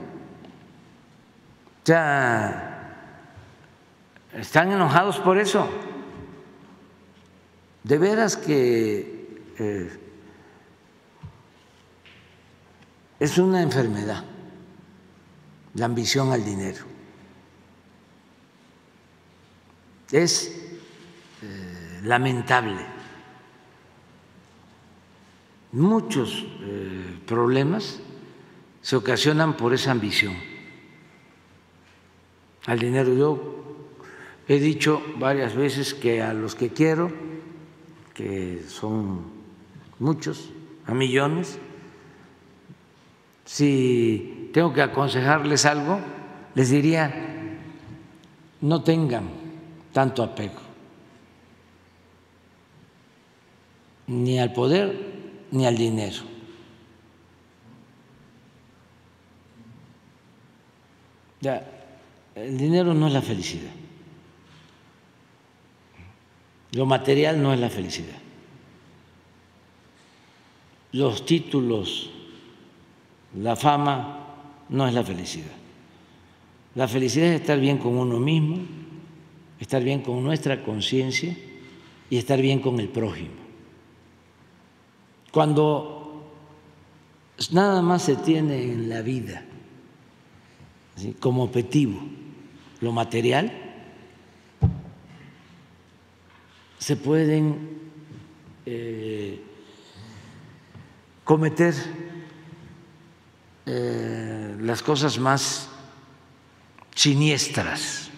A: sea, están enojados por eso. De veras que eh, Es una enfermedad, la ambición al dinero. Es eh, lamentable. Muchos eh, problemas se ocasionan por esa ambición al dinero. Yo he dicho varias veces que a los que quiero, que son muchos, a millones, si tengo que aconsejarles algo, les diría, no tengan tanto apego, ni al poder ni al dinero. Ya, el dinero no es la felicidad. Lo material no es la felicidad. Los títulos la fama no es la felicidad. La felicidad es estar bien con uno mismo, estar bien con nuestra conciencia y estar bien con el prójimo. Cuando nada más se tiene en la vida como objetivo lo material, se pueden eh, cometer eh, las cosas más siniestras.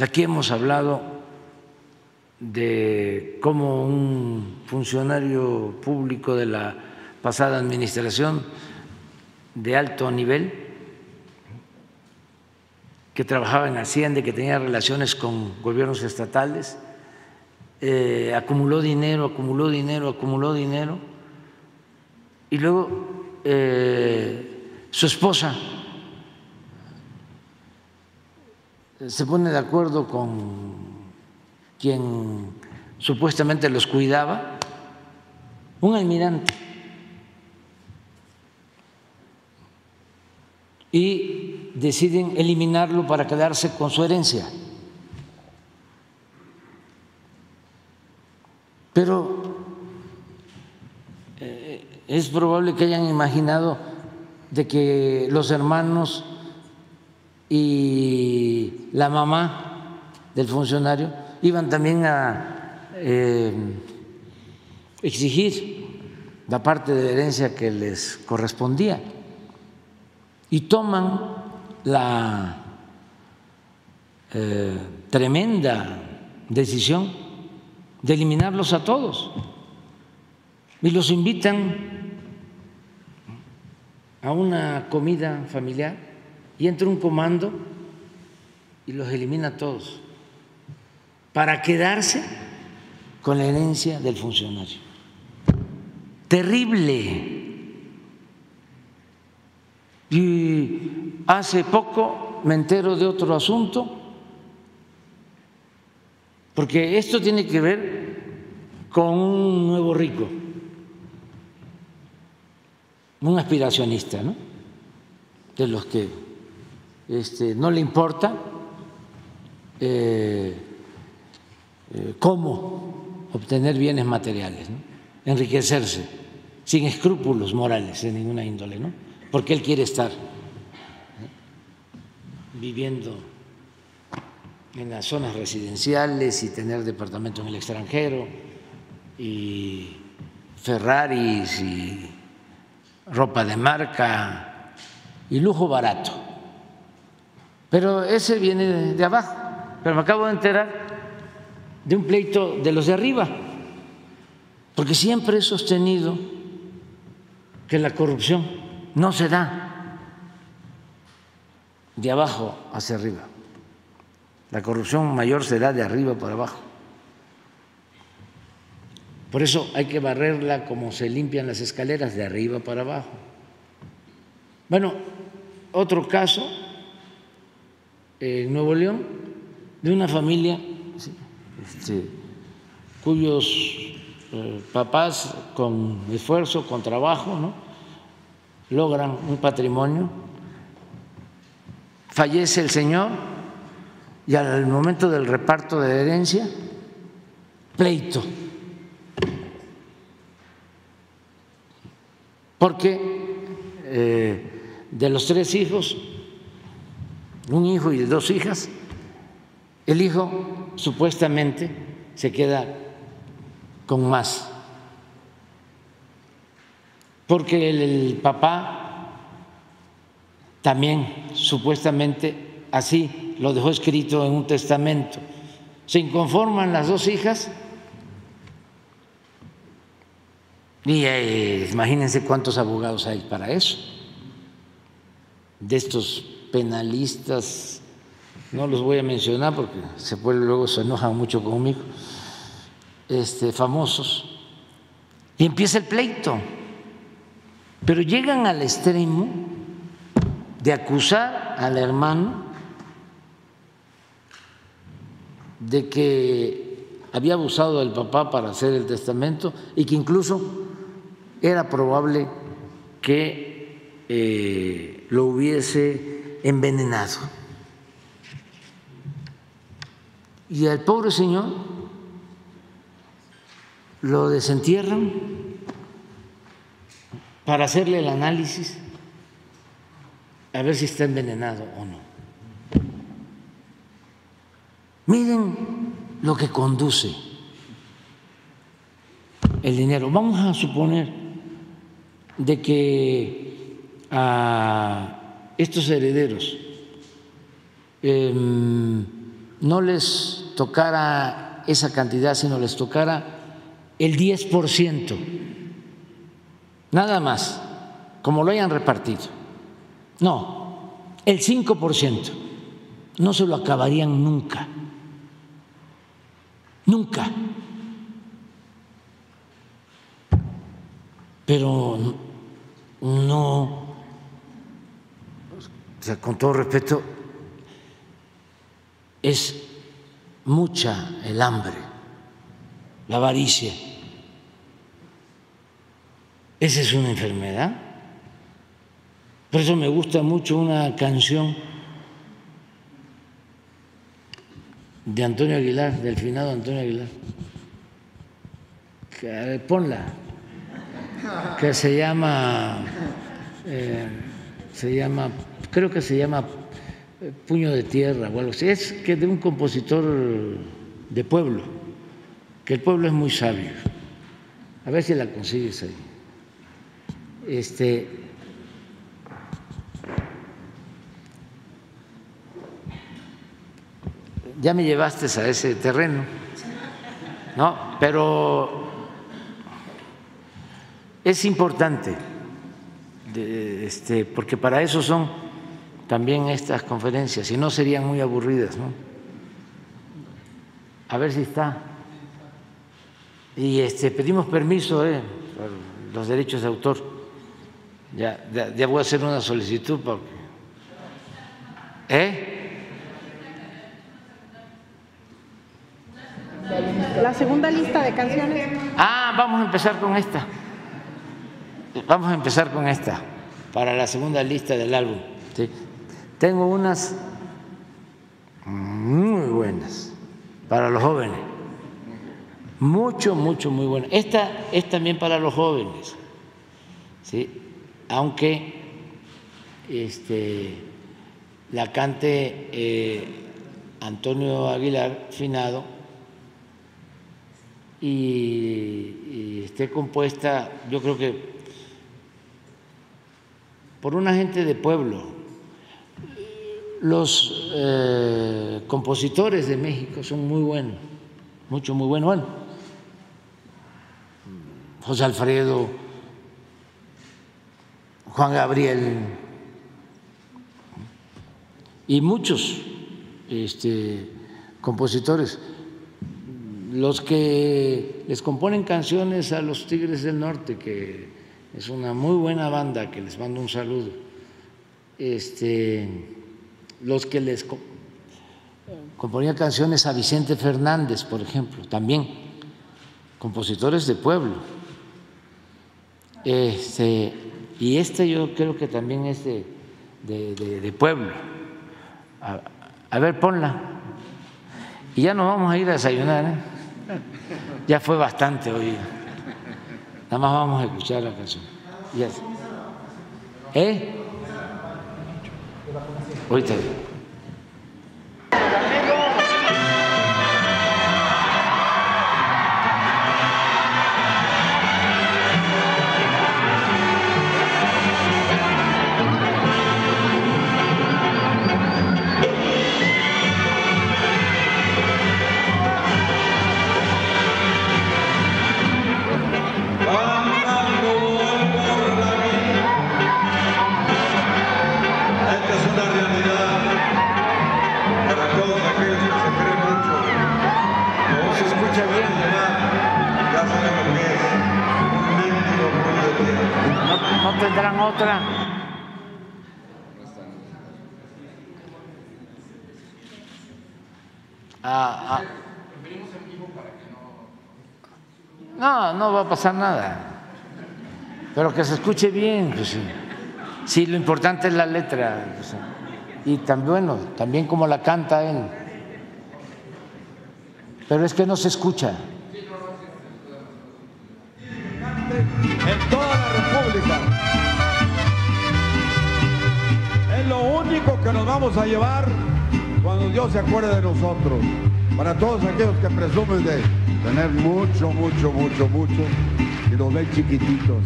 A: Aquí hemos hablado de cómo un funcionario público de la pasada administración de alto nivel que trabajaba en Hacienda, que tenía relaciones con gobiernos estatales, eh, acumuló dinero, acumuló dinero, acumuló dinero, y luego eh, su esposa se pone de acuerdo con quien supuestamente los cuidaba, un almirante. Y deciden eliminarlo para quedarse con su herencia. Pero es probable que hayan imaginado de que los hermanos y la mamá del funcionario iban también a eh, exigir la parte de herencia que les correspondía. Y toman la eh, tremenda decisión de eliminarlos a todos y los invitan a una comida familiar y entra un comando y los elimina todos para quedarse con la herencia del funcionario. Terrible. Y hace poco me entero de otro asunto, porque esto tiene que ver con un nuevo rico, un aspiracionista, ¿no? De los que este, no le importa eh, eh, cómo obtener bienes materiales, enriquecerse, sin escrúpulos morales de ninguna índole, ¿no? porque él quiere estar viviendo en las zonas residenciales y tener departamento en el extranjero y Ferraris y ropa de marca y lujo barato. Pero ese viene de abajo. Pero me acabo de enterar de un pleito de los de arriba, porque siempre he sostenido que la corrupción no se da de abajo hacia arriba. La corrupción mayor se da de arriba para abajo. Por eso hay que barrerla como se limpian las escaleras, de arriba para abajo. Bueno, otro caso en Nuevo León de una familia este, cuyos eh, papás con esfuerzo, con trabajo, ¿no? logran un patrimonio, fallece el señor y al momento del reparto de herencia, pleito. Porque eh, de los tres hijos, un hijo y dos hijas, el hijo supuestamente se queda con más porque el, papá también supuestamente así lo dejó escrito en un testamento. Se inconforman las dos hijas y eh, imagínense cuántos abogados hay para eso, de estos penalistas, no los voy a mencionar porque se puede luego se enojan mucho conmigo, este, famosos, y empieza el pleito. Pero llegan al extremo de acusar al hermano de que había abusado del papá para hacer el testamento y que incluso era probable que eh, lo hubiese envenenado. Y al pobre señor lo desentierran para hacerle el análisis a ver si está envenenado o no. Miren lo que conduce el dinero. Vamos a suponer de que a estos herederos em, no les tocara esa cantidad, sino les tocara el 10%, nada más, como lo hayan repartido. No, el 5%, no se lo acabarían nunca, nunca. Pero no, o sea, con todo respeto, es mucha el hambre, la avaricia. Esa es una enfermedad. Por eso me gusta mucho una canción de Antonio Aguilar, del finado Antonio Aguilar. Ponla, que se llama, eh, se llama, creo que se llama eh, Puño de Tierra o algo así. Es que de un compositor de pueblo, que el pueblo es muy sabio. A ver si la consigues ahí. Este, ya me llevaste a ese terreno, ¿no? Pero es importante, este, porque para eso son también estas conferencias, si no serían muy aburridas, ¿no? A ver si está. Y este, pedimos permiso eh, por los derechos de autor. Ya, ya, ya voy a hacer una solicitud porque. ¿Eh?
E: La segunda lista de canciones.
A: Ah, vamos a empezar con esta. Vamos a empezar con esta para la segunda lista del álbum. ¿sí? Tengo unas muy buenas para los jóvenes. Mucho, mucho, muy buenas. Esta es también para los jóvenes. ¿sí? Aunque este, la cante eh, Antonio Aguilar Finado y, y esté compuesta, yo creo que por una gente de pueblo. Los eh, compositores de México son muy buenos, mucho, muy buenos. Bueno, José Alfredo, Juan Gabriel y muchos este, compositores los que les componen canciones a los Tigres del Norte, que es una muy buena banda, que les mando un saludo, este, los que les componían canciones a Vicente Fernández, por ejemplo, también, compositores de pueblo. Este, y este yo creo que también es de, de, de, de pueblo. A, a ver, ponla. Y ya nos vamos a ir a desayunar. ¿eh? Ya fue bastante hoy. Nada más vamos a escuchar la canción. Yes. ¿Eh? Otra. Ah, ah. No, no va a pasar nada. Pero que se escuche bien, pues sí. Sí, lo importante es la letra. pues, y también, bueno, también como la canta él. Pero es que no se escucha.
X: En toda la República. Lo único que nos vamos a llevar cuando Dios se acuerde de nosotros. Para todos aquellos que presumen de
Y: tener mucho, mucho, mucho, mucho y los ven chiquititos.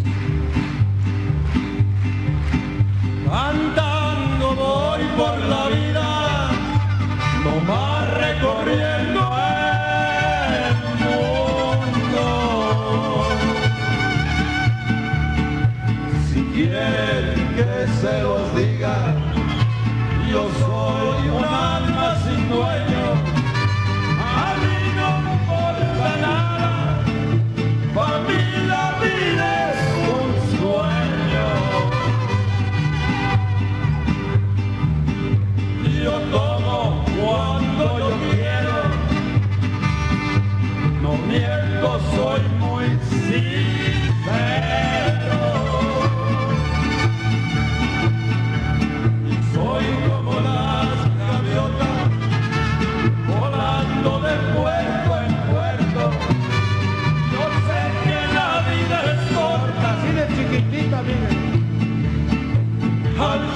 X: Andando voy por la vida, nomás recorriendo el mundo. Si quieren que se diga, yo soy un alma sin dueño. A mí no me importa nada, para mí la vida es un sueño. Yo tomo cuando yo quiero, no miento, soy Al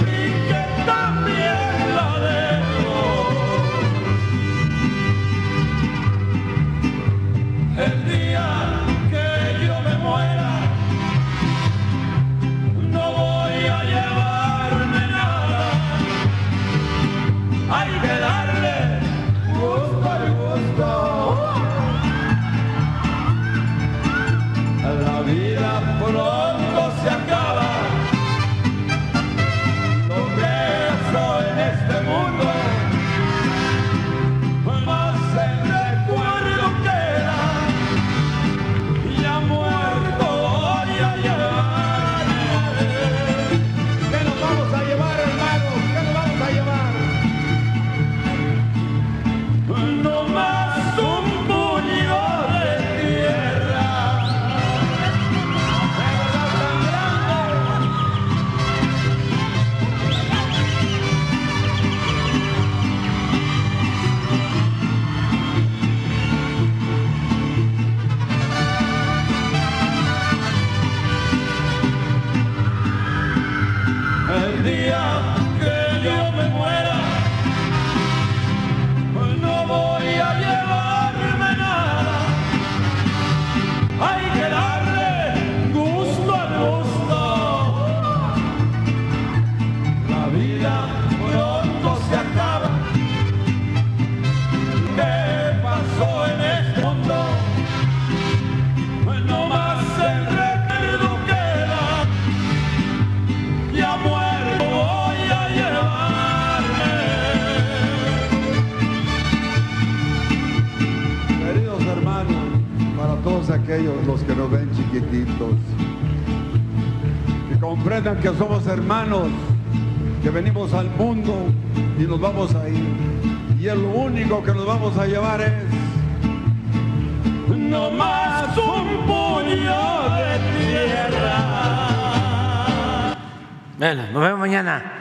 Y: aquellos los que nos ven chiquititos, que comprendan que somos hermanos, que venimos al mundo y nos vamos a ir. Y el único que nos vamos a llevar es
X: No más un puño de tierra.
A: Bueno, nos vemos mañana.